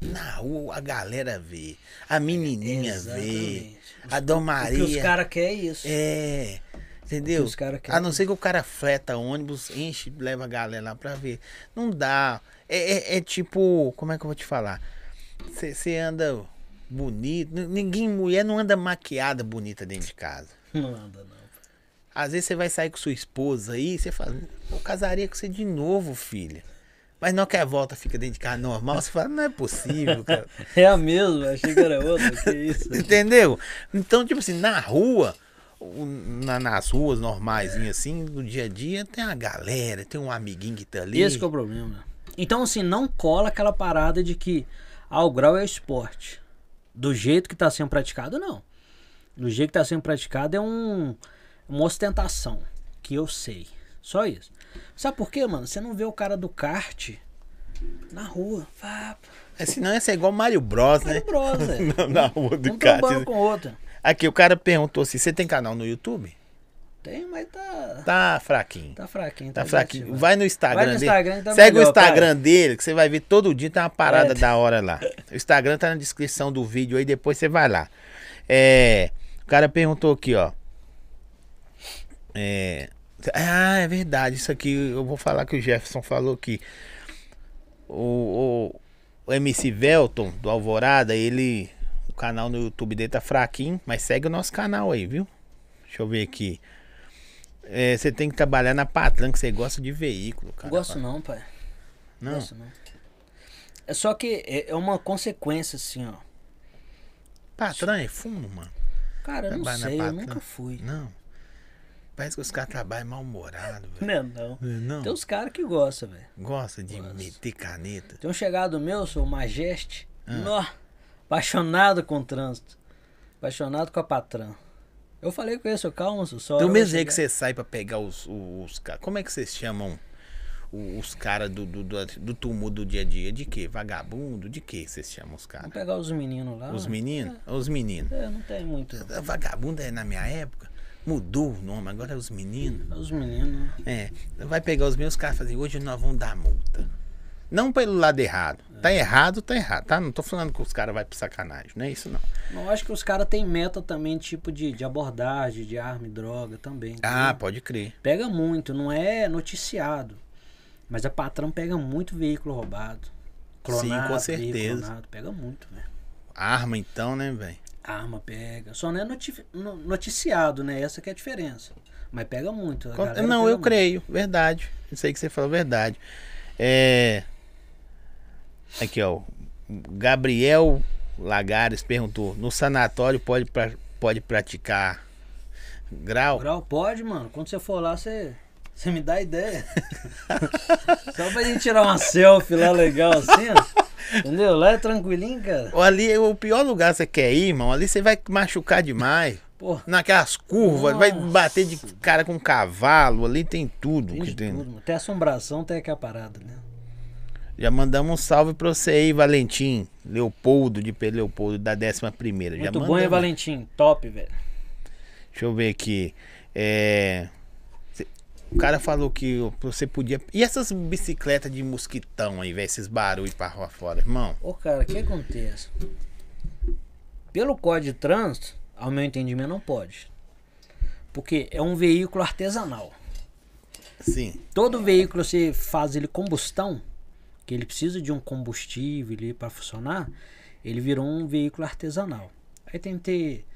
Na rua a galera vê. A menininha vê. Exatamente. A Dom O que os Maria. caras querem é isso. É. Entendeu? os cara querem. A não ser que o cara freta ônibus, enche, leva a galera lá pra ver. Não dá. É, é- é tipo. Como é que eu vou te falar? Você anda bonito. Ninguém, mulher não anda maquiada bonita dentro de casa. Não anda, não. Às vezes você vai sair com sua esposa aí, você fala, eu casaria com você de novo, filha. Mas não que a volta fica dentro de casa normal, você fala, não é possível, cara. *laughs* É a mesma, achei que era outra, que *laughs* isso. Entendeu? Então, tipo assim, na rua, o- na- nas ruas normais, assim, no dia a dia, tem a galera, tem um amiguinho que tá ali. Esse que é o problema. Então, assim, não cola aquela parada de que ah, o grau é esporte. Do jeito que tá sendo praticado, não. Do jeito que tá sendo praticado é um, uma ostentação. Que eu sei. Só isso. Sabe por quê, mano? Você não vê o cara do kart na rua. Vá, É, senão ia ser igual Mario Bros, né? Mario Bros, velho. *laughs* Na- na rua do Um kart. trombando com o outro. Aqui, o cara perguntou assim, você tem canal no YouTube? Tem, mas tá, Tá fraquinho. tá fraquinho. Tá fraquinho. desativado. Vai no Instagram Vai no dele. Instagram, tá Segue o melhor, Instagram dele, que você vai ver todo dia tem uma parada É. da hora lá. O Instagram tá na descrição do vídeo aí, depois você vai lá. É, o cara perguntou aqui, ó. É, ah, é verdade. Isso aqui eu vou falar que o Jefferson falou aqui. O, o, o MC Velton do Alvorada, ele. O canal no YouTube dele tá fraquinho, mas segue o nosso canal aí, viu? Deixa eu ver aqui. É, você tem que trabalhar na Patran, que você gosta de veículo, cara. Não gosto não, pai. Não. Gosto não. É só que é é uma consequência, assim, ó. Patran é fumo, mano. Cara, eu não sei, eu nunca fui. Não. Parece que os caras trabalham mal-humorado, velho. Não é não. Não. Tem uns caras que gostam, velho. Gosta de Gosta. meter caneta. Tem um chegado meu, sou o Majeste. Ah. Nó, apaixonado com o trânsito. Apaixonado com a patrã. Eu falei com ele, seu calma, seu só. Do mesmo jeito que você sai pra pegar os, os, os caras. Como é que vocês chamam o- os caras do, do, do, do tumulto do dia a dia? De quê? Vagabundo? De quê vocês chamam os caras? Vamos pegar os meninos lá. Os meninos? Os meninos. É, não tem muito. Vagabundo é na minha época. Mudou o nome, agora é os meninos. Os meninos. É, vai pegar os meus caras e fazer, hoje nós vamos dar multa. Não pelo lado errado. Tá errado, tá errado, tá? Não tô falando que os caras vão pro sacanagem, não é isso não. Eu acho que os caras têm meta também, tipo de, de abordagem, de arma e droga também. Ah, entendeu? pode crer. Pega muito, não é noticiado. Mas a patrão pega muito veículo roubado. Clonado, com veículo certeza. clonado, pega muito, velho. Arma então, né, velho? Arma pega. Só não é noti- no- noticiado, né? Essa que é a diferença. Mas pega muito. Não, eu muito. creio, verdade. Isso aí que você falou, verdade. É... Aqui, ó. Gabriel Lagares perguntou: no sanatório pode, pra- pode praticar grau? Grau pode, mano. Quando você for lá, você, você me dá ideia. *laughs* Só pra gente tirar uma selfie lá legal assim, ó. Entendeu? Lá é tranquilinho, cara. Ali é o pior lugar que você quer ir, irmão. Ali você vai machucar demais. Pô, Naquelas curvas, vai Nossa. bater de cara com cavalo. Ali tem tudo. tem que tem. tudo. Tem assombração, tem aqui a parada, né? Já mandamos um salve pra você aí, Valentim. Leopoldo, de Pedro Leopoldo, da 11 primeira. Já Muito bom, hein. Valentim? Top, velho. Deixa eu ver aqui. É... O cara falou que você podia. E essas bicicletas de mosquitão aí, velho? Esses barulhos pra rua fora, irmão? Ô, cara, o que acontece? Pelo Código de Trânsito, ao meu entendimento, não pode. Porque é um veículo artesanal. Sim. Todo veículo você faz ele combustão, que ele precisa de um combustível para funcionar, ele virou um veículo artesanal. Aí tem que ter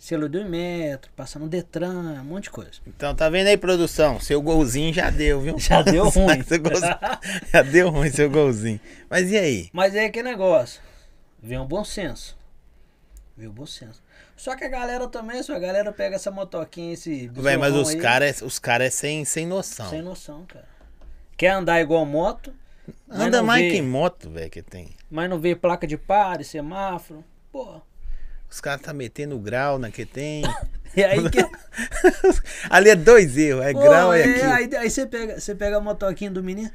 selo do metro, passar no Detran, um monte de coisa. Então tá vendo aí, produção? Seu golzinho já deu, viu? Já deu *laughs* ruim. Golzinho- *laughs* já deu ruim seu golzinho. Mas e aí? Mas é que negócio. Vem um bom senso. Vem um bom senso. Só que a galera também, se a galera pega essa motoquinha, esse. Véi, mas os caras os cara é sem, sem noção. Sem noção, cara. Quer andar igual moto, Anda mais vê- que moto, velho, que tem. mas não vê placa de pare, semáforo. Pô. Os caras tá metendo grau na que tem. *laughs* E aí que. *laughs* Ali é dois erros, é Pô, grau e é, aqui. aí, aí você pega, você pega a motoquinha do menino.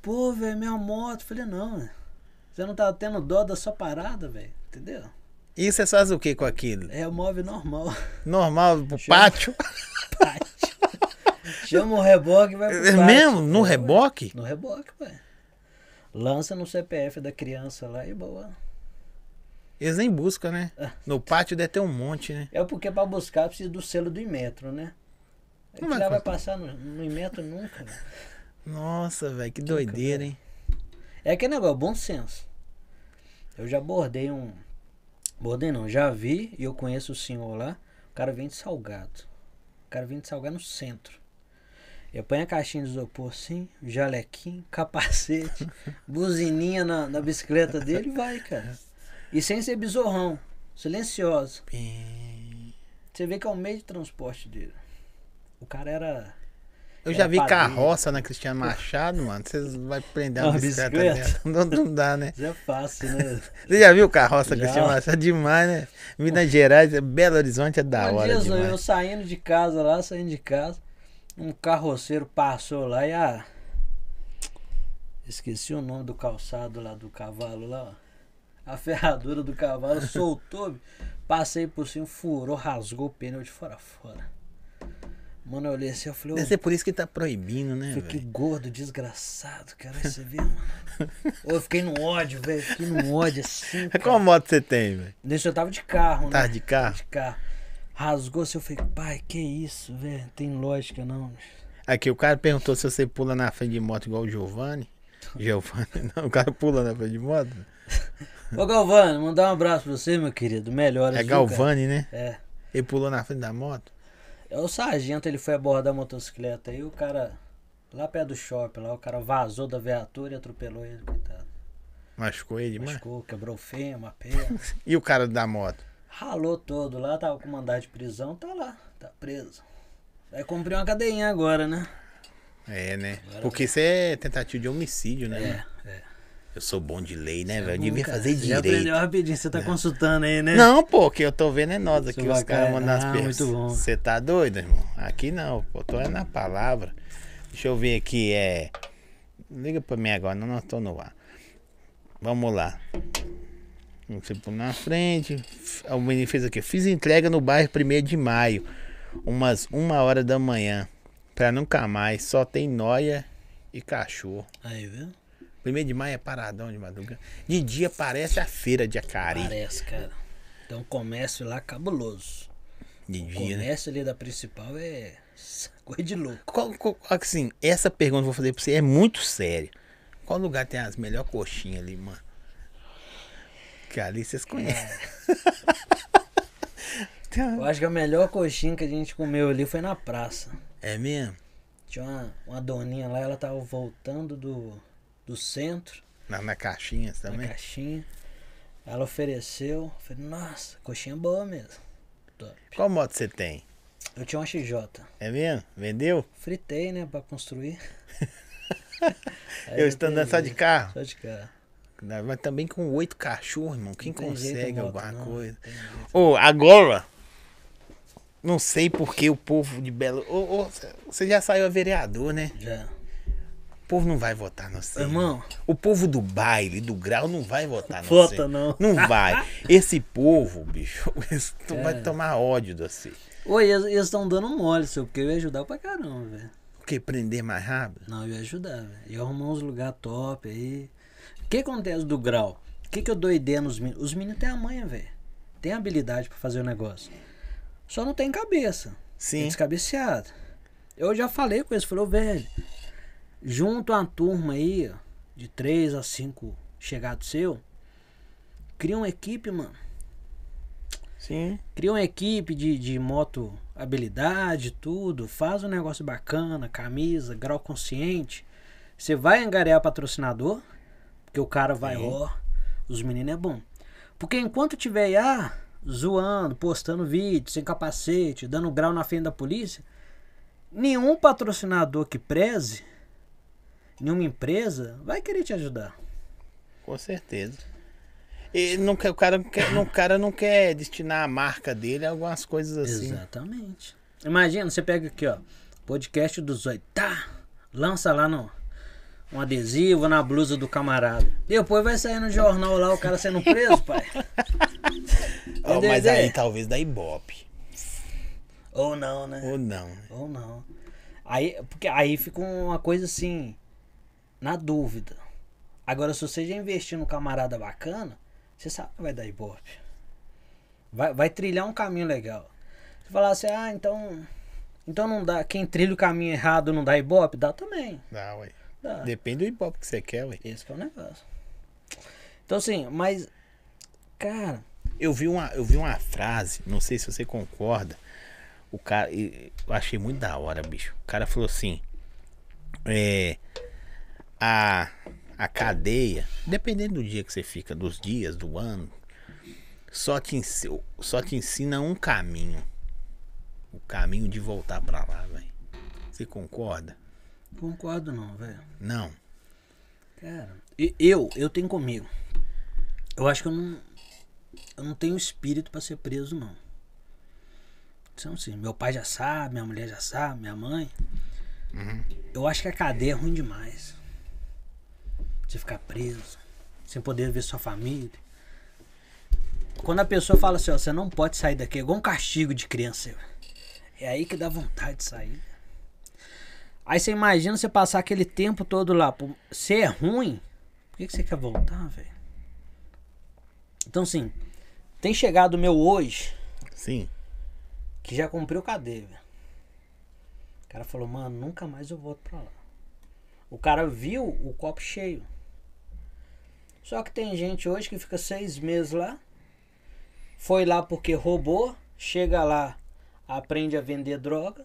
Pô, velho, minha moto. Falei, não, velho. Você não tá tendo dó da sua parada, velho. Entendeu? E você faz o que com aquilo? É o móvel normal. Normal pro pátio? *laughs* Pátio. Chama o reboque e vai pro É pátio. mesmo? No reboque? No reboque, ué. Lança no CPF da criança lá e boa. Eles nem buscam, né? No pátio deve ter um monte, né? É porque pra buscar precisa do selo do Inmetro, né? Lá que- vai passar no, no Inmetro nunca, velho. Nossa, velho, que doideira, hein? É aquele negócio, bom senso. Eu já bordei um. Bordei não, já vi e eu conheço o senhor lá. O cara vem de salgado. O cara vem de salgado no centro. Eu ponho a caixinha de isopor assim, jalequinho, capacete, *laughs* buzininha na, na bicicleta dele e vai, cara. E sem ser besorrão, silenciosa. Você vê que é o meio de transporte dele. O cara era. Eu já vi padeiro. carroça na Cristiano Machado, mano. Vocês vão prender uma Uma bicicleta bicicleta? *laughs* Não, não dá, né? Isso é fácil, né? Você já viu carroça Já. Cristiano Machado? Demais, né? Minas Gerais, Belo Horizonte é da Um hora dia eu demais. saindo de casa lá, saindo de casa, um carroceiro passou lá e a. Esqueci o nome do calçado lá do cavalo lá, ó. A ferradura do cavalo soltou, passei por cima, furou, rasgou o pneu de fora a fora. Mano, eu olhei assim, eu falei, Deve ser por isso que tá proibindo, né, que velho? gordo, desgraçado, cara. Você vê, mano. Eu fiquei no ódio, velho. Fiquei no ódio assim. *laughs* Qual Cara. moto você tem, velho? Deixa eu tava de carro, Tá né? de carro? De carro. Rasgou assim, eu falei, pai, que isso, velho? Tem lógica não. Aqui, o cara perguntou se você pula na frente de moto igual o Giovanni. *laughs* Giovanni, não, o cara pula na frente de moto. Ô Galvani, mandar um abraço pra você, meu querido. Melhoras. É viu, cara? Galvani, né? É. Ele pulou na frente da moto. É o sargento, ele foi abordar a motocicleta aí, o cara. Lá perto do shopping, lá o cara vazou da viatura e atropelou ele, coitado. Machucou ele demais. Machucou, quebrou o fêmur, a perna. *laughs* E o cara da moto? Ralou todo lá, tava com mandado de prisão, tá lá, tá preso. Vai cumprir uma cadeinha agora, né? É, né? Porque isso é tentativa de homicídio, né? É, mano? é. Eu sou bom de lei, né, velho? Eu devia fazer você Já aprendeu direito. rapidinho, você tá consultando aí, né? Não, pô, que eu tô vendo é nós aqui, Seu os caras mandando as Ah, perguntas. muito bom. Você tá doido, irmão? Aqui não, pô, tô é na palavra. Deixa eu ver aqui, é. Liga pra mim agora, não, não tô no ar. Vamos lá. Você pôr na frente. O menino fez aqui. Fiz entrega no bairro 1 de maio. Umas uma hora da manhã. Pra nunca mais. Só tem noia e cachorro. Aí, viu? 1 de maio é paradão de madrugada. De dia parece a feira de Acari. Parece, cara. Tem um comércio lá cabuloso. De O dia, né? comércio ali da principal é *laughs* coisa de louco. Qual, qual- assim, essa pergunta que eu vou fazer pra você é muito séria. Qual lugar tem as melhores coxinhas ali, mano? Que ali vocês conhecem. *laughs* Tem Eu acho que a melhor coxinha que a gente comeu ali foi na praça. É mesmo? Tinha uma, uma doninha lá, ela tava voltando do, do centro, Na, na caixinha na também? caixinha. Ela ofereceu. Eu Falei, nossa, coxinha boa mesmo. Top. Qual moto você tem? Eu tinha uma XJ. É mesmo? Vendeu? Fritei, né, pra construir. *laughs* Eu estou andando só de carro. Só de carro. Mas também com oito cachorros, irmão. Quem consegue moto, alguma não, coisa? Ô, agora. Não sei por que o povo de Belo. Ô, ô, você já saiu a vereador, né? Já. O povo não vai votar no você. Irmão, O povo do baile, do grau, não vai votar no Vota você. não. Não vai. *laughs* Esse povo, bicho, *laughs* tu vai É. tomar ódio de você. oi, eles estão dando mole, seu, porque eu ia ajudar pra caramba, velho. Porque prender mais rápido? Não, eu ia ajudar, velho. Ia arrumar uns lugares top aí. O que acontece do grau? O que, que eu dou ideia nos meninos? Os meninos têm a manha, velho. Tem habilidade pra fazer o negócio. Só não tem cabeça. É Sim. descabeceado. Eu já falei com eles, falou, velho, junto a turma aí, de 3 a 5 chegados seu, cria uma equipe, mano. Sim. Cria uma equipe de, de moto habilidade, tudo. Faz um negócio bacana, camisa, grau consciente. Você vai angariar patrocinador, porque o cara vai, Sim. ó, os meninos é bom. Porque enquanto tiver aí, ah, zoando, postando vídeo, sem capacete, dando grau na frente da polícia, nenhum patrocinador que preze, nenhuma empresa, vai querer te ajudar. Com certeza. E não quer, o, cara não quer, não- o cara não quer destinar a marca dele a algumas coisas assim. Exatamente. Imagina, você pega aqui, ó, podcast dos oito, tá? Lança lá no um adesivo na blusa do camarada. Depois vai sair no jornal lá o cara sendo preso, pai. *laughs* Entendeu? mas aí talvez da Ibope. Ou não, né? Ou não. né? Ou não. Aí, porque aí fica uma coisa assim, na dúvida. Agora, se você já investir num camarada bacana, você sabe que vai dar ibope. Vai, vai trilhar um caminho legal. Você falar assim, ah, então. Então não dá. Quem trilha o caminho errado não dá ibope? Dá também. Dá, ué. Dá. Depende do Ibope que você quer, ué. Esse que é o negócio. Então assim, mas. Cara, Eu vi uma, eu vi uma frase, não sei se você concorda. O cara, eu achei muito da hora, bicho. O cara falou assim: é, a, a cadeia, dependendo do dia que você fica, dos dias, do ano, só te, só te ensina um caminho. O caminho de voltar pra lá, velho. Você concorda? concordo não, velho. Não. Cara, eu, eu tenho comigo. Eu acho que eu não. Eu não tenho espírito pra ser preso, não. Então, assim, meu pai já sabe, minha mulher já sabe, minha mãe. Eu acho que a cadeia é ruim demais. Você ficar preso, sem poder ver sua família. Quando a pessoa fala assim, ó, você não pode sair daqui, é igual um castigo de criança. É aí que dá vontade de sair. Aí você imagina você passar aquele tempo todo lá. Se é ruim, por que, que você quer voltar, velho? Então, assim, tem chegado o meu hoje, Sim. que já cumpriu cadeia, velho. O cara falou, mano, nunca mais eu volto pra lá. O cara viu o copo cheio. Só que tem gente hoje que fica seis meses lá. Foi lá porque roubou. Chega lá, aprende a vender droga.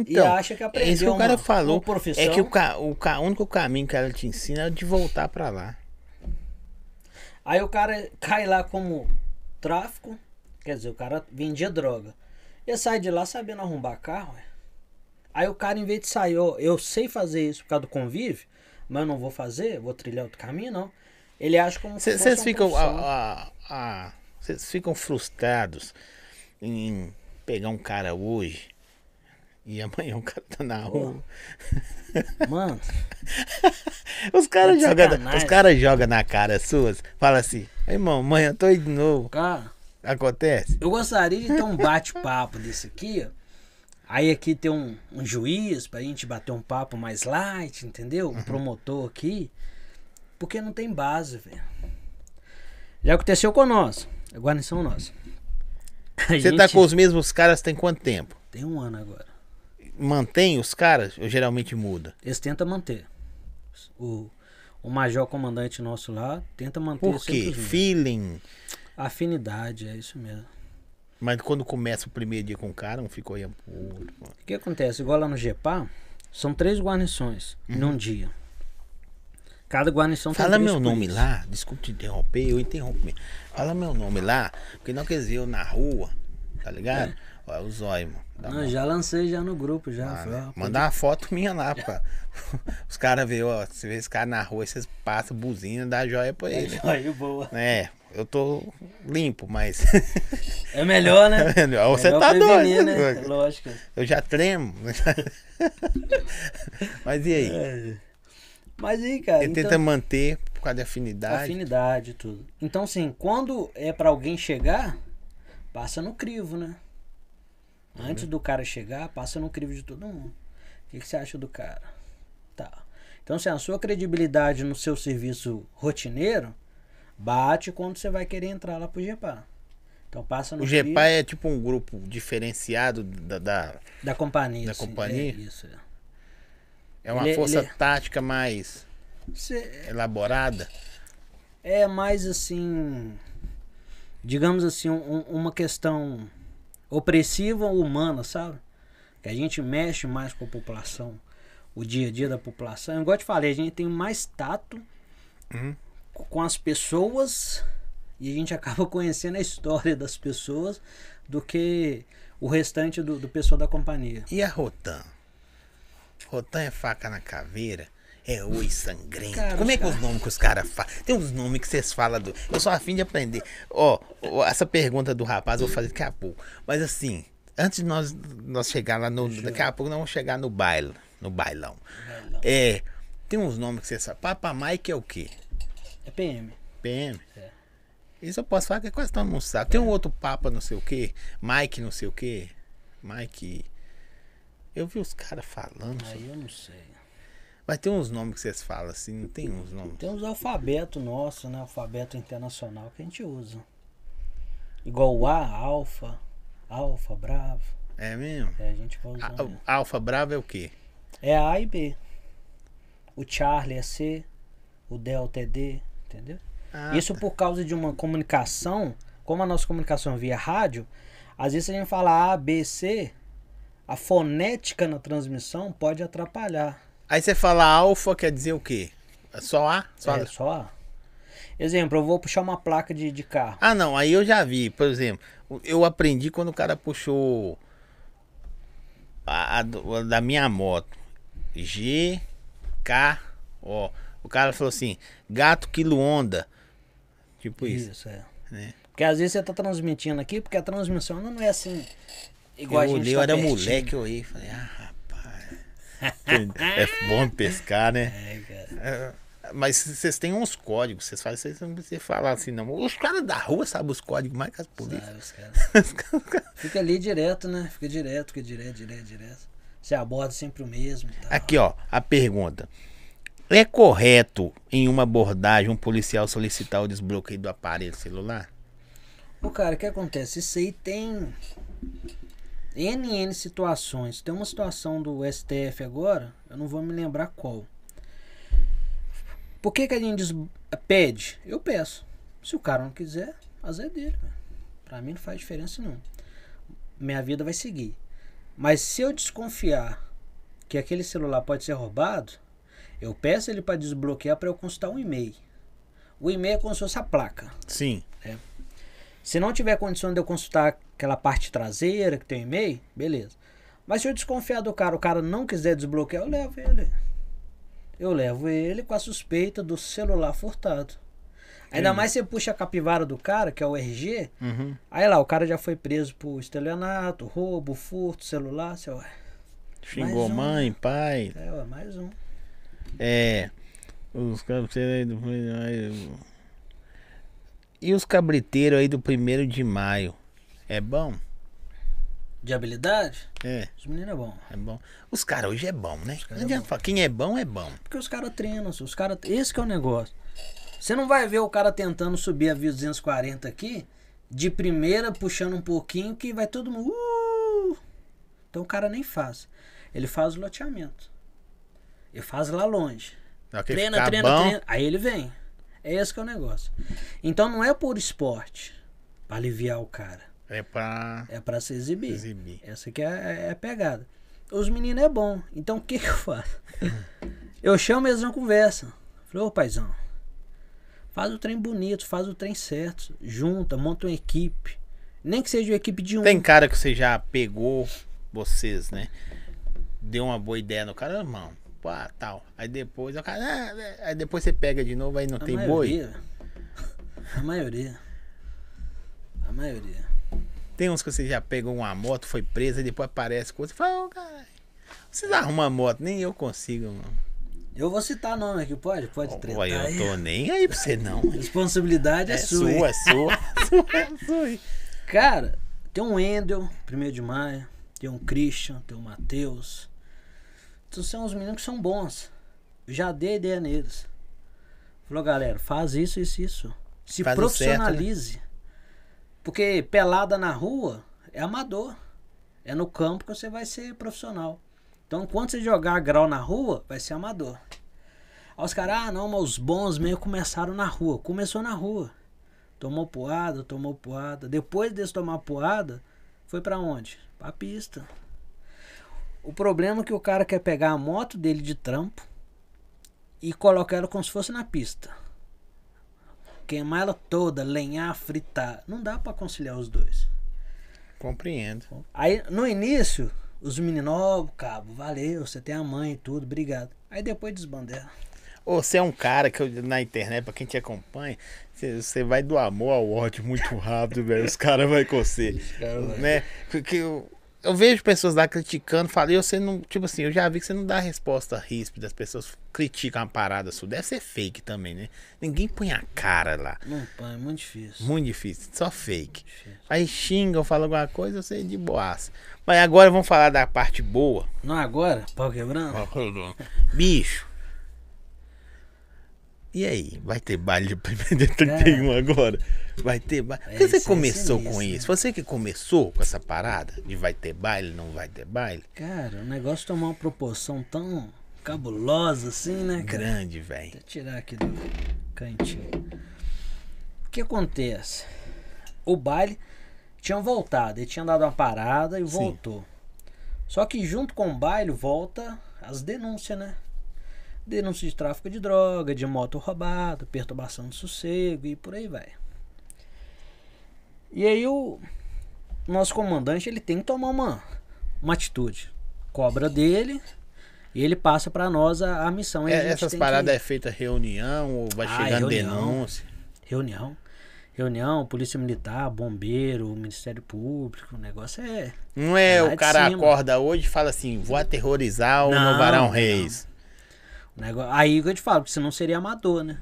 e Então, acha que É aprendeu isso que o cara uma- falou. uma. É que o, ca, o, ca, o único caminho que ela te ensina é de voltar pra lá. Aí o cara cai lá como tráfico, quer dizer, o cara vendia droga. Ele sai de lá sabendo arrumar carro. Aí o cara, em vez de sair, ó, eu sei fazer isso por causa do convívio, mas eu não vou fazer, vou trilhar outro caminho, não. Ele acha como Vocês uma ficam, vocês ficam frustrados em pegar um cara hoje e amanhã o cara tá na rua. Mano, *laughs* Os caras Tá jogam caras jogam na cara suas, fala assim, irmão, amanhã eu tô aí de novo. cara, Acontece? eu gostaria de ter um bate-papo desse aqui, ó. Aí aqui tem um, um juiz pra gente bater um papo mais light, entendeu? Uhum. Um promotor aqui. Porque não tem base, velho. Já aconteceu com nós. A guarnição nossa. A Você tá gente com os mesmos caras tem quanto tempo? Tem um ano agora. Mantém os caras ou geralmente muda? Eles tentam manter. O, o major comandante nosso lá tenta manter Por quê? Feeling. Afinidade, é isso mesmo. Mas quando começa o primeiro dia com o cara, um ficou pro outro. O que acontece? Igual lá no GEPA, são três guarnições num dia. Cada guarnição tem Uhum. Fala três meu nome lá, desculpe te interromper, eu interrompo mesmo. Fala meu nome lá, porque não quer dizer eu na rua, tá ligado? Olha o zóio, mano. Não, já lancei já no grupo, já. Ah, Falei, né? ó, pô, Manda uma foto minha lá, pra... Os caras veem, ó, você vê esse cara na rua, vocês passam buzina, dá joia pra ele. Aí, boa. É, eu tô limpo, mas. É melhor, né? *laughs* Você Melhor tá doido. né? Lógico. Eu já tremo. *laughs* mas e aí? É. Mas aí, cara. Ele então- tenta manter por causa da afinidade. Afinidade e tudo. Então, assim, quando é pra alguém chegar, passa no crivo, né? Antes do cara chegar, passa no crivo de todo mundo. O que, que você acha do cara? Tá. Então, assim, a sua credibilidade no seu serviço rotineiro bate quando você vai querer entrar lá pro GEPA. Então, passa no O GEPA é tipo um grupo diferenciado da. da- da companhia. da assim. companhia? É isso. É. é uma Ele é- força ele é- tática mais Você- elaborada. é mais assim, digamos assim, um- uma questão opressiva ou humana, sabe? Que a gente mexe mais com a população, o dia a dia da população. Igual eu te falei, a gente tem mais tato Uhum. Com as pessoas e a gente *laughs* acaba conhecendo a história das pessoas do que o restante do, do pessoal da companhia. E a Rotan? Rotan é faca na caveira? É oi sangrento. Cara, Como é que é os nomes que os caras falam? Tem uns nomes que vocês falam do. Eu sou afim de aprender. Ó, ó, essa pergunta do rapaz eu vou fazer daqui a pouco. Mas assim, antes de nós, nós chegar lá no. Daqui a pouco nós vamos chegar no baile. No bailão. É. Tem uns nomes que vocês falam. Papa Mike é o quê? É PM. PM. É. Isso eu posso falar que quase todo mundo sabe. Tem um outro Papa não sei o quê. Mike não sei o quê. Mike. Eu vi os caras falando. Aí eu não sei. Mas tem uns nomes que vocês falam assim, não tem uns nomes. Tem os alfabetos nossos, né? Alfabeto internacional que a gente usa. Igual o A, Alfa, Alfa, Bravo. É mesmo? É, a gente vai A- o Alfa Bravo é o quê? É A e B. O Charlie é C, o Delta é D, entendeu? Ah, Isso por causa de uma comunicação, como a nossa comunicação é via rádio, às vezes a gente fala A, B, C, a fonética na transmissão pode atrapalhar. Aí você fala alfa, quer dizer o quê? É só A? Só É, só A. Exemplo, eu vou puxar uma placa de, de carro. Ah, não, aí eu já vi. Por exemplo, eu aprendi quando o cara puxou a, a a da minha moto. G, K, ó. O cara falou assim, gato quilo onda. Tipo isso. Isso, é. né? Porque às vezes você tá transmitindo aqui, porque a transmissão não é assim. Igual eu a gente olhei, tá eu era pertinho. moleque, eu olhei e falei, ah, rapaz. é bom pescar, né? *laughs* É, cara. É, mas vocês têm uns códigos, vocês fazem, vocês não precisam falar assim, não. Os caras da rua sabem os códigos mais que as polícias. Sabe, os caras. *laughs* Fica ali direto, né? Fica direto, fica direto, direto, direto. Você aborda sempre o mesmo. Aqui, ó, a pergunta. É correto em uma abordagem um policial solicitar o desbloqueio do aparelho celular? Ô, cara, o que acontece? Isso aí tem N, N situações. Tem uma situação do STF agora, eu não vou me lembrar qual. Por que, que a gente pede? Eu peço. Se o cara não quiser, azar é dele. Pra mim não faz diferença nenhuma. Minha vida vai seguir. Mas se eu desconfiar que aquele celular pode ser roubado, eu peço ele para desbloquear para eu consultar um e-mail. O e-mail é como se fosse a placa. Sim. Se não tiver condição de eu consultar aquela parte traseira que tem o e-mail, beleza. Mas se eu desconfiar do cara, o cara não quiser desbloquear, eu levo ele. Eu levo ele com a suspeita do celular furtado. Ainda mais você puxa a capivara do cara, que é o RG, Uhum. aí lá, o cara já foi preso por estelionato, roubo, furto, celular, você, ué, Xingou um. mãe, pai. é, ué, mais um. É. Os cabriteiros aí do. E os cabriteiros aí do primeiro de maio? É bom? De habilidade, É, os meninos é bom. é bom. Os caras hoje é bom, né? Não é adianta bom. falar, Quem é bom é bom. Porque os caras treinam, os caras. Esse que é o negócio. Você não vai ver o cara tentando subir a via 240 aqui, de primeira, puxando um pouquinho, que vai todo mundo. "Uh!" Então o cara nem faz. Ele faz o loteamento. Ele faz lá longe. Que treina, treina, bom, treina. Aí ele vem. É esse que é o negócio. Então não é por esporte, pra aliviar o cara. É pra É pra se exibir. exibir. Essa aqui é, é a pegada. Os meninos é bom. Então o que, que eu faço? *laughs* Eu chamo eles na conversa. Falei, ô paizão, faz o trem bonito, faz o trem certo. Junta, monta uma equipe. Nem que seja uma equipe de um. Tem cara que você já pegou vocês, né? Deu uma boa ideia no cara, mano. Pá, tal. Aí depois o cara. ah, aí depois você pega de novo, aí não a tem boi. maioria, A maioria. A maioria. Tem uns que você já pegou uma moto, foi presa, e depois aparece coisa. Você fala, ô, caralho. Vocês arrumam a moto, nem eu consigo, mano. Eu vou citar nome aqui, pode? Pode tretar. Olha, eu tô nem aí pra você não. *laughs* Responsabilidade é, É sua. sua, é sua. *laughs* sua, é sua. Cara, tem um Wendel, 1 de maio. Tem um Christian, tem um Matheus. Então são uns meninos que são bons. Eu já dei ideia neles. Falou, galera, faz isso, isso, isso. Se Faz profissionalize. Porque pelada na rua é amador. É no campo que você vai ser profissional. Então, quando você jogar grau na rua, vai ser amador. Aí os caras, ah, não, mas os bons meio começaram na rua. Começou na rua. Tomou poada, tomou poada. Depois desse tomar poada, foi pra onde? Pra pista. O problema é que o cara quer pegar a moto dele de trampo e colocar ela como se fosse na pista. Queimar ela toda, lenhar, fritar. Não dá pra conciliar os dois. Compreendo. Aí no início, os meninos, ó, cabo, valeu, você tem a mãe e tudo, obrigado. Aí depois desbandeira. Ô, Você é um cara que eu- na internet, pra quem te acompanha, você, vai do amor ao ódio muito rápido, velho. Os caras vão com você. cara. Né? Porque eu, eu vejo pessoas lá criticando, falei, você não. Tipo assim, eu já vi que você não dá resposta ríspida, as pessoas criticam uma parada sua. Deve ser fake também, né? Ninguém põe a cara lá. Não, pá, é muito difícil. Muito difícil, só fake. Aí xinga ou fala alguma coisa, você é de boaça. Mas agora vamos falar da parte boa. Não agora? Pau quebrando? Bicho. E aí, vai ter baile de 1 de 31 agora? Vai ter baile. Por que É, você isso é começou com isso? Você que começou com essa parada de vai ter baile, não vai ter baile? Cara, o negócio tomou uma proporção tão cabulosa assim, né, cara? Grande, velho. Vou tirar aqui do cantinho. O que acontece? O baile tinha voltado, ele tinha dado uma parada e voltou. Só que junto com o baile volta as denúncias, né? Denúncia de tráfico de droga, de moto roubada, perturbação de sossego e por aí vai. E aí o nosso comandante ele tem que tomar uma, uma atitude. Cobra dele e ele passa pra nós a, a missão. A É, gente essas paradas que- é feita reunião ou vai Ah, chegando reunião. denúncia? Reunião. Reunião, Polícia Militar, Bombeiro, Ministério Público, o negócio é. Não é Lá o cara acorda hoje e fala assim, vou aterrorizar o Não, Novarão não. Reis. o negócio, aí que eu te falo, porque senão seria amador, né?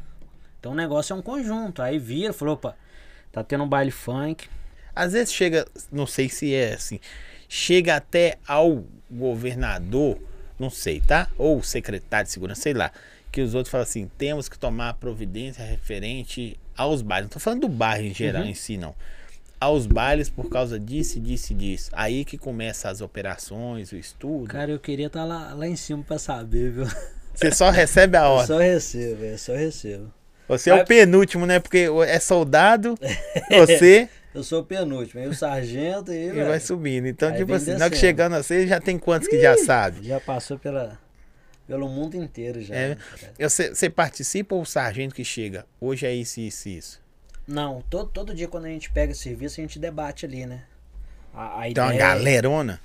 Então o negócio é um conjunto. Aí vira, falou, opa, tá tendo um baile funk. Às vezes chega, não sei se é assim, chega até ao governador, não sei, tá? Ou secretário de segurança, sei lá. Que os outros falam assim, temos que tomar providência referente aos bailes. Não tô falando do bairro em geral Uhum. em si, não. Aos bailes por causa disso, disso e disso. Aí que começa as operações, o estudo. Cara, eu queria estar lá, lá em cima pra saber, viu? *laughs* Você só recebe a Eu ordem. só recebo, eu só recebo. Você é o Mas- penúltimo, né? Porque é soldado, você *laughs* Eu sou o penúltimo, aí o sargento e, e velho, vai subindo. Então, Aí tipo assim, na hora que chegando a você, já tem quantos que já sabe? já passou pela, pelo mundo inteiro já. É. né? Eu- Você você participa ou o sargento que chega? Hoje é isso, isso, isso. Não, todo, todo dia quando a gente pega serviço, a gente debate ali, né? A, a Então, uma ideia- é galerona?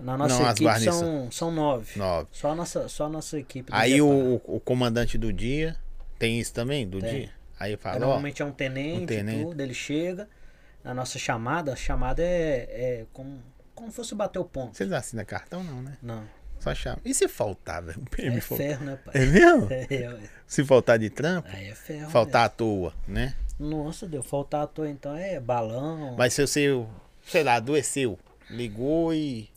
Na nossa Não, equipe são, são nove. Nove. Só a nossa, só a nossa equipe. Aí reparo. o, o comandante do dia tem isso também, do Tem. dia? Aí Aí fala, ó, normalmente é um tenente, um tenente. tudo, ele chega. Na nossa chamada, a chamada é, é como, como fosse bater o ponto. vocês assinam cartão não, né? Não. Só chama. E se faltar, velho? PM É faltar? ferro, né, pai? É mesmo? *laughs* É. Se faltar de trampo, aí é ferro. faltar à toa, né? mesmo. Nossa, Deus, faltar à toa então é balão. Mas se você, sei lá, adoeceu, ligou e...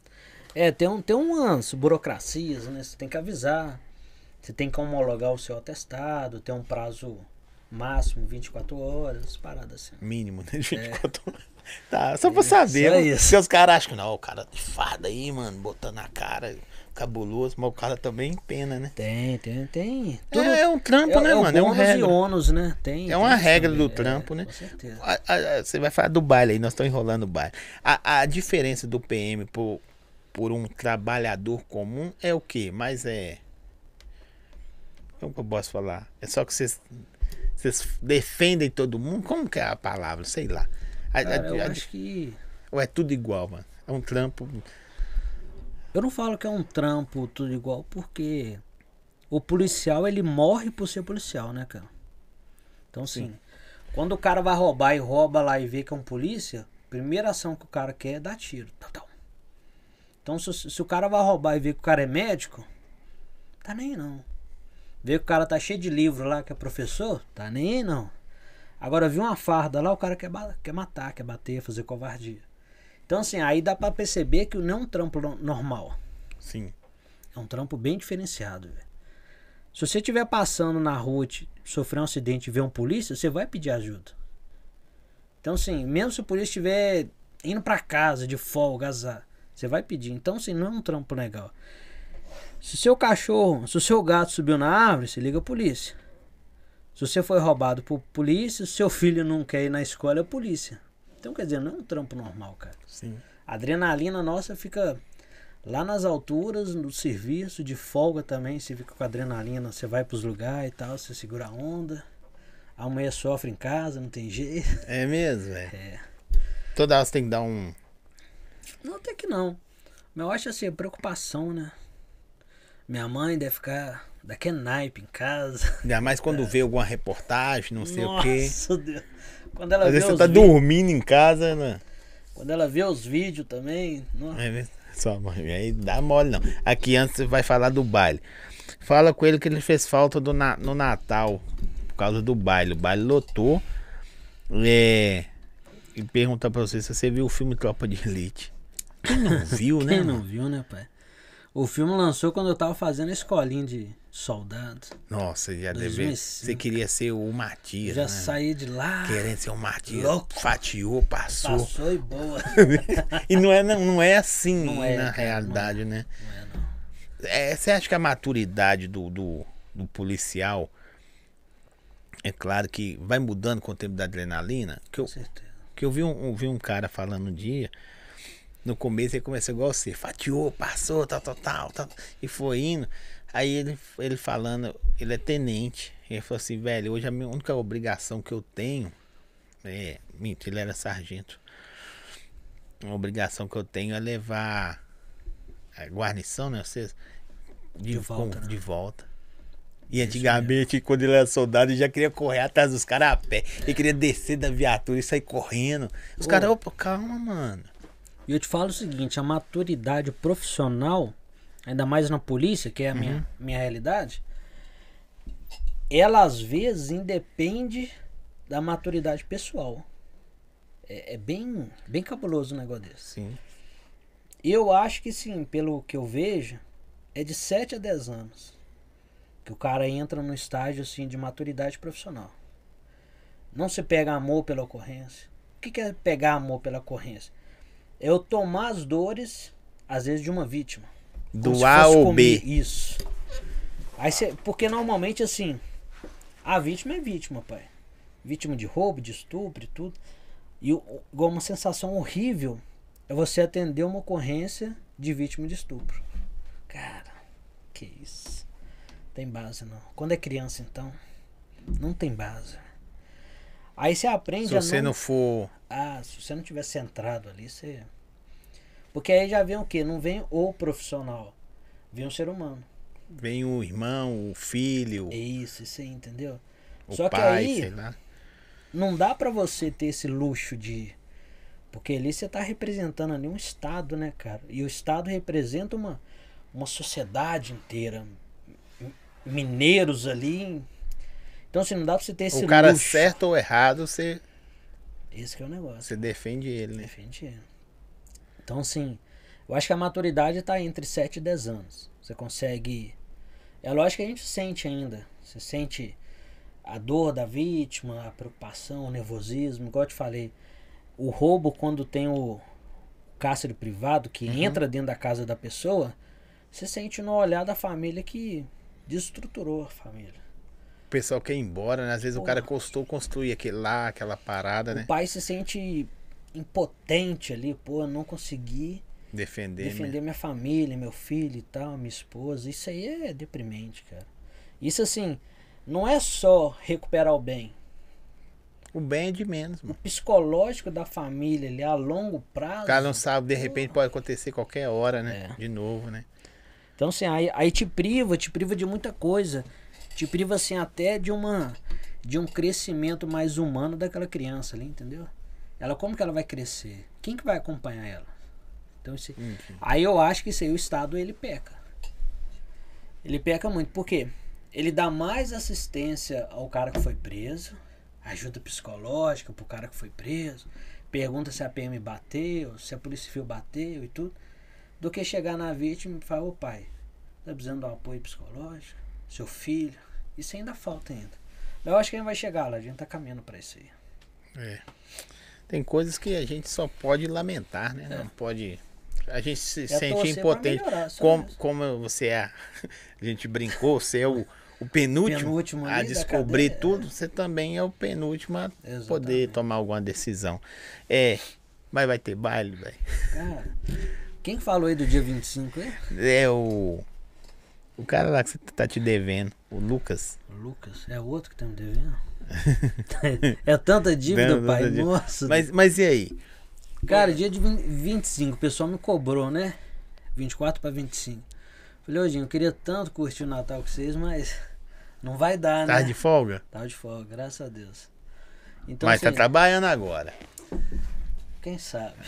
É, tem, um, tem umas burocracias, né? Você tem que avisar. Você tem que homologar o seu atestado, tem um prazo máximo 24 horas, parada assim. Mínimo, né? 24 horas. Tá, só pra saber. É. só mano. isso. Porque os caras acham que não, o cara de farda aí, mano, botando na cara, cabuloso, mas o cara também pena, né? Tem, tem, tem. É, é um trampo, né, o mano? É e regra. ônus, né? Tem, É uma tem regra do trampo, né? Com certeza. A- a- a- Você vai falar do baile aí, nós estamos enrolando o baile. A, a diferença do PM por, por um trabalhador comum é o quê? Mas é. Como que eu posso falar? É só que vocês. Vocês defendem todo mundo? Como que é a palavra? Sei lá. A- a- Cara, eu a- acho que. Ou é tudo igual, mano? É um trampo. Eu não falo que é um trampo tudo igual, porque o policial ele morre por ser policial, né, cara? Então, assim, quando o cara vai roubar e rouba lá e vê que é um polícia, a primeira ação que o cara quer é dar tiro. Tal, tal. Então, se, se o cara vai roubar e vê que o cara é médico, tá nem aí não. Vê que o cara tá cheio de livro lá, que é professor, tá nem aí não. Agora, viu uma farda lá, o cara quer, quer matar, quer bater, fazer covardia. Então, assim, aí dá pra perceber que não é um trampo no- normal. Sim. É um trampo bem diferenciado. Se você estiver passando na rua, sofrer um acidente e ver um polícia, você vai pedir ajuda. Então, assim, mesmo se o polícia estiver indo pra casa de folga, azar, você vai pedir. Então, assim, não é um trampo legal. Se o seu cachorro, se o seu gato subiu na árvore, você liga a polícia. Se você foi roubado por polícia, se seu filho não quer ir na escola, é a polícia. Então, quer dizer, não é um trampo normal, cara. Sim. A adrenalina nossa fica lá nas alturas, no serviço, de folga também. Você fica com adrenalina, você vai pros lugares e tal, você segura a onda. A mulher sofre em casa, não tem jeito. É mesmo, velho. É. Toda hora você tem que dar um. Não, até que não. Mas eu acho assim, preocupação, né? Minha mãe deve ficar daquele naipe em casa. Ainda mais quando vê alguma reportagem, não sei o quê. Nossa Deus. Quando ela, Às vê vezes você tá vídeos, dormindo em casa, né? quando ela vê os vídeos também. nossa. É mesmo? Só, mãe, aí dá mole não. Aqui antes você vai falar do baile. Fala com ele que ele fez falta do na- no Natal. Por causa do baile. O baile lotou. É. E perguntar pra você se você viu o filme Tropa de Elite. Quem não *laughs* viu, né? Quem não mano? viu, né, pai? O filme lançou quando eu tava fazendo a escolinha de soldados. Nossa, já deve. 2005. Você queria ser o Matias. Já né? saí de lá, Querendo ser o Matias. Louco. Fatiou, passou. passou e boa. *laughs* e não é, não, não é assim Não é, na cara, realidade, né? Não é, não. É, você acha que a maturidade do, do, do policial é claro que vai mudando com o tempo da adrenalina? Que eu, Com certeza. que eu vi, um, vi um cara falando um dia, no começo ele começou igual você, fatiou, passou, tal, tal, tal, tal, e foi indo. Aí ele, ele falando, ele é tenente. Ele falou assim, velho, hoje a minha única obrigação que eu tenho é. Minto, ele era sargento. Uma obrigação que eu tenho é levar a guarnição, né? Vocês, de, De volta, com- né? de volta. E antigamente, quando ele era soldado, ele já queria correr atrás dos caras a pé. Ele queria descer da viatura e sair correndo. Os caras, opa, calma, mano. E eu te falo o seguinte, a maturidade profissional, ainda mais na polícia, que é a Uhum. minha, minha realidade, ela às vezes independe da maturidade pessoal. É, é bem, bem cabuloso um negócio desse. Sim. Eu acho que sim, pelo que eu vejo, é de 7 a 10 anos que o cara entra no estágio assim de maturidade profissional. Não se pega amor pela ocorrência. O que que é pegar amor pela ocorrência? É eu tomar as dores, às vezes, de uma vítima. Do A ou comigo. B. Isso. Aí cê, porque normalmente assim, a vítima é vítima, pai. Vítima de roubo, de estupro e tudo. E igual uma sensação horrível é você atender uma ocorrência de vítima de estupro. Cara, que isso. Tem base não. Quando é criança então, não tem base. Aí você aprende Se você não for. ah, se você não tiver centrado ali, você. Porque aí já vem o quê? Não vem o profissional. Vem um ser humano. Vem o irmão, o filho, É isso, isso aí, entendeu? o Só que pai, aí- sei lá. Não dá pra você ter esse luxo de. Porque ali você tá representando ali um Estado, né, cara? E o Estado representa uma, uma sociedade inteira. Mineiros ali. Então, assim, não dá pra você ter esse O cara luxo. certo ou errado, você, Esse que é o negócio. você defende ele, né? Defende ele. Então, assim, eu acho que a maturidade está entre 7 e 10 anos. Você consegue. É lógico que a gente sente ainda. Você sente a dor da vítima, a preocupação, o nervosismo, igual eu te falei. O roubo, quando tem o cárcere privado, que Uhum. entra dentro da casa da pessoa, você sente no olhar da família que destruturou a família. O pessoal quer ir embora, né? Às vezes o Porra. cara custou construir aquele lá, aquela parada, né? O pai se sente impotente ali, pô, eu não consegui Defender, defender né? minha família, meu filho e tal, minha esposa. Isso aí é deprimente, cara. Isso assim, não é só recuperar o bem. O bem é de menos, O mano. psicológico da família ali a longo prazo. O cara não sabe, de repente pode acontecer qualquer hora, né? É. De novo, né? Então, assim, aí, aí te priva, te priva de muita coisa. Te priva, assim, até de uma. De um crescimento mais humano daquela criança ali, entendeu? Ela, como que ela vai crescer? Quem que vai acompanhar ela? Então, esse, Uhum. aí eu acho que isso aí o Estado, ele peca. Ele peca muito, por quê? Ele dá mais assistência ao cara que foi preso, ajuda psicológica pro cara que foi preso, pergunta se a PM bateu, se a Polícia Civil bateu e tudo, do que chegar na vítima e falar, ô pai, tá precisando de um apoio psicológico? Seu filho? Isso ainda falta ainda. Mas eu acho que a gente vai chegar lá, a gente tá caminhando pra isso aí. É. Tem coisas que a gente só pode lamentar, né? É. Não pode. A gente se É sente impotente. melhorar, Como, como você é. *laughs* A gente brincou, você é o, o penúltimo, Penúltimo a descobrir tudo, você também é o penúltimo a Exatamente. poder tomar alguma decisão. É. Mas vai ter baile, velho. Cara, quem que falou aí do dia 25 aí? É o. O cara lá que você tá te devendo, o Lucas. O Lucas, é outro que tá me devendo? *laughs* é tanta dívida, pai. dívida. Nossa. Mas, mas e aí? Cara, dia de 20 25, o pessoal me cobrou, né? 24 pra 25. Falei, ô, Dinho, eu queria tanto curtir o Natal com vocês, mas não vai dar, né? Tá de folga? Tava de folga, graças a Deus. Então, mas tá assim, trabalhando agora. quem sabe? *laughs*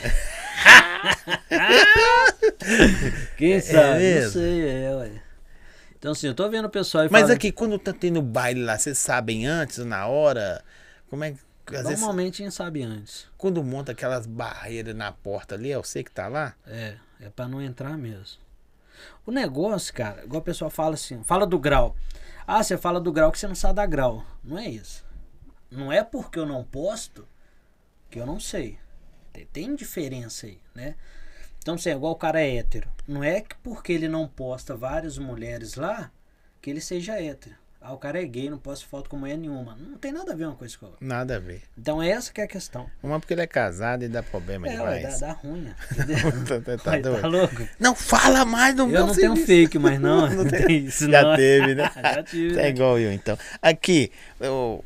*laughs* quem sabe? não É mesmo? sei, é, ué. Então, assim, eu tô vendo o pessoal e Mas falando- aqui, quando tá tendo baile lá, vocês sabem antes, na hora? Como é que. Vezes, Normalmente a gente sabe antes. quando monta aquelas barreiras na porta ali, é você que tá lá? É, é pra não entrar mesmo. O negócio, cara, igual o pessoal fala assim, fala do grau. Ah, você fala do grau que você não sabe dar grau. Não é isso. Não é porque eu não posto que eu não sei. Tem, tem diferença aí, né? Então, assim, igual o cara é hétero. Não é que porque ele não posta várias mulheres lá, que ele seja hétero. Ah, o cara é gay, não posta foto com mulher nenhuma. Não tem nada a ver uma coisa com a outra. Nada a ver. Então, essa que é a questão. Uma porque ele é casado e dá problema é, ué, demais. dá, dá ruim. entendeu? *laughs* Tá- tá- tá Ué, doido. tá louco? Não fala mais do Eu meu não tenho fake, mas não. *laughs* não tem isso, Já não. teve, né? *laughs* Já tive. Né? igual eu, então. Aqui, eu-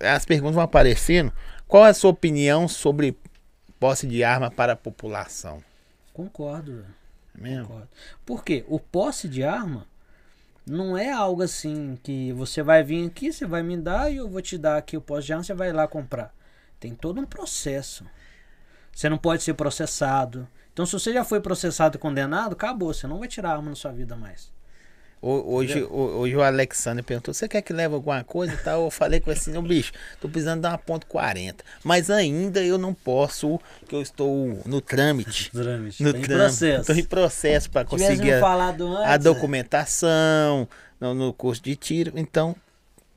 as perguntas vão aparecendo. Qual é a sua opinião sobre posse de arma para a população? Concordo. É mesmo? Concordo. Por quê? O posse de arma não é algo assim que você vai vir aqui, você vai me dar e eu vou te dar aqui o posse de arma, você vai lá comprar. Tem todo um processo. Você não pode ser processado. Então, se você já foi processado e condenado, acabou. Você não vai tirar arma na sua vida mais. Ho- Hoje, ho- hoje o Alexander perguntou: você quer que leve alguma coisa e tal? Eu falei com assim: não, bicho, tô precisando dar uma ponto 40. Mas ainda eu não posso, que eu estou no trâmite. *laughs* Trâmite. No Tem trâmite. processo. Estou em processo para conseguir a, antes. a documentação no, no curso de tiro. Então,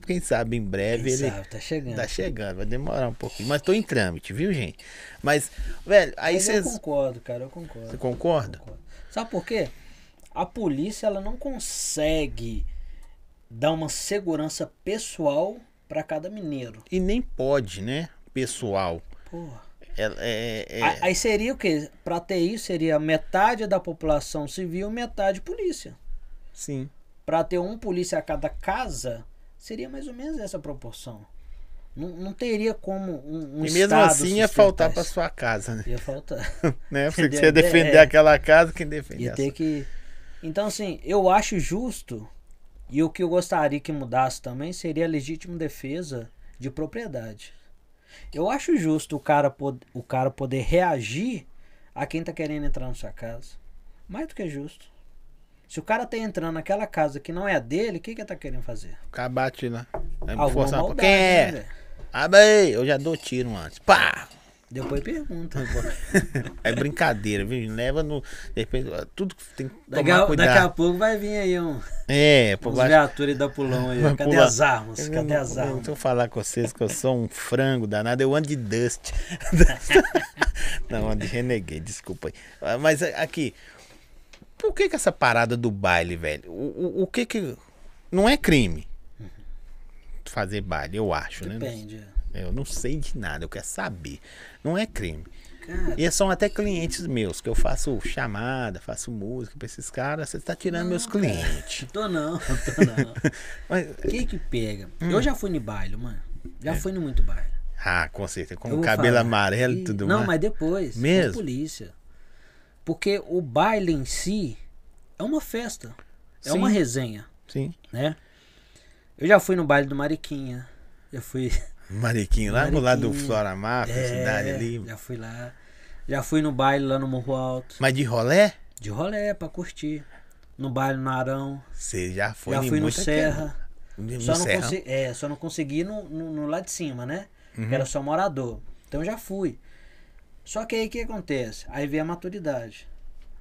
quem sabe em breve Quem ele. sabe, tá chegando. Tá chegando, vai demorar um pouquinho. Mas tô em trâmite, viu, gente? Mas, velho, aí Mas eu vocês. concordo, cara, eu concordo. Você concorda? Concordo. Sabe por quê? A polícia ela não consegue dar uma segurança pessoal para cada mineiro. E nem pode, né? Pessoal. Porra. É, é- é- Aí seria o quê? Para ter isso seria metade da população civil, metade polícia. Sim. Para ter um polícia a cada casa, seria mais ou menos essa proporção. Não, não teria como um, um e mesmo estado assim ia faltar pra isso. sua casa, né? Ia faltar. *laughs* né? *laughs* Você Entendeu? você ia defender É. aquela casa, quem defende Ia ter que. Então, assim, eu acho justo, e o que eu gostaria que mudasse também seria a legítima defesa de propriedade. Eu acho justo o cara, o cara poder reagir a quem tá querendo entrar na sua casa. Mais do que justo. Se o cara tá entrando naquela casa que não é a dele, o que que ele tá querendo fazer? O cara bate lá. Aí Alguma força maldade, Quem né, é? velho? Abre aí, eu já dou tiro antes. Pá! Depois pergunta. *laughs* É brincadeira, viu? Leva no. De repente, tudo que tem que Daqui tomar a, cuidado. daqui a pouco vai vir aí um, É, por baixo. viaturas da pulão aí. Cadê pular. as armas? Eu Cadê não- as eu armas? Deixa eu falar com vocês que eu sou um frango danado, eu ando de Dust. *laughs* não, ando de Renegade, desculpa aí. Ah, Mas aqui, por que que essa parada do baile, velho? O, o, o que que. Não é crime fazer baile, eu acho, né? Depende. Eu não sei de nada, eu quero saber. Não é crime. Cara, E são até clientes meus, que eu faço chamada, faço música pra esses caras, você tá tirando meus clientes. tô não, *laughs* tô não. *laughs* Mas, O que que pega? Hum. Eu já fui no baile, mano. Já É. fui no muito baile. ah, com certeza, com o cabelo falar. amarelo e tudo Não, mais. mas depois. Mesmo? Polícia. Porque o baile em si é uma festa. É Sim. uma resenha, Sim. né? Eu já fui no baile do Mariquinha. Já fui. Mariquinho, lá no lado do Mariquinha. Flora Máfia, É, cidade ali. Já fui lá. Já fui no baile lá no Morro Alto. Mas de rolé, De rolé pra curtir. No baile no Arão. você já foi já fui no Serra. No Só não, Serra. consegui, é, só não consegui no, no, no lá de cima, né? Uhum. Que era só morador. Então já fui. Só que aí o que acontece? Aí veio a maturidade.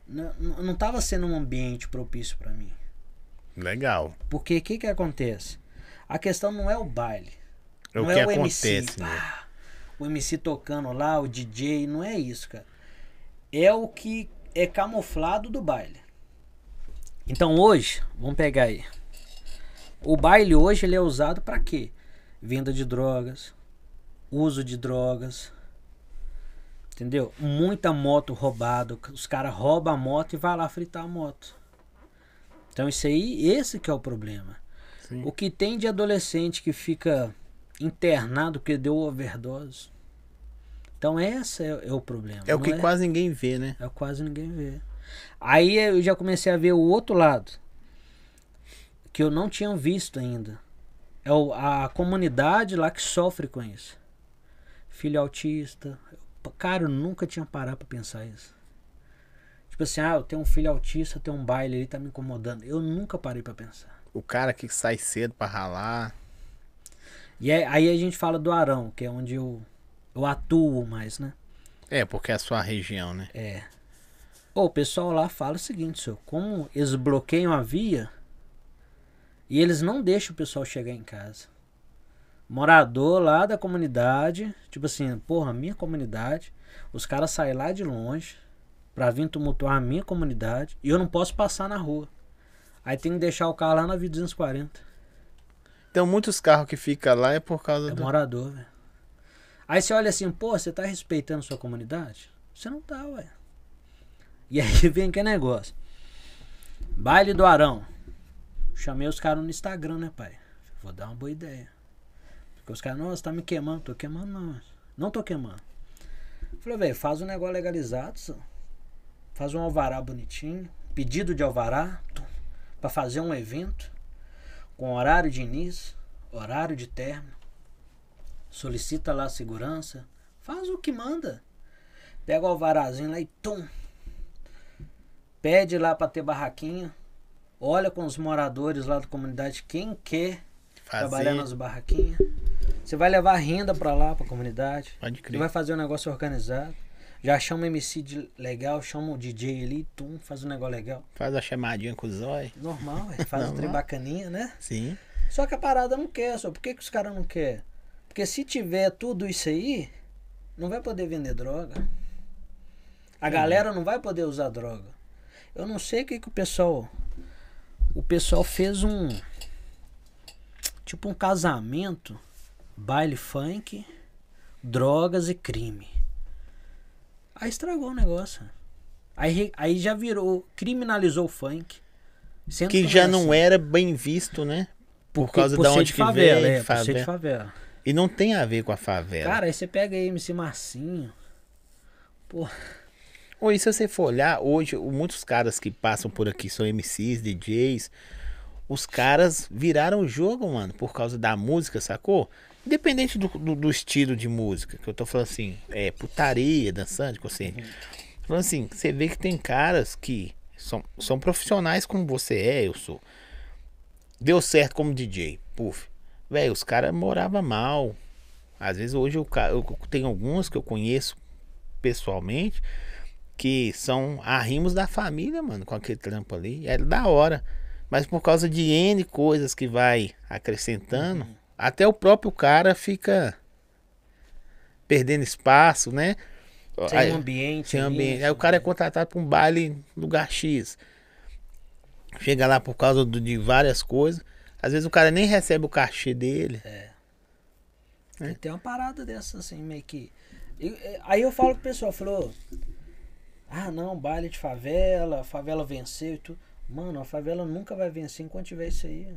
Não, não não tava sendo um ambiente propício pra mim. Legal. Porque o que que acontece? A questão não é o baile. É o não que é o acontece, MC. né? pá, o MC tocando lá, o DJ, não é isso, cara. É o que é camuflado do baile. Então hoje, vamos pegar aí. O baile hoje ele é usado pra quê? Venda de drogas, uso de drogas. Entendeu? Muita moto roubada, os caras roubam a moto e vai lá fritar a moto. Então isso aí, esse que é o problema. Sim. O que tem de adolescente que fica internado porque deu overdose. Então esse é, é o problema. É o que quase ninguém vê, né? é quase ninguém vê. Aí eu já comecei a ver o outro lado. Que eu não tinha visto ainda. É o- a comunidade lá que sofre com isso. Filho autista. Cara, eu nunca tinha parado pra pensar isso. Tipo assim, ah, eu tenho um filho autista, tem um baile ali, tá me incomodando. Eu nunca parei pra pensar. O cara que sai cedo pra ralar. E aí, aí a gente fala do Arão, que é onde eu, eu atuo mais, né? É, porque é a sua região, né? É. O pessoal lá fala o seguinte, senhor, como eles bloqueiam a via e eles não deixam o pessoal chegar em casa. Morador lá da comunidade, tipo assim, porra, minha comunidade, os caras saem lá de longe pra vir tumultuar a minha comunidade e eu não posso passar na rua. Aí tem que deixar o carro lá na Via 240. Então muitos carros que ficam lá é por causa É do. morador, velho. Aí você olha assim, pô, você tá respeitando sua comunidade? Você não tá, ué. E aí *laughs* vem que negócio. Baile do Arão. Chamei os caras no Instagram, né, pai? Vou dar uma boa ideia. Porque os caras, nossa, tá me queimando. Tô queimando, não. Não tô queimando. Falei, velho, faz um negócio legalizado, só. Faz um alvará bonitinho. Pedido de alvará. tum, Pra fazer um evento. Com horário de início, horário de término. Solicita lá a segurança. Faz o que manda. Pega o alvarazinho lá e tum. Pede lá pra ter barraquinha. Olha com os moradores lá da comunidade quem quer trabalhar fazer. nas barraquinhas. Você vai levar renda pra lá, pra comunidade. Pode Você crer. vai fazer um negócio organizado. Já chama o MC de legal, chama o DJ ali, tum, faz um negócio legal. Faz a chamadinha com o zóio. Normal, ué, faz um trem bacaninha, né? Sim. Só que a parada não quer, só. Por que, que os caras não querem? Porque se tiver tudo isso aí, não vai poder vender droga. A galera não vai poder usar droga. Eu não sei o que, que o pessoal. O pessoal fez um. Tipo um casamento, baile funk, drogas e crime. Aí estragou o negócio. Aí, aí já virou, criminalizou o funk. Sendo Que já é não assim. era bem visto, né? Por causa por da onde de que favela, veio. é, por ser de favela. favela. E não tem a ver com a favela. Cara, aí você pega aí MC Marcinho. Pô, Ou e se você for olhar, hoje, muitos caras que passam por aqui são MCs, DJs. Os caras viraram o jogo, mano, por causa da música, sacou? Independente do, do, do estilo de música, que eu tô falando assim, é putaria, dançante, consciente. Falando assim, você vê que tem caras que são, são profissionais como você é, eu sou. Deu certo como DJ, puf. Velho, os caras moravam mal. Às vezes hoje eu, eu tenho alguns que eu conheço pessoalmente que são arrimos da família, mano, com aquele trampo ali. É da hora. Mas por causa de N coisas que vai acrescentando, Uhum. Até o próprio cara fica perdendo espaço, né? Sem Aí- ambiente. sem ali, ambiente. Aí o cara é contratado para um baile lugar X. Chega lá por causa do- de várias coisas. Às vezes o cara nem recebe o cachê dele. E Tem uma parada dessa, assim, meio que. e- e- aí eu falo com o pessoal, falou. Ah, não, baile de favela, favela venceu e tudo. Mano, a favela nunca vai vencer enquanto tiver isso aí.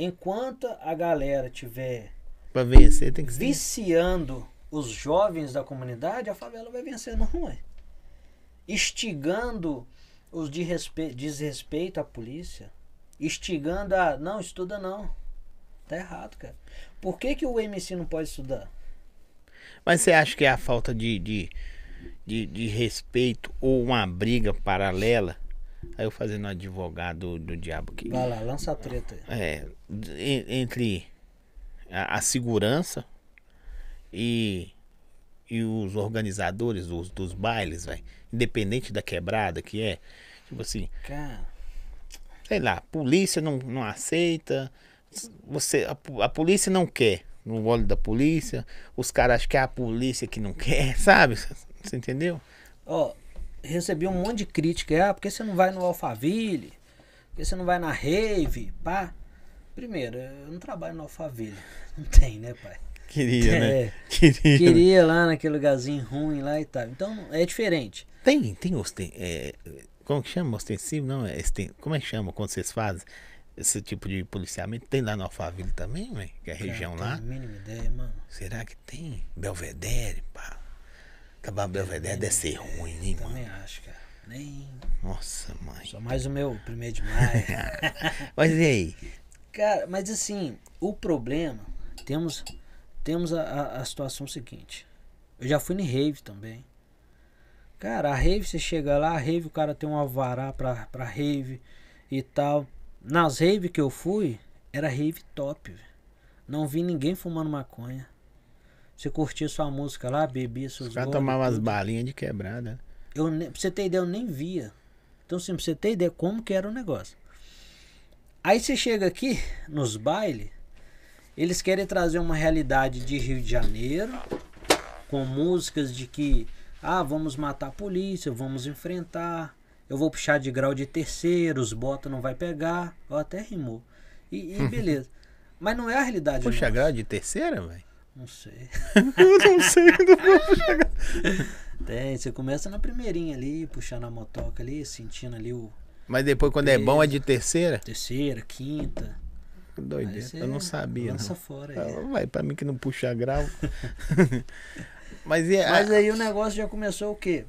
Enquanto a galera tiver Pra vencer tem que ser. viciando os jovens da comunidade, a favela vai vencer, não é? Instigando os de respe... desrespeito à polícia, instigando a. Não, estuda não. Tá errado, cara. Por que, que o MC não pode estudar? Mas você acha que é a falta de, de, de, de respeito ou uma briga paralela? Aí eu fazendo um advogado do diabo aqui. Vai lá, lança a treta aí. É, en- entre a, a segurança e, e os organizadores dos, dos bailes, velho. Independente da quebrada que é. Tipo assim, Cara, sei lá, a polícia não, não aceita. Você, a, a polícia não quer. No olho da polícia. Os caras acham que é a polícia que não quer, *laughs* sabe? Você entendeu? ó, recebi um monte de crítica. Ah, por que você não vai no Alphaville? Por que você não vai na Rave? Pá. Primeiro, eu não trabalho no Alphaville. *laughs* Não tem, né, pai? Queria, né? É. *laughs* Queria. Queria lá naquele lugarzinho ruim lá e tal. Então é diferente. Tem, tem osten, é, como que chama? Ostensivo? Não, é esten, como é que chama quando vocês fazem esse tipo de policiamento? Tem lá no Alphaville também, velho? Que é a região Cara, lá? tenho a mínima ideia, mano. Será que tem? Belvedere, pá. Acabar Belvedere deve ser ruim, hein, mano? Também acho, cara. Nem. Nossa, mãe. Só mais o meu primeiro de maio. *laughs* Mas e aí? cara, mas assim, o problema. Temos, temos a, a, a situação seguinte. Eu já fui em rave também. Cara, a rave, você chega lá, a rave, o cara tem um alvará pra, pra rave e tal. Nas rave que eu fui, era rave top, velho. Não vi ninguém fumando maconha. Você curtia sua música lá, bebia seus Os caras goles, tomavam as tudo. balinhas de quebrada. Eu, pra você ter ideia, eu nem via. Então, assim, pra você ter ideia como que era o negócio. Aí você chega aqui, nos bailes, eles querem trazer uma realidade de Rio de Janeiro, com músicas de que, ah, vamos matar a polícia, vamos enfrentar, eu vou puxar de grau de terceiro, os bota não vai pegar, ó, até rimou. E, e *laughs* beleza. Mas não é a realidade. Puxa nossa. grau de terceira, velho? Não sei. Eu não sei, não vou grau. Tem, você começa na primeirinha ali, puxando a motoca ali, sentindo ali o Mas depois, quando é bom, é de terceira? terceira, quinta. Doideira. Eu não sabia, Lança não. fora aí. Ah, Vai, pra mim que não puxa grau. *laughs* Mas, a- Mas aí o negócio já começou o quê?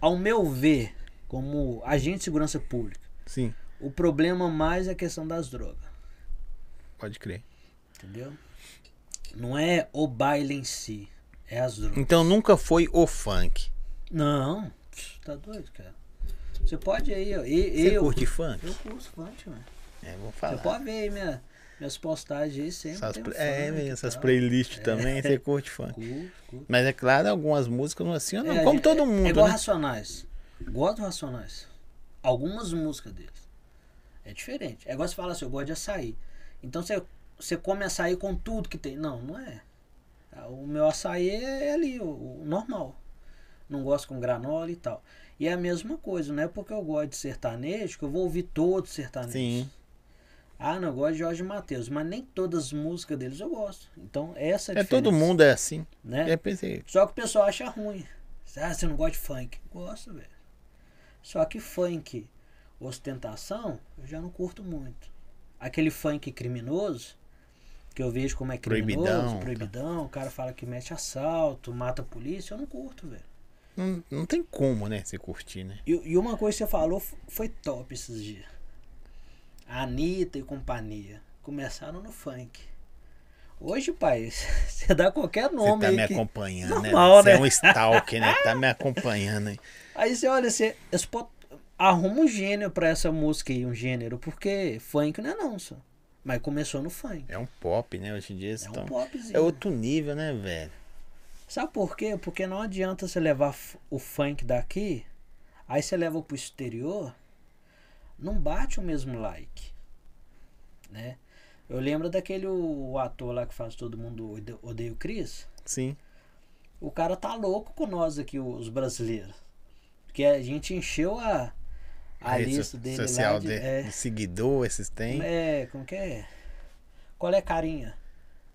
Ao meu ver, como agente de segurança pública, Sim, o problema mais é a questão das drogas. pode crer. Entendeu? Não é o baile em si, é as drogas. Então nunca foi o funk. Não, tá doido, cara. Você pode aí, ó. E, Você eu, curte funk? Eu curto funk, mano. É, vou falar. Você pode ver aí minha, minhas postagens aí sempre. Essas, um é, funk essas playlists também, você curte funk. Curto, curto. Mas é claro, algumas músicas não assim, não, É, como é- todo É mundo, igual né? Racionais. Gosto Racionais. Algumas músicas deles. É diferente. É igual você fala assim, eu gosto de açaí. Então você, você come açaí com tudo que tem. Não, não é. O meu açaí é ali, o, o normal. Não gosto com granola e tal. E é a mesma coisa, não é porque eu gosto de sertanejo que eu vou ouvir todos os sertanejos. Sim. Ah, não, eu gosto de Jorge Matheus, mas nem todas as músicas deles eu gosto. Então, essa é a É todo mundo é assim. Né? É, pensei, Só que o pessoal acha ruim. Ah, você não gosta de funk? Gosto, velho. Só que funk ostentação, eu já não curto muito. Aquele funk criminoso, que eu vejo como é criminoso, Proibidão, proibidão, tá. o cara fala que mete assalto, mata a polícia, eu não curto, velho. não, não tem como, né, você curtir, né? E, e uma coisa que você falou foi top esses dias. A Anitta e companhia começaram no funk. Hoje, pai, *laughs* você dá qualquer Você nome tá aí me que- acompanhando, Normal, né? Você né? é um stalker, né? Tá me acompanhando aí. *laughs* Aí você olha, você arruma um gênero pra essa música aí, um gênero, porque funk não é não, só. Mas começou no funk. É um pop, né? Hoje em dia É estão... um popzinho. É outro nível, né, velho? Sabe por quê? Porque não adianta você levar o funk daqui, aí você leva pro exterior, não bate o mesmo like. Né? Eu lembro daquele o, ator lá que faz todo mundo ode- odeia o Chris. Sim. O cara tá louco com nós aqui, os brasileiros. Porque a gente encheu a, a rede lista dele social lá de, de, é, de seguidor, esses tem. é, como que é? Qual é carinha?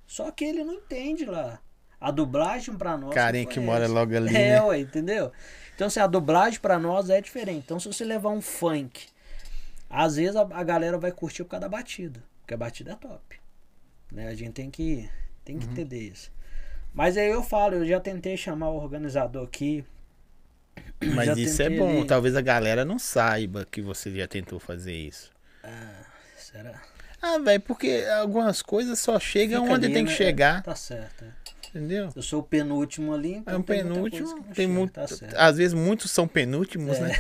Só que ele não entende lá. A dublagem pra nós. Carinha que mora logo ali, *laughs* É, né? ué, entendeu? Então, assim, a dublagem pra nós é diferente. Então, se você levar um funk, às vezes a, a galera vai curtir por causa da batida. Porque a batida é top. Né? A gente tem que, tem Uhum. que entender isso. Mas aí eu falo, eu já tentei chamar o organizador aqui. Mas já isso é bom. Talvez a galera não saiba que você já tentou fazer isso. Ah, será? Ah, velho, porque algumas coisas só chegam Fica onde ali, tem que né? chegar, Tá certo. é. entendeu? Eu sou o penúltimo ali, então É um tem penúltimo, tem chega, muito. tá às vezes muitos são penúltimos, É. né?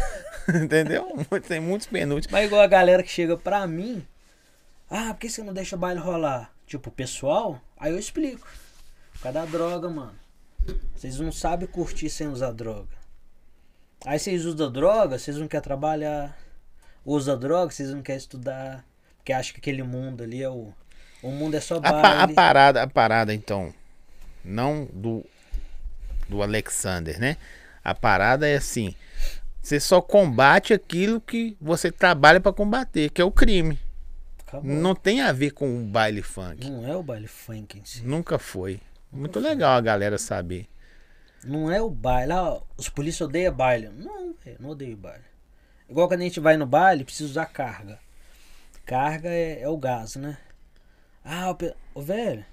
*laughs* entendeu? Tem muitos penúltimos. Mas igual a galera que chega pra mim, ah, por que você não deixa o baile rolar? Tipo, pessoal, aí eu explico. Por causa da droga, mano. Vocês não sabem curtir sem usar droga. Aí vocês usam droga, vocês não querem trabalhar. Usa droga, vocês não querem estudar. Porque acham que aquele mundo ali é o. O mundo é só A, pa- a baile. parada, a parada, então, não do, do Alexander, né? A parada é assim: você só combate aquilo que você trabalha pra combater, que é o crime. Acabou. Não tem a ver com o baile funk. Não é o baile funk em si. Nunca foi. Muito legal a galera saber. Não é o baile. Ah, os polícias odeiam baile. Não, velho, não odeio baile. Igual quando a gente vai no baile, precisa usar carga. Carga é, é o gás, né? Ah, o velho.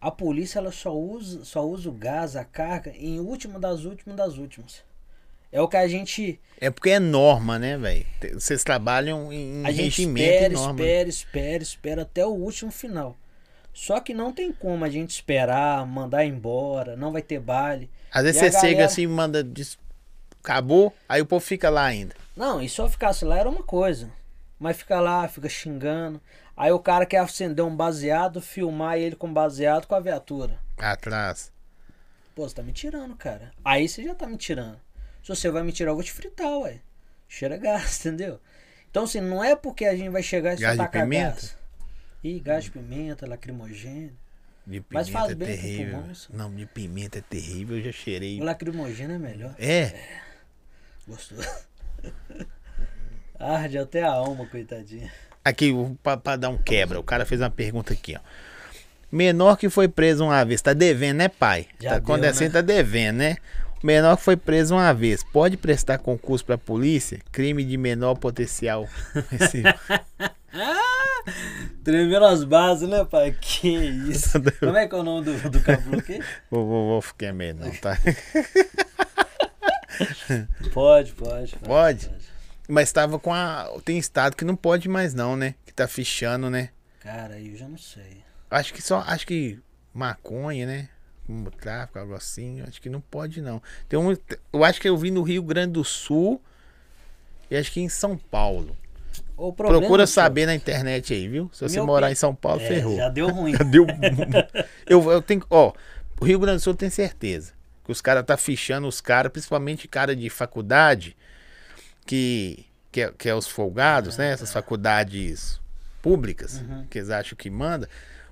A polícia ela só usa, só usa o gás, a carga, em última das últimas das últimas. É o que a gente. É porque é norma, né, velho? Vocês trabalham em A gente regimento espera, e norma. espera, espera, espera até o último final. Só que não tem como a gente esperar, mandar embora, não vai ter baile. Às vezes E você chega galera- assim e manda. diz- Acabou, aí o povo fica lá ainda. Não, e só ficasse lá era uma coisa. Mas fica lá, fica xingando. Aí o cara quer acender um baseado, filmar ele com baseado com a viatura. Atrás. Pô, você tá me tirando, cara. Aí você já tá me tirando. Se você vai me tirar, eu vou te fritar, ué. Cheira gás, *laughs* entendeu? Então, assim, não é porque a gente vai chegar e Gás de tacar pimenta? gás. Ih, gás de pimenta, lacrimogêneo. De Mas pimenta faz é bem terrível. pulmão. Não, de pimenta é terrível, eu já cheirei. O lacrimogêneo é melhor. É, Gostoso. *laughs* Arde até a alma, coitadinha. aqui, pra dar um quebra, o cara fez uma pergunta aqui, ó. Menor que foi preso uma vez, tá devendo, né, pai? Já tá, deu, quando é assim, né? tá devendo, né? Menor que foi preso uma vez, pode prestar concurso pra polícia? Crime de menor potencial. *laughs* *laughs* Tremendo as bases, né, pai? Que isso. *laughs* Como é que é o nome do, do cabelo aqui? vou, vou, vou ficar não, tá? Pode, pode. Pode? Mas tava com a. Tem estado que não pode mais, não, né? Que tá fichando, né? Cara, eu já não sei. Acho que só. Acho que maconha, né? Como tráfico, algo assim. Acho que não pode, não. Tem um. Eu acho que eu vi no Rio Grande do Sul. E acho que em São Paulo. Problema, Procura senhor, saber na internet aí, viu? Se você morar em São Paulo, é, ferrou. Já deu ruim. *laughs* Já deu. eu, eu tenho. Ó, o Rio Grande do Sul tem certeza. Que os caras tá fichando os caras, principalmente cara de faculdade, que, que, é, que é os folgados, né? Essas faculdades públicas, Uhum. que eles acham que manda.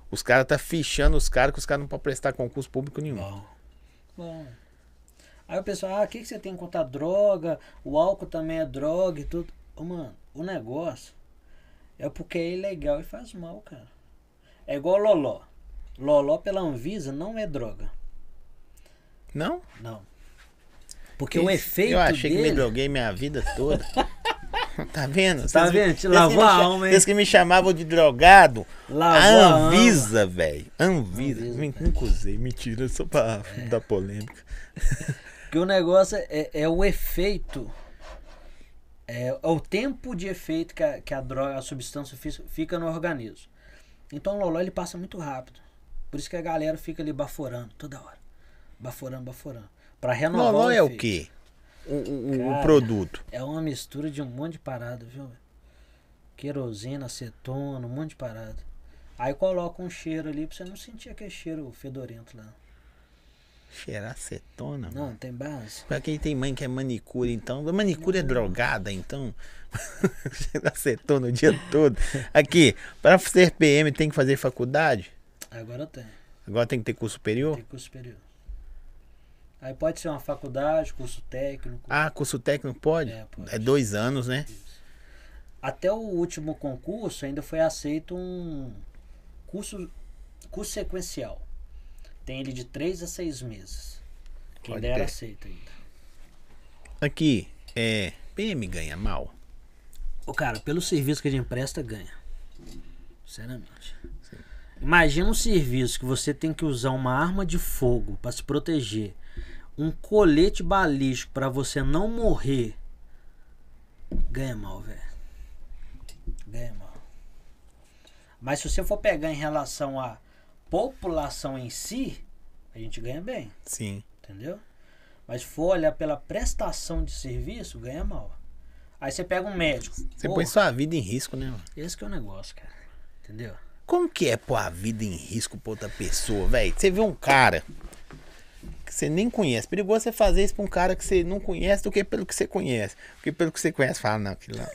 Os caras tá fichando os caras que os caras não podem prestar concurso público nenhum. Bom. Bom. Aí o pessoal, ah, o que, que você tem contra a droga? O álcool também é droga e tudo. Ô, mano, o negócio é porque é ilegal e faz mal, cara. É igual loló. Loló pela Anvisa não é droga. Não? Não. Porque o efeito Eu achei que me dele... droguei minha vida toda. *laughs* tá vendo? Tá vendo? Te lavou me a alma, hein? Vocês que me chamavam de drogado. Lavou a. Anvisa, velho. Anvisa. Anvisa, Me- Nunca usei. Mentira, só pra dar polêmica. Porque o negócio é, é o efeito. É, é o tempo de efeito que a, que a droga, a substância fi- fica no organismo. Então o loló ele passa muito rápido. Por isso que a galera fica ali baforando toda hora. Baforando, baforando. Pra renovar Loló é o efeito. quê? O, o- o Cara. produto. É uma mistura de um monte de parada, viu? Querosina, acetona, um monte de parada. Aí coloca um cheiro ali pra você não sentir aquele cheiro fedorento lá. Cheirar acetona, Não, mano. não tem base. Pra quem tem mãe que é manicure, então. Manicure é drogada, então. *laughs* Cheirar acetona o dia todo. Aqui, para ser PM tem que fazer faculdade? Agora tem. Agora tem que ter curso superior? Tem curso superior. Aí pode ser uma faculdade, curso técnico. Ah, curso técnico pode? É, pode. É dois anos, né? Até o último concurso ainda foi aceito um curso, curso sequencial. Tem ele de 3 a 6 meses. Que Pode ainda era ter. aceito ainda. Aqui, é. PM ganha mal. O cara, pelo serviço que a gente presta, ganha. Sinceramente. Imagina um serviço que você tem que usar uma arma de fogo para se proteger, um colete balístico para você não morrer. Ganha mal, velho. Ganha mal. Mas se você for pegar em relação à população em si, a gente ganha bem, Sim. entendeu? Mas se for olhar pela prestação de serviço, ganha mal. Aí você pega um médico. Você Pô, põe sua vida em risco, né, mano? Esse que é o negócio, cara. Entendeu? Como que é pôr a vida em risco pra outra pessoa, velho? Você vê um cara que você nem conhece. Perigoso você fazer isso pra um cara que você não conhece do que pelo que você conhece. Porque pelo que você conhece, fala, não, aquilo lá.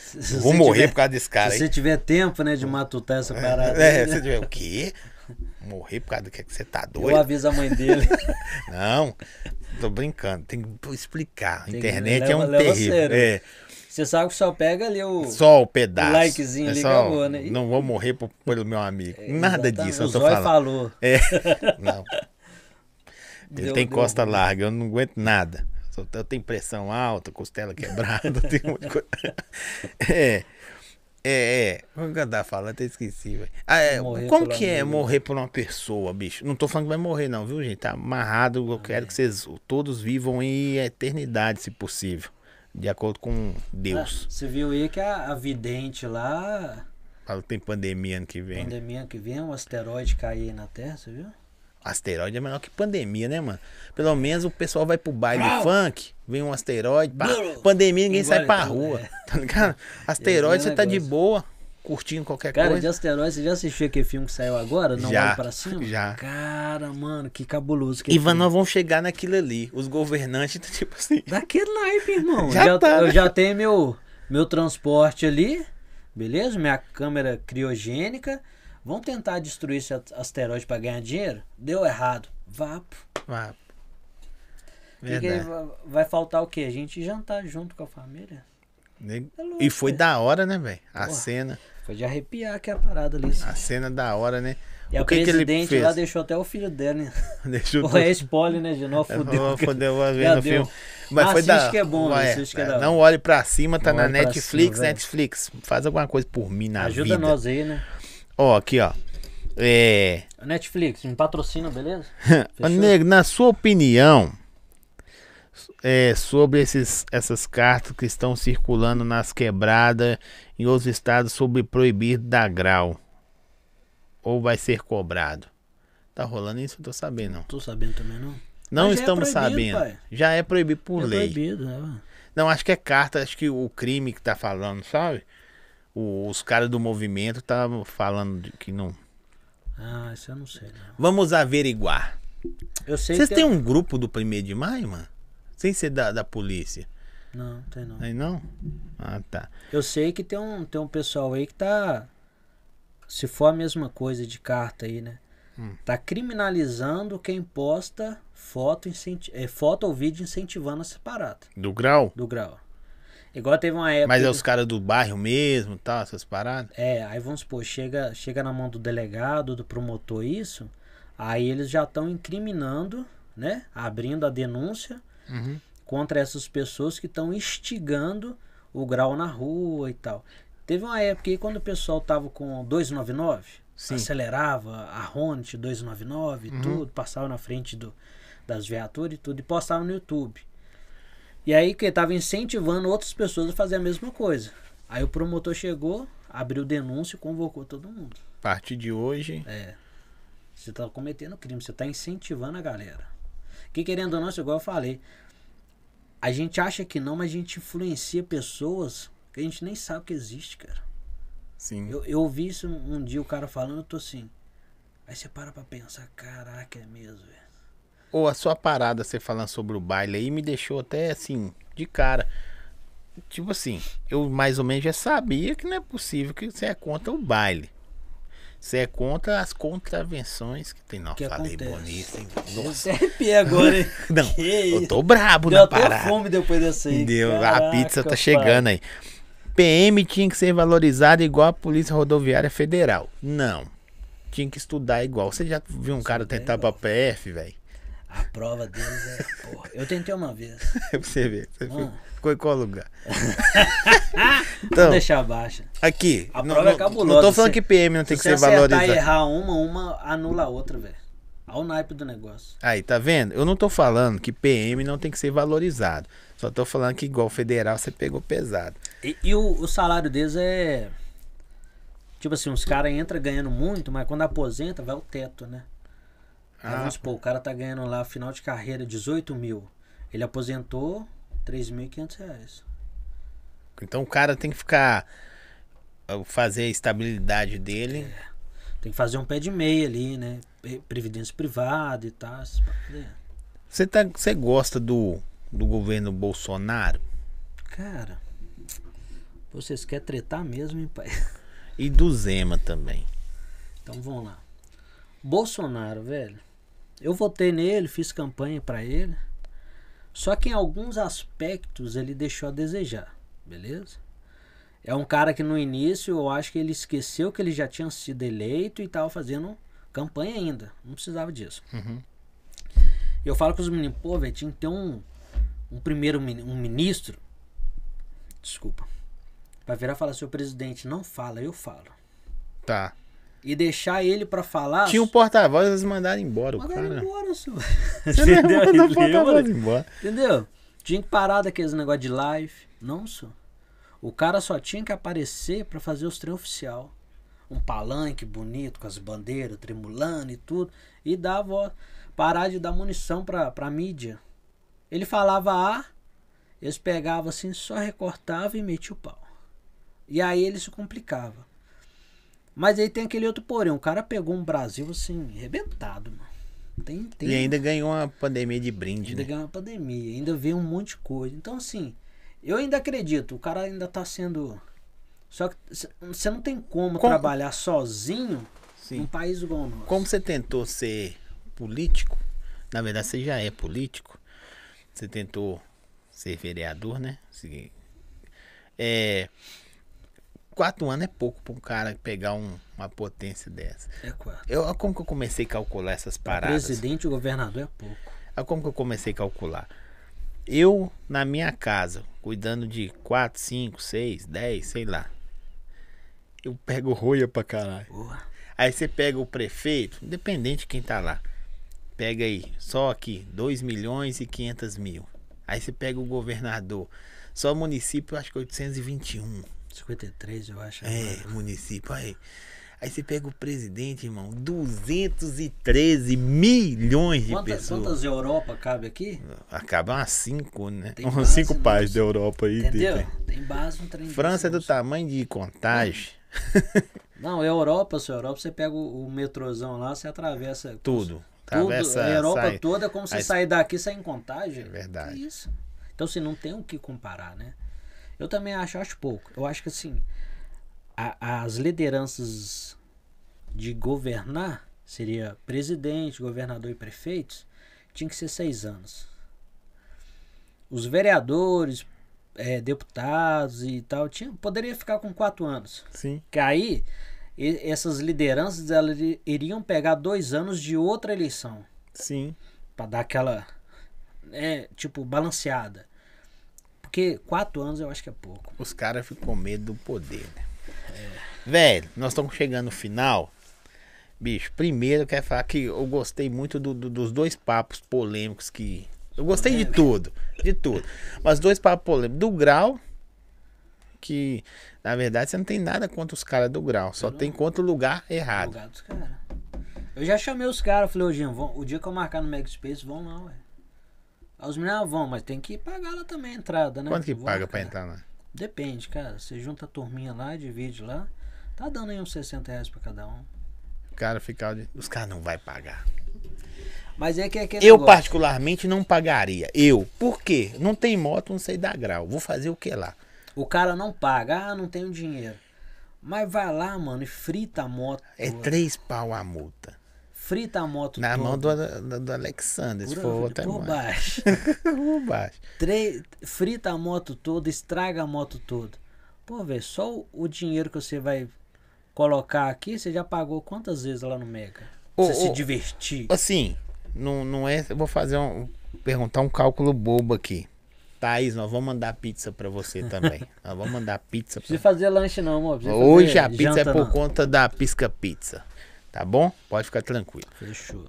Se- se eu Vou você morrer tiver- por causa desse cara Se aí. você tiver tempo, né, de matutar essa parada. É, você né? tiver o quê? Morrer por causa do que que você tá Eu doido? aviso a mãe dele. *laughs* Não, tô brincando. Tem que explicar. Tem que- internet é leva- um leva a terrível. sério. É, Você sabe que só pega ali o. só o pedaço. O likezinho É ali, só, acabou, né? E- Não vou morrer por- pelo meu amigo. Nada Exatamente. disso, eu o tô Zói falando. falou. É, *laughs* não. Ele Deu- tem deu costa larga, eu não aguento nada. Só- Eu tenho pressão alta, costela quebrada, *laughs* tem um monte de coisa. É. É, é. O que eu tava falando, até esqueci, velho. Ah, é, como que é amigo. morrer por uma pessoa, bicho? Não tô falando que vai morrer, não, viu, gente? Tá amarrado. Eu quero que vocês todos vivam em eternidade, se possível. De acordo com Deus. Ah, você viu aí que a, a vidente lá, Fala que tem pandemia ano que vem. pandemia que vem, um asteroide cair na Terra, você viu? Asteroide é melhor que pandemia, né, mano? Pelo menos o pessoal vai pro baile funk, vem um asteroide, pá. Pandemia ninguém sai Igual pra então, rua, é. *laughs* tá ligado? Asteroide é você tá de boa, curtindo qualquer Cara, de coisa. asteroide, você já assistiu aquele filme que saiu agora? Não Já, olha para cima? já. Cara, mano, que cabuloso que Ivan, nós vamos chegar naquilo ali. Os governantes, *laughs* tipo assim. Daquele naipe, irmão. Já Já, tá, eu né? já tenho meu, meu transporte ali, beleza? Minha câmera criogênica. Vamos tentar destruir esse asteroide pra ganhar dinheiro? Deu errado. Vapo. Que verdade. va- vai faltar o quê? A gente jantar junto com a família. Ne- É louco, E foi velho. da hora, né, velho? A Porra. cena, Foi de arrepiar que a parada ali. a cena da hora, né? E a o que que ele presidente fez? lá deixou até o filho dela, né? *laughs* Deixou Porra, é spoiler, né, de novo? Eu Fudeu. vou foder uma vez Já no filme. Mas Ah, foi da. que é bom, Ué, assiste que é da. Não olhe pra cima, tá Não na Netflix, cima. Netflix. Faz alguma coisa por mim na Ajuda vida. nós aí, né? Ó, aqui, ó. É. Netflix, me patrocina, beleza? *laughs* Nego, na sua opinião, é, sobre esses, essas cartas que estão circulando nas quebradas em outros estados sobre proibir dar grau? Ou vai ser cobrado? Tá rolando isso? Eu tô sabendo, não. Tô sabendo também, não. Não Mas é estamos proibido, sabendo. pai. Já é proibido por é lei. proibido, né? Não, acho que é carta, acho que o crime que tá falando, sabe? O- os caras do movimento estavam falando que não. Ah, isso eu não sei, não. Vamos averiguar. Eu sei Vocês que têm tem um grupo do 1 de maio, mano? Sem ser da, da polícia. Não, tem não. Aí não? Ah, tá. Eu sei que tem um, tem um pessoal aí que tá. Se for a mesma coisa de carta aí, né? Hum. Tá criminalizando quem posta foto, incenti é, foto ou vídeo incentivando essa parada Do grau? do grau. Igual teve uma época. Mas é os caras do bairro mesmo, tá? Essas paradas? É, aí vamos supor, chega, chega na mão do delegado, do promotor isso, aí eles já estão incriminando, né? Abrindo a denúncia Uhum. contra essas pessoas que estão instigando o grau na rua e tal. Teve uma época aí quando o pessoal tava com 299, Sim. acelerava a Honda 299 e tudo, passava na frente do, das viaturas e tudo, e postava no YouTube. E aí que tava incentivando outras pessoas a fazer a mesma coisa. Aí o promotor chegou, abriu denúncia e convocou todo mundo. A partir de hoje. É. Você tá cometendo crime, você tá incentivando a galera. Que querendo ou não, isso igual eu falei. A gente acha que não, mas a gente influencia pessoas que a gente nem sabe que existe, cara. Sim. Eu, eu ouvi isso um, um dia o cara falando, eu tô assim. Aí você para pra pensar, caraca, é mesmo, velho. Ou a sua parada, você falando sobre o baile aí, me deixou até assim, de cara. Tipo assim, eu mais ou menos já sabia que não é possível que você é contra o baile. Você é contra as contravenções que tem. Não, Que falei acontece. bonito, hein? Você Nossa. arrepia agora, hein? *laughs* Não, Que eu tô brabo Deu na parada. fome depois dessa aí. Deu, a Caraca, pizza tá pai. chegando aí. PM tinha que ser valorizado igual a Polícia Rodoviária Federal. Não. Tinha que estudar igual. Você já viu um cara Estudar tentar pra PF, velho? A prova deles é. Porra, eu tentei uma vez. *laughs* Pra você ver. Você ficou em qual lugar? *laughs* Vou então, deixar baixa. aqui. A não, prova é não- cabulosa. Não tô falando Você- que PM não tem Se que ser valorizado. e errar uma, uma anula a outra, velho. Olha o naipe do negócio. Aí, tá vendo? Eu não tô falando que PM não tem que ser valorizado. Só tô falando que igual federal você pegou pesado. E, e o, o salário deles é. Tipo assim, os caras entram ganhando muito, mas quando aposenta, vai o teto, né? Aí Ah. vamos supor, o cara tá ganhando lá, final de carreira, 18 mil. Ele aposentou, 3.500 reais. Então o cara tem que ficar. uh, Fazer a estabilidade dele. Tem que fazer um pé de meia ali, né? Pre- Previdência privada e tal. Você tá, você gosta do, do governo Bolsonaro Cara, vocês querem tretar mesmo, hein, pai? e do Zema também. Então vamos lá. Bolsonaro, velho. Eu votei nele, fiz campanha pra ele. Só que em alguns aspectos ele deixou a desejar, beleza? É um cara que no início eu acho que ele esqueceu que ele já tinha sido eleito e tava fazendo campanha ainda. Não precisava disso. Uhum. Eu falo com os meninos, pô, velho, tinha que ter um, um primeiro um ministro. Desculpa. Pra virar e falar, seu presidente, não fala, eu falo. Tá. E deixar ele pra falar. Tinha um porta-voz, eles mandaram embora o Mandaram cara. embora, senhor. *laughs* Você não Entendeu? mandou o porta-voz embora. Entendeu? Tinha que parar daqueles negócio de live. Não, senhor. O cara só tinha que aparecer pra fazer os trem oficial. Um palanque bonito, com as bandeiras tremulando e tudo. E dar voz. Parar de dar munição pra, pra mídia. Ele falava A, eles pegavam assim, só recortavam e metiam o pau. E aí ele se complicava. Mas aí tem aquele outro porém. O cara pegou um Brasil assim, arrebentado, mano. Tem, tem E ainda ganhou uma pandemia de brinde, Ainda né? ganhou uma pandemia, ainda veio um monte de coisa. Então, assim, eu ainda acredito, o cara ainda tá sendo. Só que você não tem como, Como- trabalhar sozinho Sim. num país igual o nosso. Como você tentou ser político, na verdade você já é político. Você tentou ser vereador, né? É, quatro anos é pouco para um cara pegar um- uma potência dessa. É quatro. Eu, como que eu comecei a calcular essas Pra paradas? presidente e governador é pouco. Olha como que eu comecei a calcular. Eu, na minha casa, cuidando de 4, 5, 6, 10, sei lá. Eu pego roia pra caralho. Porra. Aí você pega o prefeito, independente de quem tá lá. Pega aí, só aqui, 2 milhões e 500 mil. Aí você pega o governador. Só município, acho que 821. 53, eu acho. É, agora. município, aí. Aí você pega o presidente, irmão, 213 milhões de Quantas, pessoas. quantas Europa cabe aqui? Acaba umas 5, né? Tem base 5 nisso. países da Europa aí. Entendeu? tem- Tem base no trem. França é do tamanho de contagem. *laughs* Não, Europa, sua Europa, você pega o, o metrôzão lá, você atravessa. Tudo. Tudo, Atravessa, a Europa sai. toda é como você aí- sair daqui sair em contagem. É verdade. Que isso. Então, assim, não tem o que comparar, né? Eu também acho, acho pouco. Eu acho que, assim, a- as lideranças de governar, seria presidente, governador e prefeitos, tinha que ser seis anos. Os vereadores, eh, deputados e tal, tinha, poderia ficar com quatro anos. Sim. Que aí, e- essas lideranças, elas iri- iriam pegar dois anos de outra eleição. Sim. Pra dar aquela, é, tipo, balanceada. Porque quatro anos eu acho que é pouco. Os caras ficam com medo do poder, né? Velho, nós estamos chegando no final. Bicho, primeiro eu quero falar que eu gostei muito do- do- dos dois papos polêmicos que. Eu gostei de tudo. De tudo. Mas dois papos polêmicos. Do grau. Que, na verdade, você não tem nada contra os caras do grau. Só tem contra o lugar errado. Lugar. Eu já chamei os caras, falei, ô vão, o dia que eu marcar no Space, vão lá, ué. Aí os meninos, ah, vão, mas tem que pagar lá também a entrada, né? Quanto que Vão, paga pra cara. entrar lá? Depende, cara. Você junta a turminha lá, divide lá. Tá dando aí uns 60 reais pra cada um. O cara ficar. de- Os caras não vai pagar. Mas é que é aquele Eu, negócio. particularmente, não pagaria. Eu. Por quê? Não tem moto, não sei dar grau. Vou fazer o que lá? O cara não paga, ah, não tenho dinheiro. Mas vai lá, mano, e frita a moto. É três pau a multa. Frita a moto Na toda. mão do, do, Alexander, se Por, for até *laughs* por baixo. Por baixo. Três, frita a moto toda, estraga a moto toda. Pô, velho, só o, o dinheiro que você vai colocar aqui, você já pagou quantas vezes lá no Mega? Pra Ô, você se ô, divertir. Assim, não, não é. Eu vou fazer um. Perguntar um cálculo bobo aqui. Thaís, nós vamos mandar pizza pra você também. *laughs* nós vamos mandar pizza Não pra precisa fazer lanche não, amor. Hoje a pizza é por não. conta da Pisca Pizza. Tá bom? Pode ficar tranquilo. Fechou.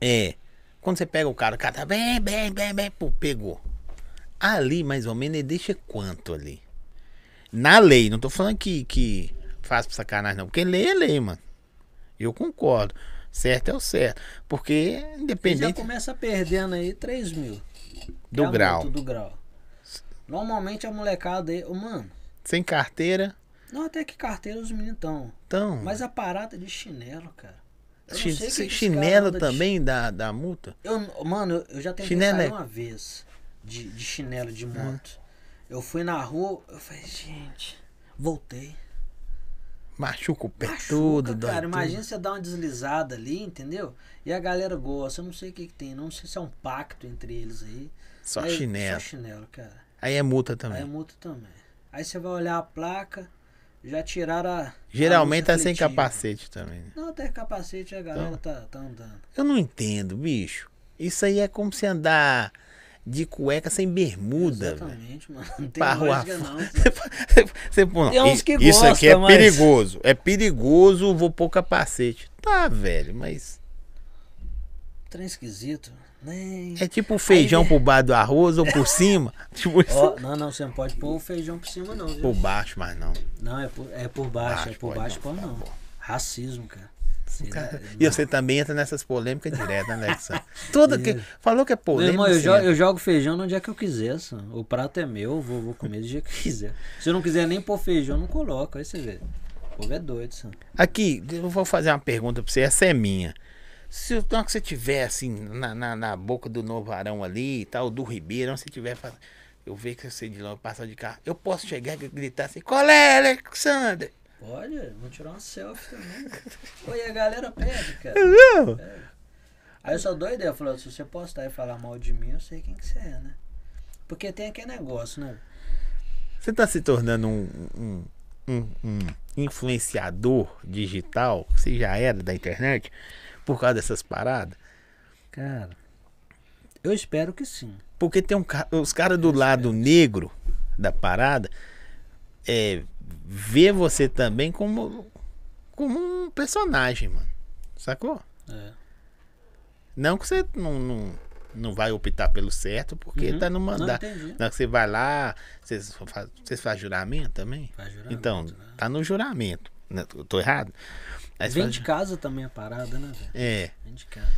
É. Quando você pega o cara, o cara tá bem, bem, bem, bem, pô, pegou. Ali, mais ou menos, ele deixa quanto ali? Na lei, não tô falando que, que faz pra sacanagem, não. Porque lei é lei, mano. Eu concordo. Certo é o certo. Porque, Você já independente começa perdendo aí 3 mil. do é grau, Do grau. Normalmente a molecada aí, mano, sem carteira, não até que carteira os meninos estão. então. Mas a parada de chinelo, cara. Não esse chinelo de também dá, dá multa? Eu, mano, eu- eu já tentei Chinelo sair é- uma vez de, de chinelo de moto. Eu fui na rua, eu falei, gente, voltei. Machuca o pé Machuca, todo, dói cara. tudo. Imagina você dar uma deslizada ali, entendeu? E a galera gosta. Eu não sei o que, que tem, não sei se é um pacto entre eles aí. Só Aí- chinelo. Só chinelo, cara. Aí é multa Aí também. é multa também. Aí você vai olhar a placa, já tiraram a. Geralmente a luz sem capacete também. né? Não, até capacete a galera Então. tá, tá andando. Eu não entendo, bicho. Isso aí é como se andar de cueca sem bermuda. Exatamente, mano. Não tem rua não. Você- *laughs* você- pô, não, Tem uns i- que Isso aqui é mas- perigoso. É perigoso, vou pôr capacete. Tá, velho, mas. Trem esquisito. Nem. É tipo feijão Aí- por baixo do arroz ou por *laughs* cima. Tipo. Ó, não, não, você não pode pôr o feijão por cima, não. Viu? Por baixo, mas não. Não, é por, é por baixo, Baixo, é por baixo, pô, tá não. bom. Racismo, cara. Você- E você também entra nessas polêmicas direto, né, Alexandre? *laughs* Tudo que. Falou que é polêmica. irmão, eu, você jo- entra. eu jogo feijão no dia que eu quiser, só. O prato é meu, eu vou, vou comer do dia que eu quiser. Se eu não quiser nem pôr feijão, não coloco. Aí você vê. O povo é doido, só. Aqui, eu vou fazer uma pergunta pra você, essa é minha. Se o que você tiver assim, na, na, na boca do Novarão ali e tal, do Ribeirão, se tiver. Eu ver que você de longe passa de carro. Eu posso chegar e gritar assim: Qual é, Alexandre? Pode, vou tirar uma selfie também. Pô, e a galera pede, cara. *laughs* Não. Aí eu só dou ideia, falou, se você postar e falar mal de mim, eu sei quem que você é, né? Porque tem aquele negócio, né? Você tá se tornando um, um, um, um influenciador digital? Você já era da internet? Por causa dessas paradas? Cara, eu espero que sim. Porque tem um os caras do lado negro da parada é vê você também como como um personagem, mano. Sacou? É. Não que você não, não, não vai optar pelo certo, porque Uhum. tá no Não, mandato. que você vai lá, vocês fazem vocês fazem juramento também? Faz juramento, então, né? tá no juramento. né? Eu tô errado? Aí Vem de casa também a parada, né, velho? É. Vem de casa.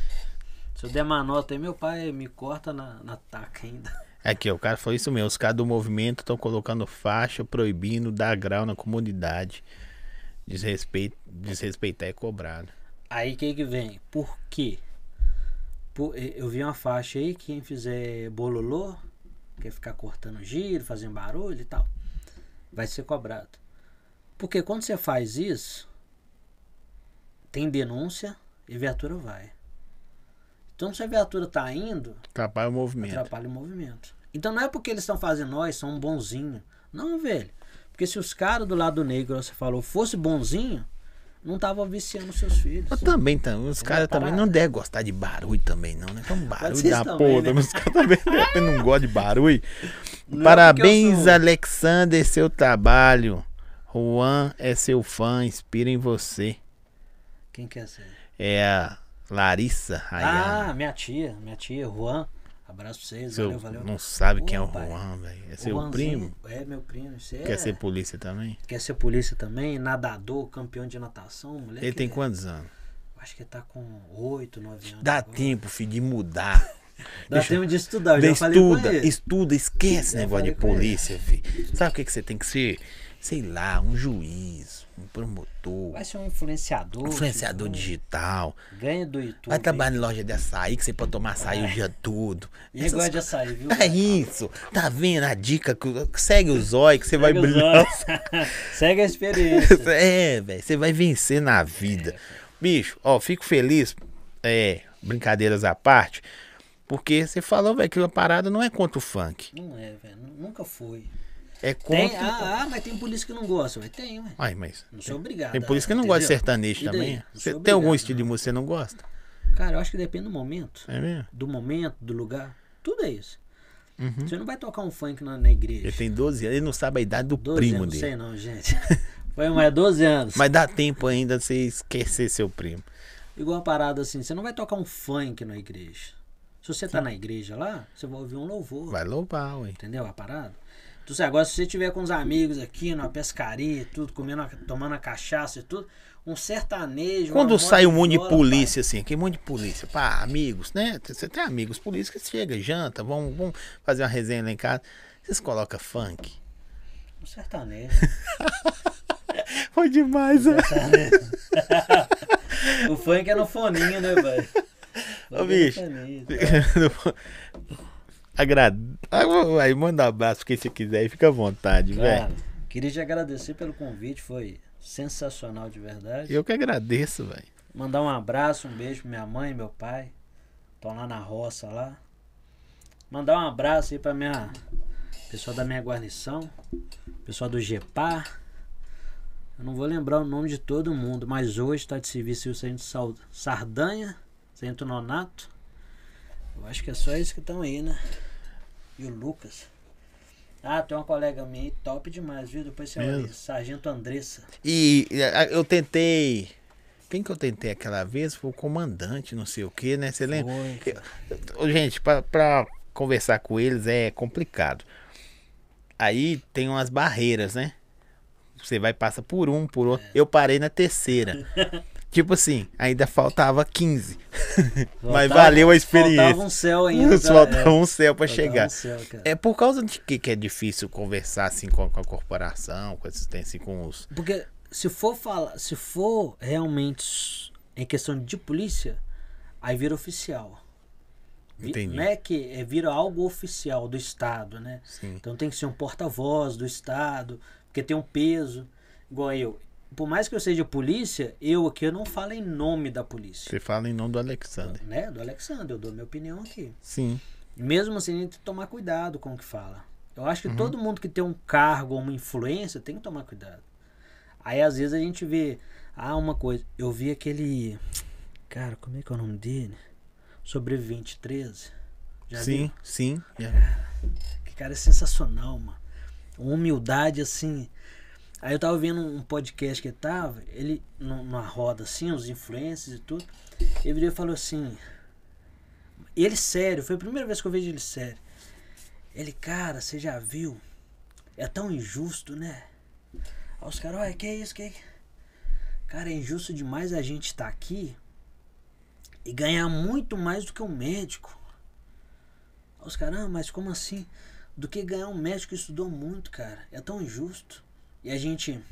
Se eu der uma nota aí, meu pai me corta na, na taca ainda. Aqui, ó, o cara falou isso mesmo. Os caras do movimento estão colocando faixa proibindo dar grau na comunidade. Desrespeito, desrespeitar é cobrado. Aí o que que vem? Por quê? Por- eu vi uma faixa aí que quem fizer bololô, quer ficar cortando giro, fazendo barulho e tal, vai ser cobrado. Porque quando você faz isso, tem denúncia e a viatura vai. Então se a viatura tá indo, Atrapalha o movimento. atrapalha o movimento. Então não é porque eles estão fazendo nós, são bonzinho. Não, velho. Porque se os caras do lado negro, você falou, fosse bonzinho, não tava viciando seus filhos. Mas também, tam- os caras também não devem gostar de barulho também, não, né? Então, barulho da porra. né? Os caras também não gostam de barulho. *laughs* Não é Parabéns, eu sou- Alexander, seu trabalho. Juan é seu fã, inspira em você. Quem quer ser? É a Larissa Rayana. Ah, minha tia, minha tia, Juan. Abraço pra vocês, Seu- valeu, valeu. Não sabe quem é o pai. Juan, velho. É seu Juanzinho- primo? É, meu primo. Você Quer é- ser polícia também? quer ser polícia também, nadador, campeão de natação, moleque. Ele tem é- quantos anos? Acho que ele tá com 8, 9 anos. Dá agora. tempo, filho, de mudar. *laughs* Dá Deixa- tempo de estudar, eu já falei com estuda, estuda, esquece esse Já negócio de falei polícia, filho. Sabe o que, que você tem que ser? Sei lá, um juiz, um promotor, Vai ser um influenciador. um influenciador tipo, digital. Ganha do YouTube. Vai trabalhar em loja de açaí, que você pode tomar açaí o dia todo. E Essas gosta de açaí, viu? É isso. Tá vendo a dica? Segue o zóio que você vai brilhar. *laughs* Segue a experiência. *laughs* É, velho. Você vai vencer na vida. Bicho, ó, fico feliz. É, brincadeiras à parte. Porque você falou, velho, que a parada não é contra o funk. Não é, velho. Nunca foi. É contra. Tem, ah, ah, mas tem polícia que não gosta. Mas tem, ué. Ai, mas. Não sou obrigado. Tem isso que não de entendeu? sertanejo E daí? também. Não Você tem algum estilo de música que você não gosta? Cara, eu acho que depende do momento. É mesmo? Do momento, do lugar. Tudo é isso. Uhum. Você não vai tocar um funk na, na igreja. Ele tem 12 anos, ele não sabe a idade do 12 primo anos, dele. Não sei não, gente. *laughs* Foi mais 12 anos. Mas dá tempo ainda de você esquecer seu primo. Igual a parada assim, você não vai tocar um funk na igreja. Se você tá na igreja lá, você vai ouvir um louvor. Vai louvar, ué. Entendeu a parada? Então, assim, agora, se você tiver com os amigos aqui numa pescaria e tudo, comendo, tomando a cachaça e tudo, um sertanejo. Quando sai um monte de fora, polícia, assim, aquele monte de polícia, pá, amigos, né? Você tem amigos polícia que chega, janta, vão, vão fazer uma resenha lá em casa. Vocês colocam funk? pai, Um sertanejo. *laughs* Foi demais, né? sertanejo. *laughs* o funk é no foninho, né, velho? Ô, bicho. *laughs* Agrada. Aí manda um abraço quem você quiser e fica à vontade, velho. Queria te agradecer pelo convite, foi sensacional de verdade. Eu que agradeço, velho. Mandar um abraço, um beijo pra minha mãe e meu pai. Estão lá na roça lá. Mandar um abraço aí pra minha pessoal da minha guarnição, pessoal do GEPAR. Eu não vou lembrar o nome de todo mundo, mas hoje está de serviço o Centro Sal- Sardanha, Centro Nonato. Eu acho que é só eles que estão aí, né? E o Lucas. Ah, tem uma colega minha aí, top demais, viu? Depois você olha? Sargento Andressa. E eu tentei. Quem que eu tentei aquela vez? Foi o comandante, não sei o que, né? Você lembra? Ô, Gente, pra, pra conversar com eles é complicado. Aí tem umas barreiras, né? Você vai passa por um, por outro. Eu parei na terceira. *laughs* tipo assim, ainda faltava 15. Mas Faltava- valeu a experiência. Faltava um céu ainda. *laughs* Faltava um céu Faltava chegar. um céu. É por causa de que, que é difícil conversar assim com, com a corporação, com assistência com os. Porque se for falar, se for realmente em questão de polícia, aí vira oficial. Vi- Entendi. Não é que é, vira algo oficial do Estado, né? Sim. Então tem que ser um porta-voz do Estado, porque tem um peso. Igual eu. Por mais que eu seja polícia, eu aqui eu não falo em nome da polícia. Você fala em nome do Alexander. Né? Do Alexandre, eu dou minha opinião aqui. Sim. Mesmo assim, a gente tem que tomar cuidado com o que fala. Eu acho que Uhum. todo mundo que tem um cargo ou uma influência tem que tomar cuidado. Aí às vezes a gente vê, ah, uma coisa, eu vi aquele. Cara, como é que é o nome dele? Sobrevivente 13. Já sim, viu? sim. Que cara é sensacional, mano. Uma humildade assim. Aí eu tava vendo um podcast que ele tava, ele nu- numa roda assim, os influencers e tudo. Ele virou falou assim. Ele sério, foi a primeira vez que eu vejo ele sério. Ele, cara, você já viu? É tão injusto, né? Aí os caras, olha, que isso, que Cara, é injusto demais a gente estar aqui e ganhar muito mais do que um médico. Aí Os caras, ah, mas como assim? Do que ganhar um médico que estudou muito, cara. É tão injusto. E a gente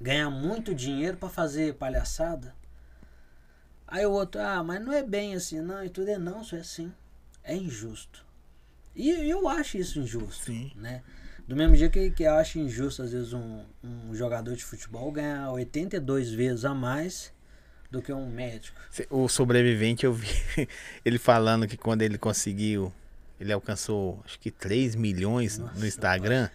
ganhar muito dinheiro pra fazer palhaçada. Aí o outro, ah, mas não é bem assim, não. E tudo é não, isso é assim. É injusto. E eu acho isso injusto, Sim. né? Do mesmo jeito que, que eu acho injusto, às vezes, um, um jogador de futebol ganhar 82 vezes a mais do que um médico. O sobrevivente, eu vi *laughs* ele falando que quando ele conseguiu, ele alcançou acho que 3 milhões Nossa, no Instagram.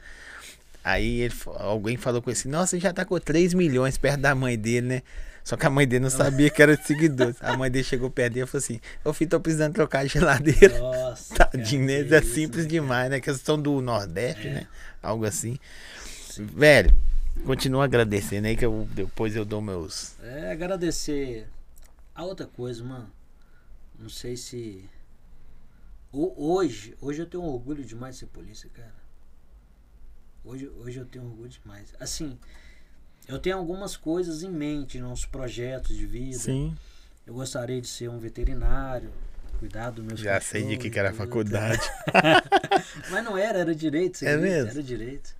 Aí ele, alguém falou com ele assim: Nossa, ele já tá com 3 milhões perto da mãe dele, né? Só que a mãe dele não sabia que era de seguidores. A mãe dele chegou perto dele e falou assim: Ô filho, tô precisando trocar a geladeira. Nossa. *laughs* Tadinho, né? cara, É que simples isso, demais, né? Questão do Nordeste, né? Algo assim. Velho, continua agradecendo aí que eu, depois eu dou meus. É agradecer. A outra coisa, mano. Não sei se. Ho- Hoje, hoje eu tenho orgulho demais de ser polícia, cara. Hoje, hoje eu tenho orgulho demais. Assim, eu tenho algumas coisas em mente, uns projetos de vida. Sim. Eu gostaria de ser um veterinário, cuidar dos meus Já sei de que, que era tudo. faculdade. *laughs* Mas não era, era direito. você É mesmo? Era direito.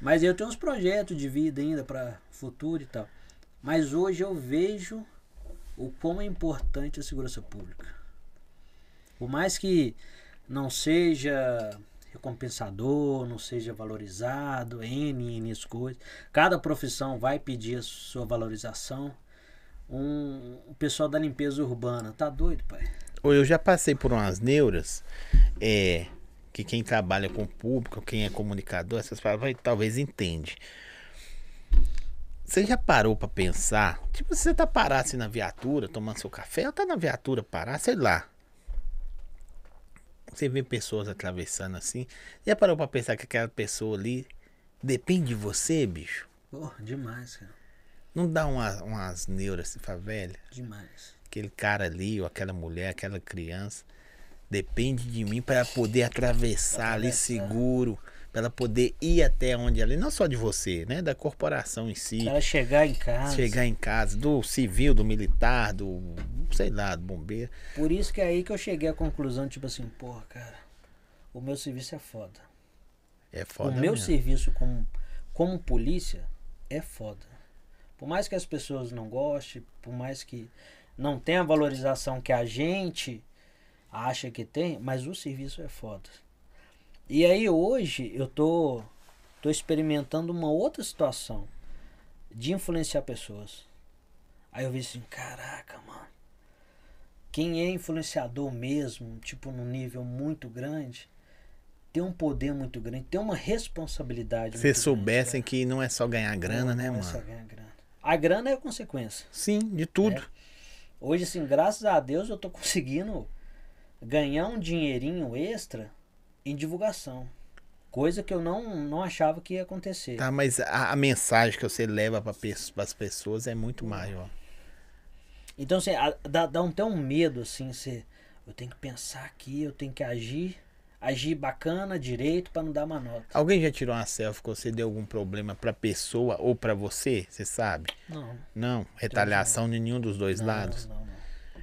Mas eu tenho uns projetos de vida ainda para futuro e tal. Mas hoje eu vejo o quão é importante a segurança pública. Por mais que não seja recompensador, não seja valorizado, N, N coisas. Cada profissão vai pedir a sua valorização. Um, pessoal da limpeza urbana, tá doido, pai? Eu já passei por umas neuras, é, que quem trabalha com o público, quem é comunicador, essas palavras, talvez entende. Você já parou para pensar? Tipo, você tá parado assim na viatura, tomando seu café, ou tá na viatura parar, sei lá. Você vê pessoas atravessando assim. Já parou pra pensar que aquela pessoa ali depende de você, bicho? Porra, demais, cara. Não dá uma, umas neuras assim, fala, velho? Demais. Aquele cara ali, ou aquela mulher, aquela criança, depende de mim para poder atravessar ali Atravessar. seguro, para ela poder ir até onde ali, não só de você, né? Da corporação em si. Ela chegar em casa. Chegar em casa, do civil, do militar, do, sei lá, do bombeiro. Por isso que é aí que eu cheguei à conclusão, tipo assim, porra, cara, o meu serviço é foda. É foda o meu mesmo. serviço como, como polícia é foda. Por mais que as pessoas não gostem, por mais que não tenha a valorização que a gente acha que tem, mas o serviço é foda. E aí hoje eu tô, tô experimentando uma outra situação de influenciar pessoas. Aí eu vi assim, caraca, mano. Quem é influenciador mesmo, tipo num nível muito grande, tem um poder muito grande, tem uma responsabilidade. Se muito grande, soubessem cara. que não é só ganhar grana, né, Não é mano? só ganhar grana. A grana é a consequência. Sim, de tudo. Hoje, assim, graças a Deus, eu tô *laughs* conseguindo ganhar um dinheirinho extra em divulgação. Coisa que eu não, não achava que ia acontecer. Tá, mas a, a mensagem que você leva para as pessoas é muito maior. Então, assim, a- dá, dá um, até um medo, assim, você, eu tenho que pensar aqui, eu tenho que agir, agir bacana, direito, pra não dar uma nota. Alguém já tirou uma selfie que você deu algum problema pra pessoa ou pra você? Você sabe? Não. Não, retaliação de nenhum dos dois não, lados. Não, não.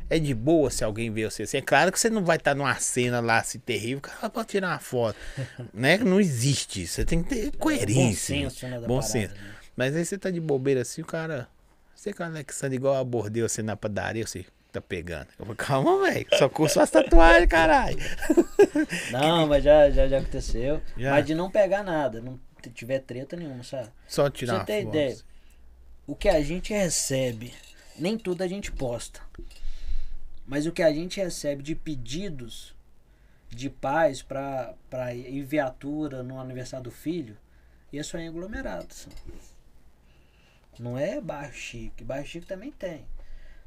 É de boa se alguém vê você assim. É claro que você não vai estar numa cena lá assim terrível, cara, pode tirar uma foto. *laughs* né? Não existe. Você tem que ter coerência. Bom senso, né, Bom parada, senso. né? Mas aí você tá de bobeira assim, o cara. Você com o Alexandre igual abordei você na padaria, você tá pegando. Eu falei, calma, velho. Só curso as tatuagens, caralho. *laughs* Não, mas já, já, já aconteceu. Já? Mas de não pegar nada, não tiver treta nenhuma, sabe? Só tirar você foto. ideia, o que a gente recebe, nem tudo a gente posta. Mas o que a gente recebe de pedidos de pais pra ir viatura no aniversário do filho, isso é em aglomerado. só. Não é bairro chique. Bairro chique também tem.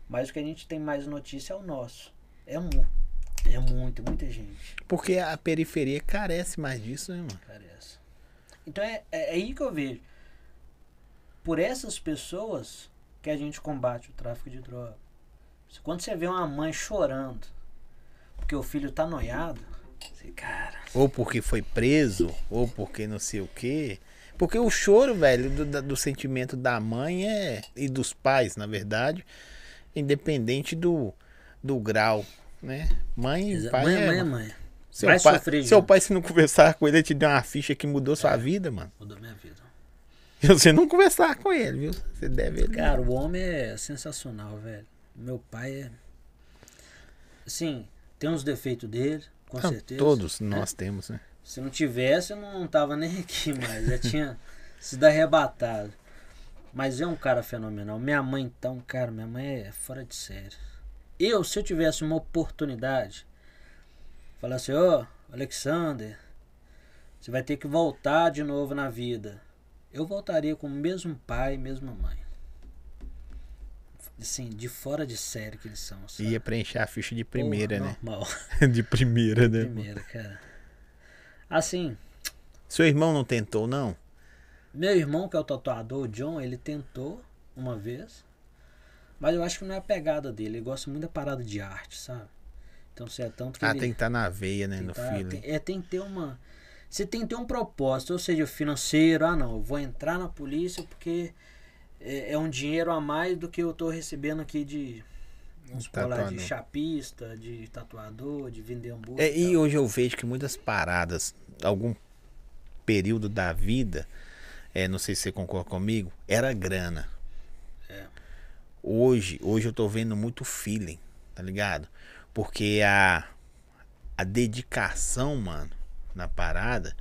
Mas o que a gente tem mais notícia é o nosso. É mu é muito, muita gente. Porque a periferia carece mais disso, né, mano? Parece. Então é, é aí que eu vejo. Por essas pessoas que a gente combate o tráfico de droga. Quando você vê uma mãe chorando porque o filho tá noiado, você, cara, Ou porque foi preso, ou porque não sei o quê. Porque o choro, velho, do, do sentimento da mãe é. E dos pais, na verdade, independente do, do grau, né? Mãe e pai. mãe, é, mãe é mãe. Seu vai pai, sofrer seu pai, se não conversar com ele, ele te deu uma ficha que mudou sua É. vida, mano. Mudou minha vida. *laughs* E você não conversar com ele, viu? Você deve ele. Cara, o homem é sensacional, velho. Meu pai é. Assim, tem uns defeitos dele, com Não, certeza. todos né? nós temos, né? Se não tivesse, eu não tava nem aqui *laughs* mais. Já tinha sido arrebatado. Mas é um cara fenomenal. Minha mãe, então, cara, minha mãe é fora de série. Eu, se eu tivesse uma oportunidade, falar assim, ô, Alexander, você vai ter que voltar de novo na vida. Eu voltaria com o mesmo pai, mesma mãe. Assim, de fora de série que eles são. sabe? Ia preencher a ficha de primeira, Porra, né? Normal. *laughs* de primeira, né? Primeira, cara. Assim, Seu irmão não tentou, não? Meu irmão, que é o tatuador, o John, ele tentou uma vez. Mas eu acho que não é a pegada dele. Ele gosta muito da parada de arte, sabe? Então, se é tanto que Ah, ele. tem que estar na veia, né? tem No tá- feeling. tem- é, tem que ter uma. Você tem que ter um propósito, ou seja, financeiro. Ah, não, eu vou entrar na polícia porque é, é um dinheiro a mais do que eu tô recebendo aqui de. Vamos supor lá, de chapista, de tatuador, de vender hambúrguer. É, e tal. hoje eu vejo que muitas paradas, algum período da vida, é, não sei se você concorda comigo, era grana. É. Hoje, hoje eu tô vendo muito feeling, tá ligado? Porque a, a dedicação, mano, na parada,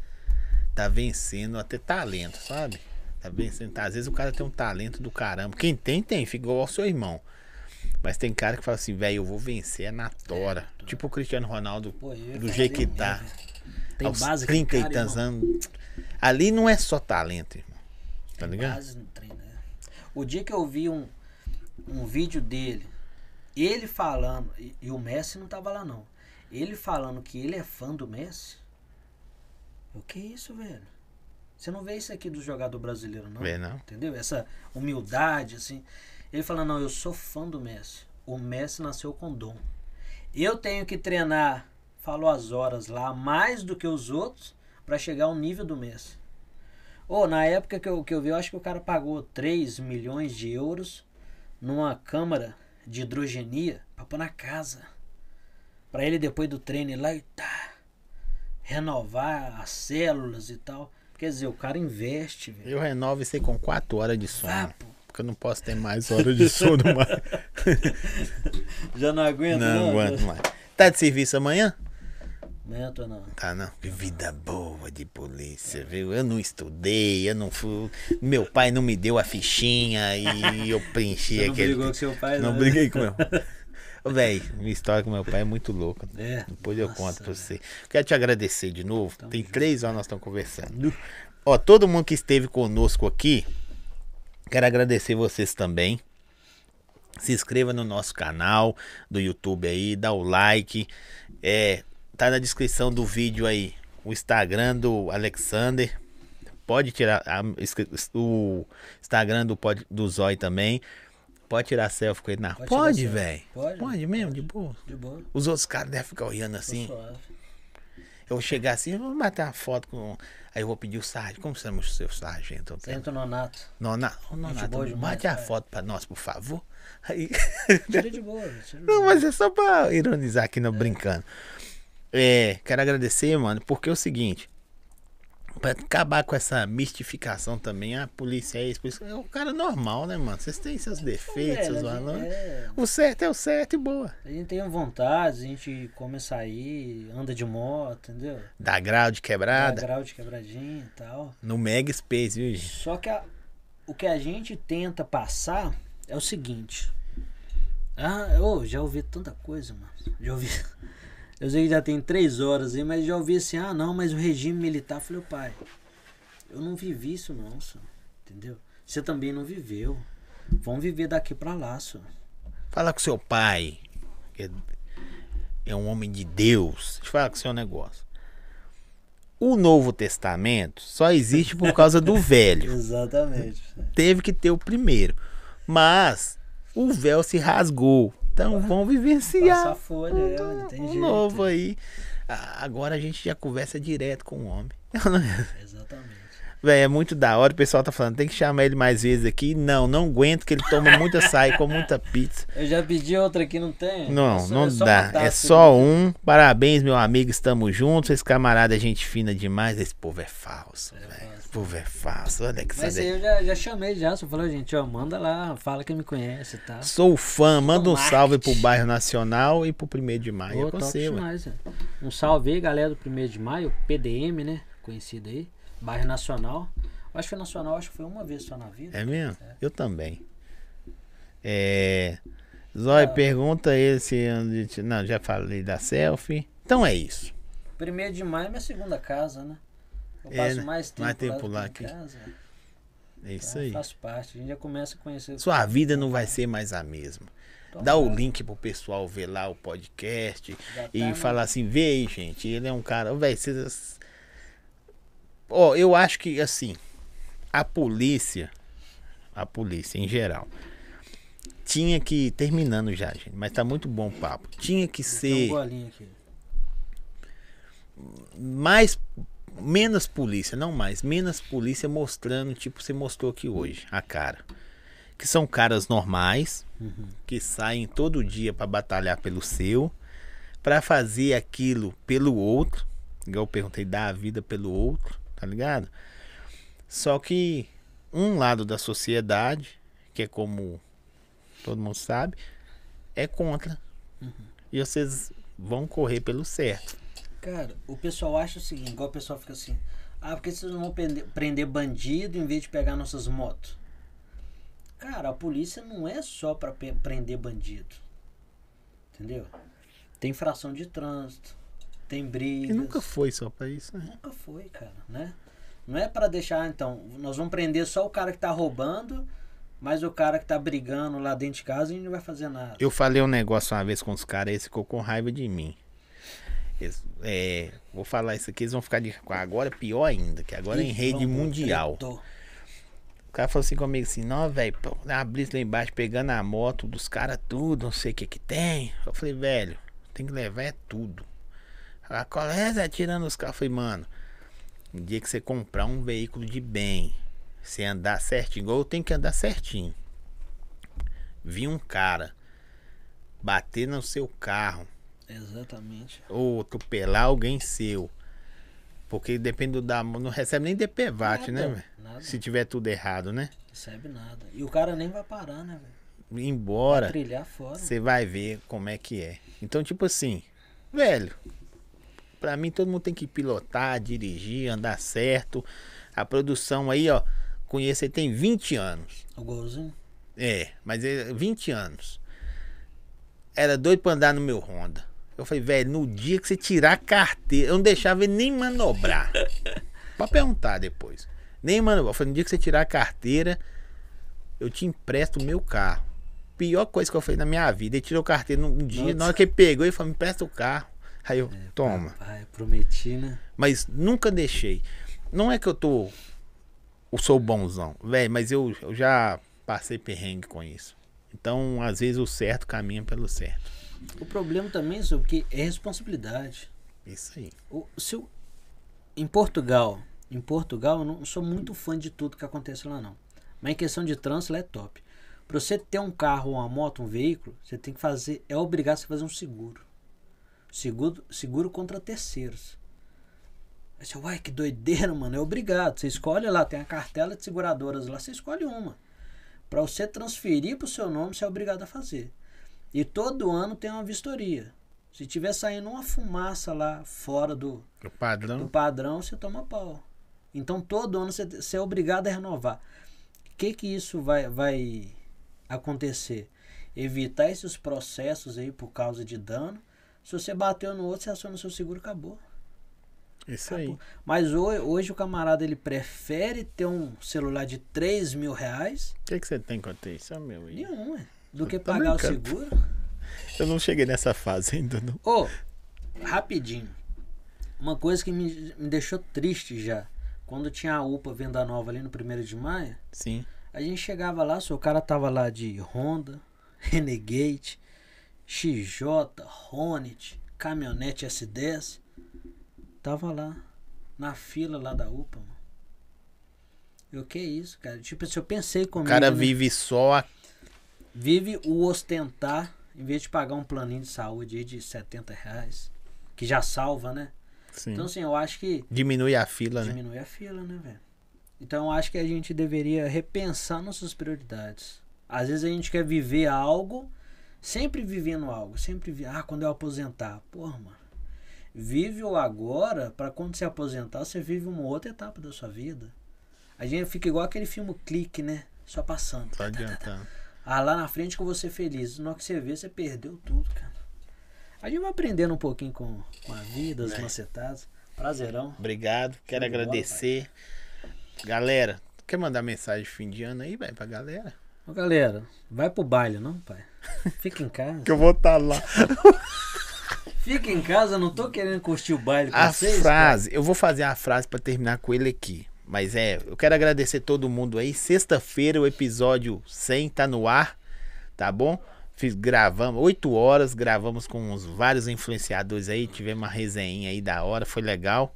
tá vencendo até talento, sabe? Tá vencendo. tá- Às vezes o cara tem um talento do caramba. Quem tem, tem, fica igual ao seu irmão. Mas tem cara que fala assim, velho, eu vou vencer é na tora. Tipo o Cristiano Ronaldo, Pô, do jeito que tá. velho. Tem aos base que 30 e tantos anos. Ali não é só talento, irmão. Tá Tem ligado? base no trem, né? O dia que eu vi um, um vídeo dele, ele falando, e, e o Messi não tava lá não. Ele falando que ele é fã do Messi. O que é isso, velho? Você não vê isso aqui do jogador brasileiro, não? Vê, não. Entendeu? Essa humildade, assim. Ele falando, não, eu sou fã do Messi. O Messi nasceu com dom. Eu tenho que treinar, falou as horas lá, mais do que os outros, pra chegar ao nível do Messi. Ô, na época que eu, que eu vi, eu acho que o cara pagou 3 milhões de euros numa câmara de hidrogenia pra pôr na casa. Pra ele, depois do treino, ir lá e tá, renovar as células e tal. Quer dizer, o cara investe, velho. Eu renovo isso aí com 4 horas de sono. Ah. Porque eu não posso ter mais horas de sono *laughs* mais. Já não aguento, não aguento mais. Tá de serviço amanhã? Aguento não. Tá, não. Que vida boa de polícia, viu? Eu não estudei, eu não fui. Meu pai não me deu a fichinha e eu preenchi Você não aquele. brigou com seu pai, Não né? briguei com meu. *laughs* Véi, minha história com meu pai é muito louca. É. Depois eu Nossa, conto pra velho. você. Quero te agradecer de novo. Tamo Tem junto. três horas nós estamos conversando. Ó, todo mundo que esteve conosco aqui, quero agradecer vocês também. Se inscreva no nosso canal do YouTube aí, dá o like. É, tá na descrição do vídeo aí o Instagram do Alexander. Pode tirar a- o Instagram do, do Zói também. Pode tirar selfie com ele na Pode Pode, velho. Pode? Pode mesmo, de boa. De boa. Os outros caras devem ficar olhando assim. Eu vou chegar assim, eu vou bater uma foto com. Aí eu vou pedir o sargento. Como chama o seu sargento? Senta no nato. Nona, ô, Nonato, boa demais, bate a foto pra nós, por favor. Aí. *laughs* Tira de boa, velho, tira de Não, boa. mas é só pra ironizar aqui, não brincando. É, quero agradecer, mano, porque é o seguinte. Pra acabar com essa mistificação também, a polícia é isso, isso é o cara normal, né, mano? Vocês têm seus defeitos, Velho, seus valores. é, O certo é o certo e boa. a gente tem vontade, a gente come a sair, anda de moto, entendeu? Dá grau de Dá quebrada. grau de quebradinha e tal. No Mega Space, viu? Só que a- o que a gente tenta passar é o seguinte. Ah, eu já ouvi tanta coisa, mano. Já ouvi. Eu sei que já tem três horas aí, mas já ouvi assim, ah não, mas o regime militar. Falei, pai, eu não vivi isso não, senhor. Entendeu? Você também não viveu. Vamos viver daqui pra lá, senhor. Fala com seu pai, que é- é um homem de Deus. Deixa eu falar com o seu negócio. O Novo Testamento só existe por causa do velho. *laughs* Exatamente. Teve que ter o primeiro. Mas o véu se rasgou. Então vamos Passa vivenciar a folha, é, não tem um novo aí. Ah, Agora a gente já conversa direto com o homem. *laughs* Exatamente. Véi, é muito da hora. O pessoal tá falando, tem que chamar ele mais vezes aqui. Não, não aguento que ele toma muita açaí, com muita pizza. Eu já pedi outra aqui, não tem? Não, É só- não é dá. É só sede. um. Parabéns, meu amigo. Estamos juntos. Esse camarada é gente fina demais. Esse povo é falso, velho. Povo é falso. Olha que Mas eu já, já chamei já, só falei, gente, ó, manda lá, fala que me conhece e tal. Sou fã. Manda um marketing. salve pro bairro Nacional e pro primeiro de maio. Ô, é você, demais. Um salve aí, galera do 1 de maio, PDM, né? Conhecido aí. Bairro Nacional. Acho que foi Nacional, acho que foi uma vez só na vida. É mesmo? Eu também. É. Zói, Ah. pergunta ele se. Não, já falei da selfie. Então é isso. 1 de maio é minha segunda casa, né? Eu É, passo né? mais tempo, Mais tempo do lá que em casa. É isso Então, aí. Faz parte. A gente já começa a conhecer. Sua vida não vai ser mais a mesma. Então, Dá o link pro pessoal ver lá o podcast e tá, né? falar assim, vê aí, gente, ele é um cara, velho, vocês Ó, eu acho que assim, a polícia, a polícia em geral, tinha que terminando já, gente, mas tá muito bom o papo. Tinha que um ser aqui. mais menos polícia, não mais, menos polícia mostrando, tipo você mostrou aqui hoje, a cara. Que são caras normais, Uhum. que saem todo dia pra batalhar pelo seu, pra fazer aquilo pelo outro, igual eu perguntei, dar a vida pelo outro, tá ligado? Só que um lado da sociedade, que é como todo mundo sabe, é contra. E vocês vão correr pelo certo. Cara, o pessoal acha o seguinte, igual o pessoal fica assim, ah, por que vocês não vão prender, prender bandido em vez de pegar nossas motos? Cara, a polícia não é só pra pe- prender bandido. Entendeu? Tem infração de trânsito, tem brigas. E nunca foi só pra isso, né? Nunca foi, cara, né? Não é pra deixar, então, nós vamos prender só o cara que tá roubando, mas o cara que tá brigando lá dentro de casa a gente não vai fazer nada. Eu falei um negócio uma vez com os caras, eles ficou com raiva de mim. Eles- é, vou falar isso aqui, eles vão ficar de. Agora é pior ainda, que agora é em rede mundial. tretou. O cara falou assim comigo assim, não, velho, uma blitz lá embaixo pegando a moto dos caras tudo, não sei o que que tem. Eu falei, velho, tem que levar é tudo. A colégio atirando os carros. Eu falei, mano, no dia que você comprar um veículo de bem, você andar certinho, igual eu tenho que andar certinho. Vi um cara bater no seu carro Exatamente. ou atropelar alguém seu. Porque depende da. Não recebe nem DPVAT, né, Nada, velho? nada. Se tiver tudo errado, né? Recebe nada. E o cara nem vai parar, né, velho? embora, Trilhar fora. você vai ver como é que é. Então, tipo assim, velho, pra mim todo mundo tem que pilotar, dirigir, andar certo. A produção aí, ó, conheço ele tem 20 anos. O golzinho. É, mas é 20 anos. Era doido pra andar no meu Honda. Eu falei, velho, no dia que você tirar a carteira, eu não deixava ele nem manobrar. *laughs* Pode perguntar depois. Nem manobrar. Eu falei, no dia que você tirar a carteira, eu te empresto o meu carro. Pior coisa que eu fiz na minha vida. Ele tirou a carteira num dia, Nossa. na hora que ele pegou, ele falou, me empresta o carro. Aí eu, toma. Pai, prometi, né? Mas nunca deixei. Não é que eu tô. Eu sou bonzão, velho, mas eu, eu já passei perrengue com isso. Então, às vezes, o certo caminha pelo certo. O problema também, é que é responsabilidade. Isso aí. O, se eu- em Portugal, em Portugal, eu não sou muito fã de tudo que acontece lá, não. Mas em questão de trânsito, lá é top. Pra você ter um carro, uma moto, um veículo, você tem que fazer, é obrigado a fazer um seguro. Seguro, seguro contra terceiros. Aí você, uai, que doideira, mano. É obrigado. Você escolhe lá, tem a cartela de seguradoras lá, você escolhe uma. Pra você transferir pro seu nome, você é obrigado a fazer. E todo ano tem uma vistoria. Se tiver saindo uma fumaça lá fora do, do padrão. padrão, você toma pau. Então todo ano você, você é obrigado a renovar. O que que isso vai, vai acontecer? Evitar esses processos aí por causa de dano. Se você bateu no outro, você aciona o seu seguro, acabou. Isso aí. Mas hoje, hoje o camarada ele prefere ter um celular de 3 mil reais O que, que você tem contra isso, é meu? aí? nenhum, ué, do que pagar o seguro. Eu não cheguei nessa fase ainda, não. Ô, rapidinho. Uma coisa que me, me deixou triste já. Quando tinha a UPA Venda Nova ali no 1 de maio, Sim. a gente chegava lá, o cara tava lá de Honda, *laughs* Renegade, XJ, Hornet, caminhonete S10. Tava lá, na fila lá da UPA, mano. Eu que isso, cara? Tipo, se eu pensei O comigo. cara né? vive só. a- vive o ostentar, em vez de pagar um planinho de saúde aí de 70 reais, que já salva, né? Sim. Então, assim, eu acho que Diminui a fila, né? diminui a fila, né, velho? Então, eu acho que a gente deveria repensar nossas prioridades. Às vezes a gente quer viver algo, sempre vivendo algo, sempre vi... ah, quando eu aposentar, porra, mano. Vive o agora para quando você aposentar, você vive uma outra etapa da sua vida. A gente fica igual aquele filme Clique, né? Só passando. Só adiantando. Ah, lá na frente que eu vou ser feliz. Na hora que você vê, você perdeu tudo, cara. A gente vai aprendendo um pouquinho com, com a vida, as É. macetadas. Prazerão. Obrigado, quero bola, agradecer. Galera, quer mandar mensagem de fim de ano aí, velho, pra galera? Ô, galera, vai pro baile, não, pai? Fica em casa. Que eu vou estar lá. Fica em casa, não tô querendo curtir o baile com A vocês. frase, eu vou fazer a frase pra terminar com ele aqui. Mas é, eu quero agradecer todo mundo aí. Sexta-feira o episódio 100 tá no ar, tá bom? Fiz, gravamos, 8 horas, gravamos com uns vários influenciadores aí, tivemos uma resenha aí da hora, foi legal.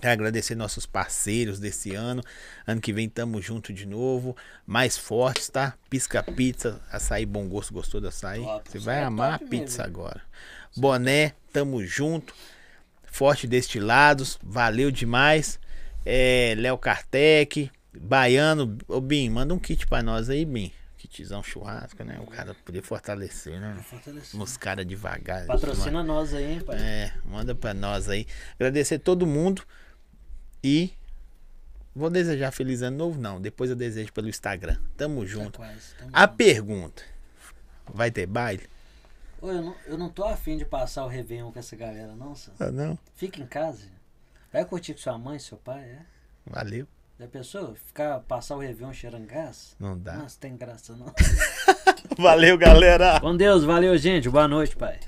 Quero agradecer nossos parceiros desse ano. Ano que vem tamo junto de novo. Mais fortes, tá? Pisca Pizza, açaí bom gosto, gostou do açaí? Top, Você vai é amar a pizza mesmo. agora. Boné, tamo junto. Forte destilados, valeu demais. É, Léo Kartek, Baiano. Ô, Bim, manda um kit pra nós aí, Bim. Kitzão churrasco, né? O cara poder fortalecer, né? Fortalecendo. Uns caras devagar. Patrocina nós aí, hein, pai. É, manda pra nós aí. Agradecer todo mundo. E vou desejar feliz ano novo, não. Depois eu desejo pelo Instagram. Tamo Tá junto. quase, tamo A junto. pergunta: vai ter baile? Ô, eu, não, eu não tô afim de passar o Réveillon com essa galera, não, Sam. Ah, não. Fica em casa. Vai curtir com sua mãe, seu pai, é? Valeu. Já pensou? Ficar, passar o Réveillon cheirando gás? Não dá. Nossa, tem graça não. *laughs* Valeu, galera. Com Deus, valeu, gente. Boa noite, pai.